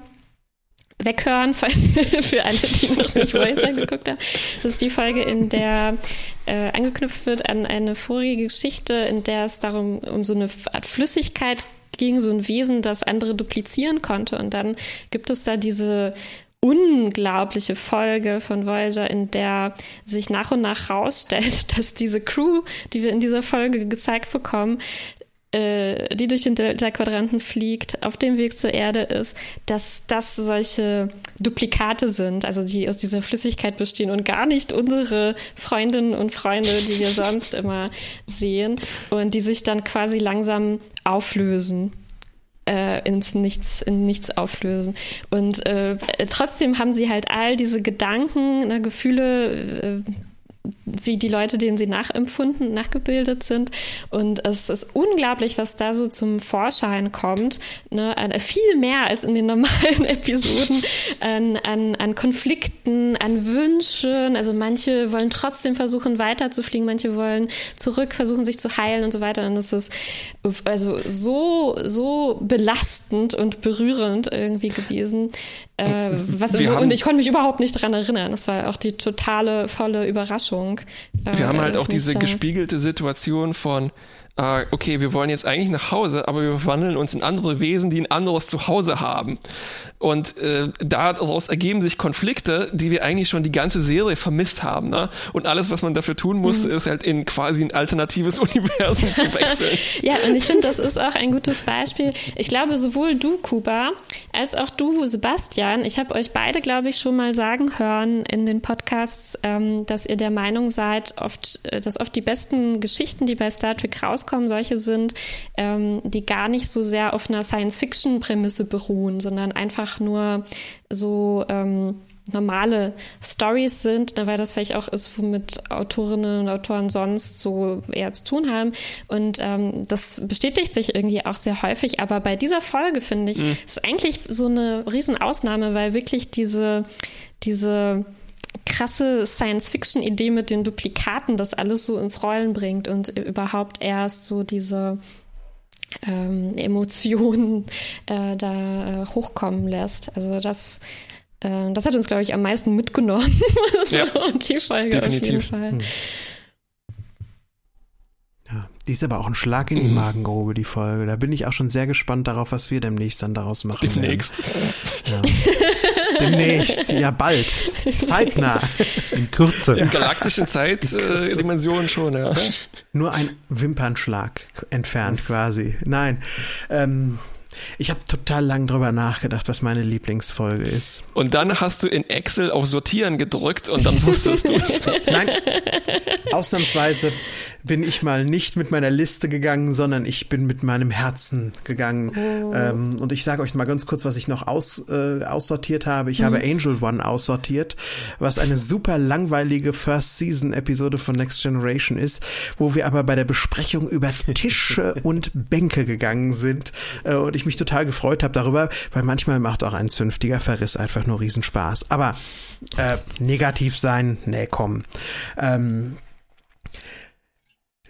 weghören, falls für alle, die noch nicht Voyager geguckt haben. Das ist die Folge, in der äh, angeknüpft wird an eine vorige Geschichte, in der es darum um so eine Art Flüssigkeit ging, so ein Wesen, das andere duplizieren konnte. Und dann gibt es da diese unglaubliche Folge von Voyager, in der sich nach und nach rausstellt, dass diese Crew, die wir in dieser Folge gezeigt bekommen, äh, die durch den Delta-Quadranten fliegt, auf dem Weg zur Erde ist, dass das solche Duplikate sind, also die aus dieser Flüssigkeit bestehen und gar nicht unsere Freundinnen und Freunde, die wir sonst immer sehen und die sich dann quasi langsam auflösen äh, ins Nichts, in Nichts auflösen. Und äh, trotzdem haben sie halt all diese Gedanken, ne, Gefühle, äh, wie die Leute, denen sie nachempfunden, nachgebildet sind. Und es ist unglaublich, was da so zum Vorschein kommt. Ne? Viel mehr als in den normalen Episoden an, an, an Konflikten, an Wünschen. Also manche wollen trotzdem versuchen, weiterzufliegen, manche wollen zurück, versuchen sich zu heilen und so weiter. Und es ist also so, so belastend und berührend irgendwie gewesen. Äh, was, so, und ich konnte mich überhaupt nicht daran erinnern. Das war auch die totale, volle Überraschung. Äh, wir haben halt auch diese gespiegelte Situation von, äh, okay, wir wollen jetzt eigentlich nach Hause, aber wir verwandeln uns in andere Wesen, die ein anderes Zuhause haben. Und äh, daraus ergeben sich Konflikte, die wir eigentlich schon die ganze Serie vermisst haben. Ne? Und alles, was man dafür tun muss, mhm. ist halt in quasi ein alternatives Universum zu wechseln. ja, und ich finde, das ist auch ein gutes Beispiel. Ich glaube, sowohl du, Kuba, als auch du, Sebastian, ich habe euch beide, glaube ich, schon mal sagen hören in den Podcasts, ähm, dass ihr der Meinung seid, oft, äh, dass oft die besten Geschichten, die bei Star Trek rauskommen, solche sind, ähm, die gar nicht so sehr auf einer Science-Fiction-Prämisse beruhen, sondern einfach nur so ähm, normale Stories sind, weil das vielleicht auch ist, womit Autorinnen und Autoren sonst so eher zu tun haben. Und ähm, das bestätigt sich irgendwie auch sehr häufig. Aber bei dieser Folge finde ich, mhm. ist eigentlich so eine Riesenausnahme, weil wirklich diese, diese krasse Science-Fiction-Idee mit den Duplikaten das alles so ins Rollen bringt und überhaupt erst so diese ähm, Emotionen äh, da äh, hochkommen lässt. Also das, äh, das hat uns, glaube ich, am meisten mitgenommen. so, ja, die Folge definitiv. auf jeden Fall. Hm. Ja, die ist aber auch ein Schlag in die mhm. Magengrube, die Folge. Da bin ich auch schon sehr gespannt darauf, was wir demnächst dann daraus machen. Demnächst. Ja. Demnächst, ja bald. Zeitnah. In Kürze. In galaktischen Zeitdimensionen äh, schon, ja. Nur ein Wimpernschlag entfernt quasi. Nein. Ähm, Ich habe total lang drüber nachgedacht, was meine Lieblingsfolge ist. Und dann hast du in Excel auf Sortieren gedrückt und dann wusstest du es. Nein, ausnahmsweise bin ich mal nicht mit meiner Liste gegangen, sondern ich bin mit meinem Herzen gegangen. Oh. Ähm, und ich sage euch mal ganz kurz, was ich noch aus, äh, aussortiert habe. Ich mhm. habe Angel One aussortiert, was eine super langweilige First Season Episode von Next Generation ist, wo wir aber bei der Besprechung über Tische und Bänke gegangen sind äh, und ich mich total gefreut habe darüber, weil manchmal macht auch ein zünftiger Verriss einfach nur Riesenspaß. Aber äh, negativ sein, nee, komm. Ähm,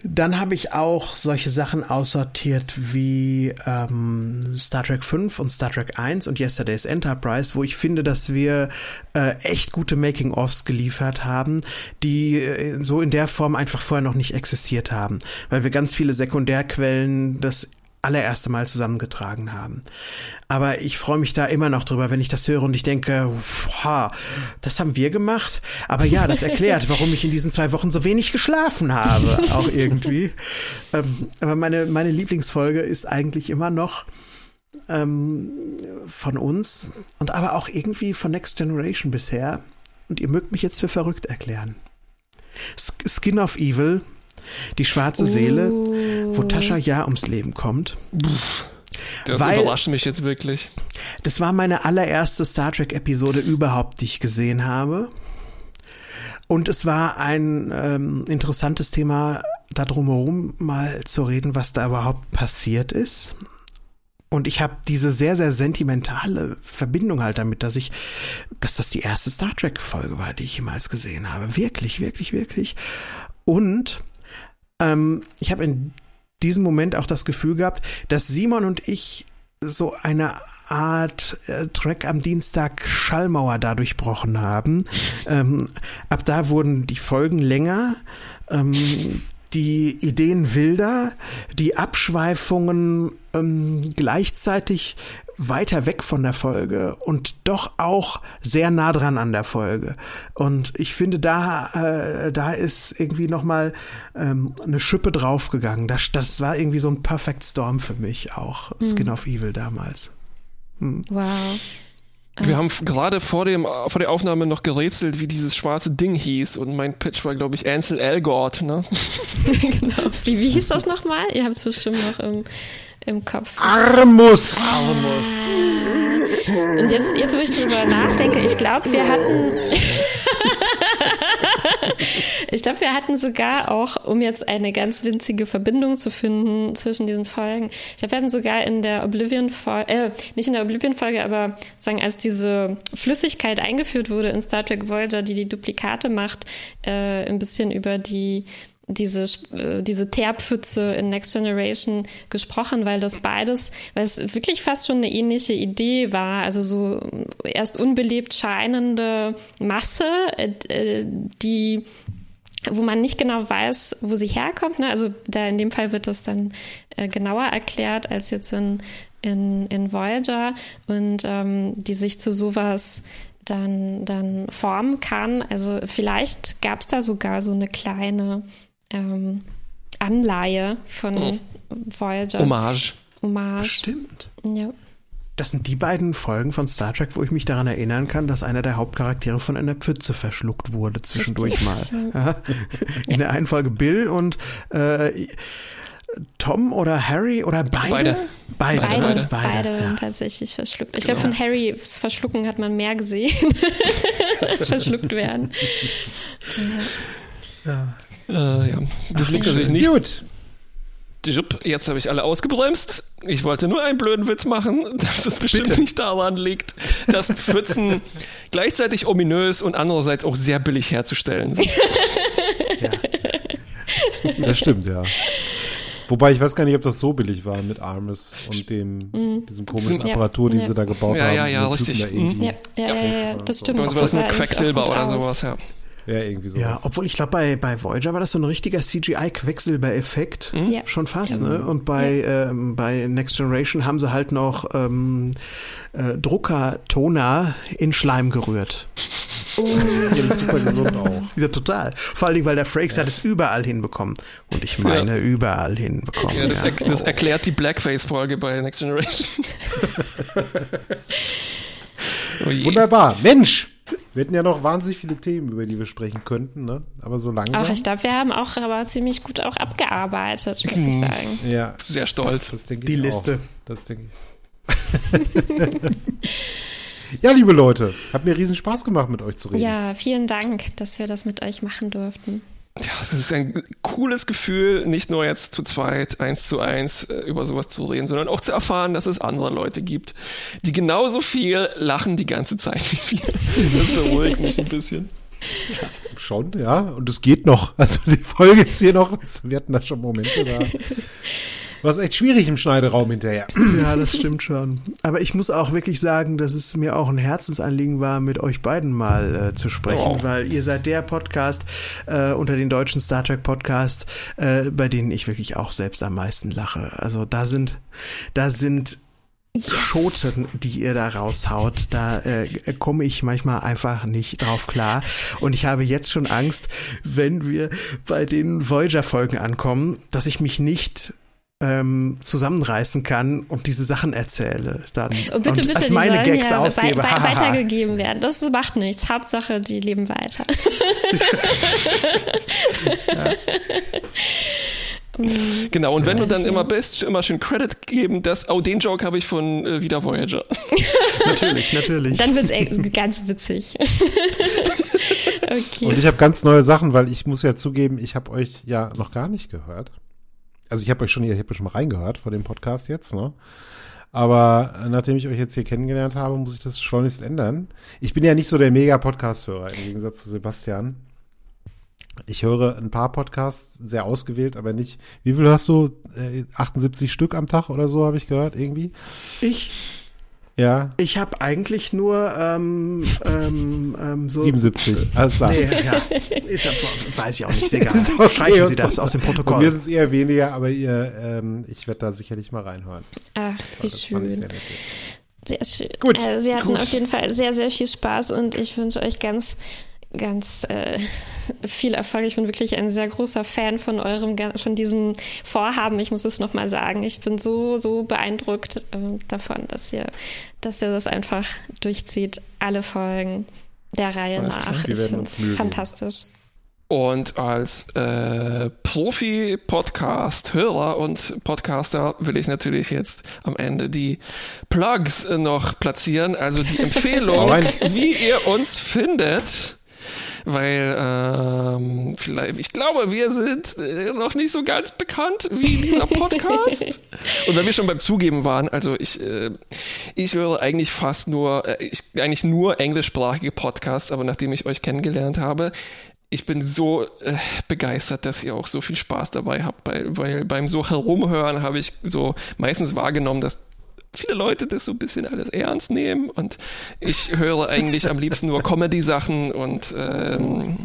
dann habe ich auch solche Sachen aussortiert wie ähm, Star Trek 5 und Star Trek 1 und Yesterday's Enterprise, wo ich finde, dass wir äh, echt gute Making-ofs geliefert haben, die äh, so in der Form einfach vorher noch nicht existiert haben, weil wir ganz viele Sekundärquellen das allererste Mal zusammengetragen haben. Aber ich freue mich da immer noch drüber, wenn ich das höre und ich denke, ha, das haben wir gemacht. Aber ja, das erklärt, warum ich in diesen zwei Wochen so wenig geschlafen habe, auch irgendwie. Ähm, aber meine, meine Lieblingsfolge ist eigentlich immer noch ähm, von uns und aber auch irgendwie von Next Generation bisher. Und ihr mögt mich jetzt für verrückt erklären. Skin of Evil die schwarze Seele, wo oh. Tascha ja ums Leben kommt. Das Weil, überrascht mich jetzt wirklich. Das war meine allererste Star Trek-Episode überhaupt, die ich gesehen habe. Und es war ein ähm, interessantes Thema, da drumherum mal zu reden, was da überhaupt passiert ist. Und ich habe diese sehr, sehr sentimentale Verbindung halt damit, dass ich, dass das die erste Star Trek-Folge war, die ich jemals gesehen habe. Wirklich, wirklich, wirklich. Und ähm, ich habe in diesem Moment auch das Gefühl gehabt, dass Simon und ich so eine Art äh, Track am Dienstag Schallmauer da durchbrochen haben. Ähm, ab da wurden die Folgen länger. Ähm, die Ideen wilder, die Abschweifungen ähm, gleichzeitig weiter weg von der Folge und doch auch sehr nah dran an der Folge. Und ich finde, da, äh, da ist irgendwie nochmal ähm, eine Schippe draufgegangen. Das, das war irgendwie so ein Perfect Storm für mich auch, hm. Skin of Evil damals. Hm. Wow. Wir haben gerade vor, dem, vor der Aufnahme noch gerätselt, wie dieses schwarze Ding hieß. Und mein Pitch war, glaube ich, Ansel Elgort. Ne? genau. Wie, wie hieß das nochmal? Ihr habt es bestimmt noch im, im Kopf. Armus. Armus. Und jetzt, jetzt wo ich drüber nachdenke, ich glaube, wir hatten. ich glaube, wir hatten sogar auch, um jetzt eine ganz winzige Verbindung zu finden zwischen diesen Folgen, ich glaube, wir hatten sogar in der Oblivion-Folge, äh, nicht in der Oblivion-Folge, aber sagen, als diese Flüssigkeit eingeführt wurde in Star Trek Voyager, die die Duplikate macht, äh, ein bisschen über die diese, äh, diese Teerpfütze in Next Generation gesprochen, weil das beides, weil es wirklich fast schon eine ähnliche Idee war, also so erst unbelebt scheinende Masse, äh, die wo man nicht genau weiß, wo sie herkommt. Ne? Also da in dem Fall wird das dann äh, genauer erklärt als jetzt in, in, in Voyager und ähm, die sich zu sowas dann, dann formen kann. Also vielleicht gab es da sogar so eine kleine ähm, Anleihe von oh. Voyager. Hommage. Hommage. Stimmt. Ja. Das sind die beiden Folgen von Star Trek, wo ich mich daran erinnern kann, dass einer der Hauptcharaktere von einer Pfütze verschluckt wurde, zwischendurch mal. In der einen Folge Bill und äh, Tom oder Harry oder beide? Beide. Beide, beide, beide, beide ja. tatsächlich verschluckt. Ich genau. glaube, von Harrys Verschlucken hat man mehr gesehen. verschluckt werden. Ja. ja. Äh, ja, das Ach, liegt natürlich nicht. Gut. Jetzt habe ich alle ausgebremst. Ich wollte nur einen blöden Witz machen, dass es bestimmt Bitte. nicht daran liegt, dass Pfützen gleichzeitig ominös und andererseits auch sehr billig herzustellen sind. Ja. Das stimmt, ja. Wobei ich weiß gar nicht, ob das so billig war mit Armes und dem, mhm. diesem komischen ja, Apparatur, die ja. sie da gebaut ja, haben. Ja, ja, richtig. Da ja, ja, ja, ja, das stimmt. Also was ein Quecksilber oder sowas, ja. Ja, irgendwie so. Ja, obwohl ich glaube, bei, bei Voyager war das so ein richtiger CGI-Quecksilber-Effekt. Mhm. Ja. Schon fast, ja. ne? Und bei, ja. ähm, bei Next Generation haben sie halt noch ähm, äh, Drucker-Toner in Schleim gerührt. Oh. Das ist super gesund auch. Ja, total. Vor allen Dingen, weil der Frakes ja. hat es überall hinbekommen. Und ich meine, ja. überall hinbekommen. Ja, das, ja. Er, das erklärt die Blackface-Folge bei Next Generation. oh Wunderbar. Mensch, wir hätten ja noch wahnsinnig viele Themen, über die wir sprechen könnten, ne? Aber so langsam. Ach, ich glaube, wir haben auch aber ziemlich gut auch abgearbeitet, muss ich sagen. Ja. Sehr stolz. Das denke die Liste. Auch. Das denke ich. ja, liebe Leute, hat mir riesen Spaß gemacht, mit euch zu reden. Ja, vielen Dank, dass wir das mit euch machen durften. Ja, es ist ein cooles Gefühl, nicht nur jetzt zu zweit, eins zu eins äh, über sowas zu reden, sondern auch zu erfahren, dass es andere Leute gibt, die genauso viel lachen die ganze Zeit wie wir. Das beruhigt mich ein bisschen. Ja, schon, ja. Und es geht noch. Also die Folge ist hier noch. Wir hatten da schon Momente da. War echt schwierig im Schneideraum hinterher. Ja, das stimmt schon. Aber ich muss auch wirklich sagen, dass es mir auch ein Herzensanliegen war, mit euch beiden mal äh, zu sprechen, oh. weil ihr seid der Podcast äh, unter den deutschen Star Trek Podcast, äh, bei denen ich wirklich auch selbst am meisten lache. Also da sind, da sind Yes. Schoten, die ihr da raushaut, da äh, komme ich manchmal einfach nicht drauf klar. Und ich habe jetzt schon Angst, wenn wir bei den Voyager-Folgen ankommen, dass ich mich nicht ähm, zusammenreißen kann und diese Sachen erzähle. Dann und bitte, bitte, als meine Gags ja ausgebe. Wei wei weitergegeben werden. Das macht nichts. Hauptsache, die leben weiter. ja. Genau, und wenn du dann immer bist, immer schön Credit geben, dass, oh, den Joke habe ich von äh, wieder Voyager. natürlich, natürlich. Dann wird es ganz witzig. okay. Und ich habe ganz neue Sachen, weil ich muss ja zugeben, ich habe euch ja noch gar nicht gehört also ich habe euch schon, ich habe schon mal reingehört vor dem Podcast jetzt, ne? Aber nachdem ich euch jetzt hier kennengelernt habe, muss ich das schleunigst ändern. Ich bin ja nicht so der Mega-Podcast-Hörer im Gegensatz zu Sebastian. Ich höre ein paar Podcasts, sehr ausgewählt, aber nicht. Wie viel hast du? Äh, 78 Stück am Tag oder so habe ich gehört irgendwie. Ich ja. Ich habe eigentlich nur ähm, ähm, ähm, so 77, alles klar. Nee, ja, ist, weiß ich auch nicht, egal. Streichen Sie das aus dem Protokoll. Bei mir ist es eher weniger, aber ihr, ähm, ich werde da sicherlich mal reinhören. Ach, wie schön. Sehr, sehr, schön. Gut. Also wir hatten gut. auf jeden Fall sehr, sehr viel Spaß und ich wünsche euch ganz ganz äh, viel Erfolg. Ich bin wirklich ein sehr großer Fan von eurem, von diesem Vorhaben. Ich muss es nochmal sagen. Ich bin so, so beeindruckt äh, davon, dass ihr, dass ihr das einfach durchzieht. Alle Folgen der Reihe Alles nach. Ich finde es fantastisch. Und als äh, Profi-Podcast-Hörer und Podcaster will ich natürlich jetzt am Ende die Plugs noch platzieren, also die Empfehlung, wie ihr uns findet weil ähm, vielleicht, ich glaube, wir sind äh, noch nicht so ganz bekannt wie dieser Podcast. Und wenn wir schon beim Zugeben waren, also ich, äh, ich höre eigentlich fast nur, äh, ich, eigentlich nur englischsprachige Podcasts, aber nachdem ich euch kennengelernt habe, ich bin so äh, begeistert, dass ihr auch so viel Spaß dabei habt, weil, weil beim so herumhören habe ich so meistens wahrgenommen, dass viele Leute das so ein bisschen alles ernst nehmen und ich höre eigentlich am liebsten nur Comedy-Sachen und ähm,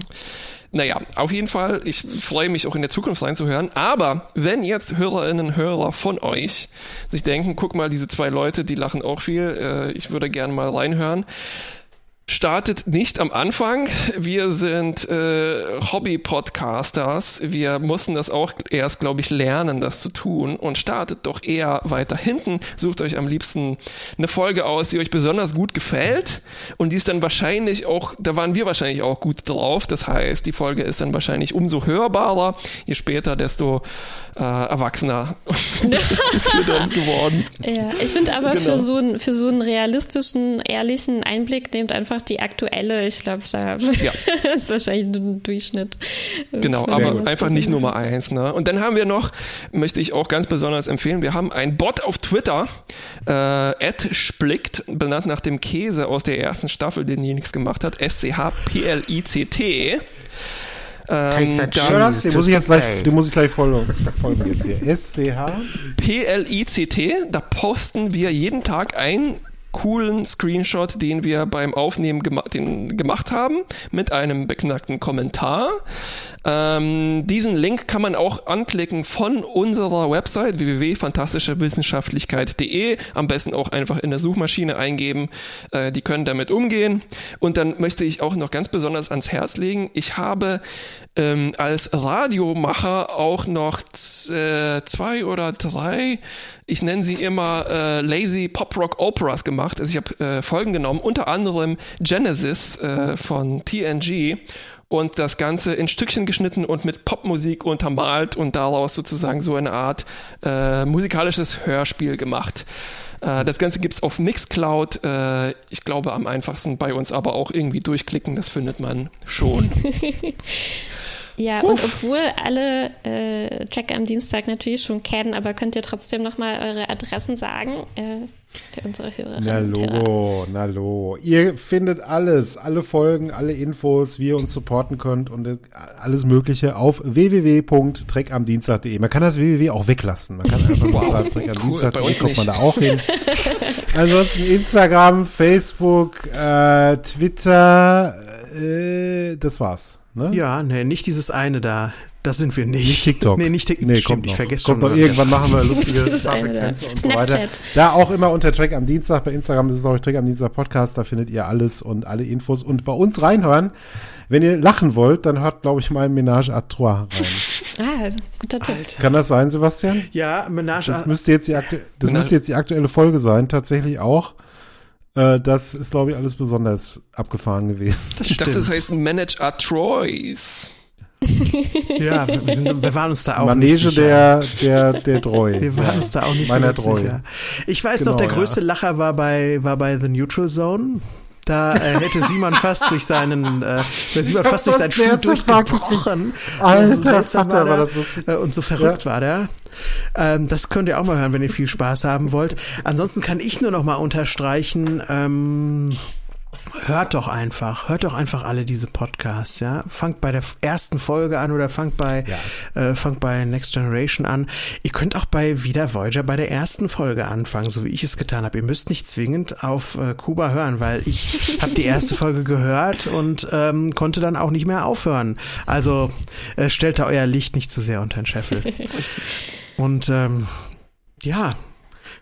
naja, auf jeden Fall, ich freue mich auch in der Zukunft reinzuhören. Aber wenn jetzt Hörerinnen und Hörer von euch sich denken, guck mal, diese zwei Leute, die lachen auch viel, äh, ich würde gerne mal reinhören, startet nicht am Anfang. Wir sind äh, Hobby-Podcasters. Wir mussten das auch erst, glaube ich, lernen, das zu tun und startet doch eher weiter hinten. Sucht euch am liebsten eine Folge aus, die euch besonders gut gefällt und die ist dann wahrscheinlich auch, da waren wir wahrscheinlich auch gut drauf. Das heißt, die Folge ist dann wahrscheinlich umso hörbarer. Je später, desto äh, erwachsener geworden. Ja, ich finde aber genau. für so einen für so einen realistischen, ehrlichen Einblick nehmt einfach einfach die aktuelle. Ich glaube, da ja. ist wahrscheinlich ein Durchschnitt. Genau, aber einfach nicht Nummer eins. Ne? Und dann haben wir noch, möchte ich auch ganz besonders empfehlen, wir haben einen Bot auf Twitter, äh, Splickt, benannt nach dem Käse aus der ersten Staffel, den nichts gemacht hat, S-C-H-P-L-I-C-T. Ähm, dann, den muss ich jetzt gleich, den muss ich gleich folgen, folgen jetzt hier. S-C-H? P-L-I-C-T, da posten wir jeden Tag ein coolen Screenshot, den wir beim Aufnehmen gema den gemacht haben, mit einem beknackten Kommentar. Ähm, diesen Link kann man auch anklicken von unserer Website www.fantastischewissenschaftlichkeit.de. Am besten auch einfach in der Suchmaschine eingeben. Äh, die können damit umgehen. Und dann möchte ich auch noch ganz besonders ans Herz legen. Ich habe ähm, als Radiomacher auch noch äh, zwei oder drei, ich nenne sie immer äh, Lazy Pop Rock Operas gemacht. Also ich habe äh, Folgen genommen, unter anderem Genesis äh, von TNG und das Ganze in Stückchen geschnitten und mit Popmusik untermalt und daraus sozusagen so eine Art äh, musikalisches Hörspiel gemacht. Äh, das Ganze gibt's auf Mixcloud. Äh, ich glaube am einfachsten bei uns aber auch irgendwie durchklicken, das findet man schon. Ja, Uff. und obwohl alle äh, Tracker am Dienstag natürlich schon kennen, aber könnt ihr trotzdem nochmal eure Adressen sagen äh, für unsere Hörer? Na lo, na lo. Ihr findet alles, alle Folgen, alle Infos, wie ihr uns supporten könnt und äh, alles Mögliche auf www.treckamdienstag.de. Man kann das www auch weglassen. Man kann einfach wow. treckamdienstag.de cool, kommt man da auch hin. Ansonsten Instagram, Facebook, äh, Twitter, äh, das war's. Ne? Ja, nee, nicht dieses eine da. Das sind wir nicht. Nicht TikTok. Nee, nicht TikTok. Nee, Stimmt, ich vergesse kommt schon. Noch irgendwann machen wir lustige Tänze und so weiter. Da auch immer unter Track am Dienstag. Bei Instagram ist es auch Track am Dienstag Podcast. Da findet ihr alles und alle Infos. Und bei uns reinhören. Wenn ihr lachen wollt, dann hört, glaube ich, mal Ménage à Trois rein. Ah, guter Tipp. Alter. Kann das sein, Sebastian? Ja, Ménage à Das müsste jetzt die, aktu das müsste jetzt die aktuelle Folge sein. Tatsächlich auch. Äh, das ist, glaube ich, alles besonders abgefahren gewesen. Das ich dachte, das heißt Manage a Troyes. ja, wir, sind, wir, waren uns da auch Manege nicht sicher. der, der, der Treu. Wir waren ja. uns da auch nicht Meiner so Treu. Ich weiß genau, noch, der größte ja. Lacher war bei, war bei The Neutral Zone. Da äh, hätte Simon fast durch seinen, äh, Simon fast durch seinen Stuhl durchgebrochen. Alter, so seltsam war, war das lustig. Äh, und so verrückt ja. war der. Ähm, das könnt ihr auch mal hören, wenn ihr viel Spaß haben wollt. Ansonsten kann ich nur noch mal unterstreichen, ähm, hört doch einfach, hört doch einfach alle diese Podcasts, ja. Fangt bei der ersten Folge an oder fangt bei, ja. äh, fangt bei Next Generation an. Ihr könnt auch bei Wieder Voyager bei der ersten Folge anfangen, so wie ich es getan habe. Ihr müsst nicht zwingend auf äh, Kuba hören, weil ich habe die erste Folge gehört und ähm, konnte dann auch nicht mehr aufhören. Also äh, stellt da euer Licht nicht zu sehr unter den Scheffel. und ähm, ja,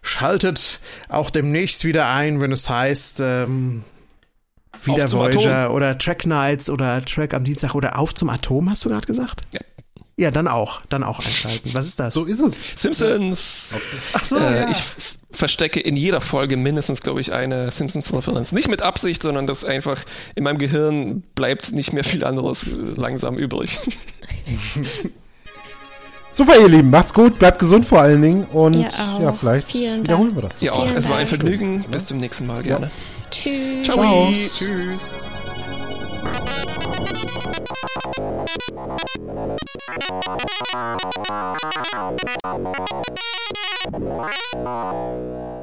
schaltet auch demnächst wieder ein, wenn es heißt, ähm, wieder Voyager Atom. oder Track Nights oder Track am Dienstag oder Auf zum Atom, hast du gerade gesagt? Ja. Ja, dann auch, dann auch einschalten. Was ist das? So ist es. Simpsons. Okay. Ach so, äh, ja. Ich verstecke in jeder Folge mindestens, glaube ich, eine Simpsons-Referenz. Nicht mit Absicht, sondern das einfach in meinem Gehirn bleibt nicht mehr viel anderes äh, langsam übrig. Super, ihr Lieben, macht's gut, bleibt gesund vor allen Dingen und ja, vielleicht Vielen wiederholen wir das. Ja, auch. Es war ein Vergnügen. Bis zum nächsten Mal, gerne. Tschüss. Ciao. Tschüss. Tschüss.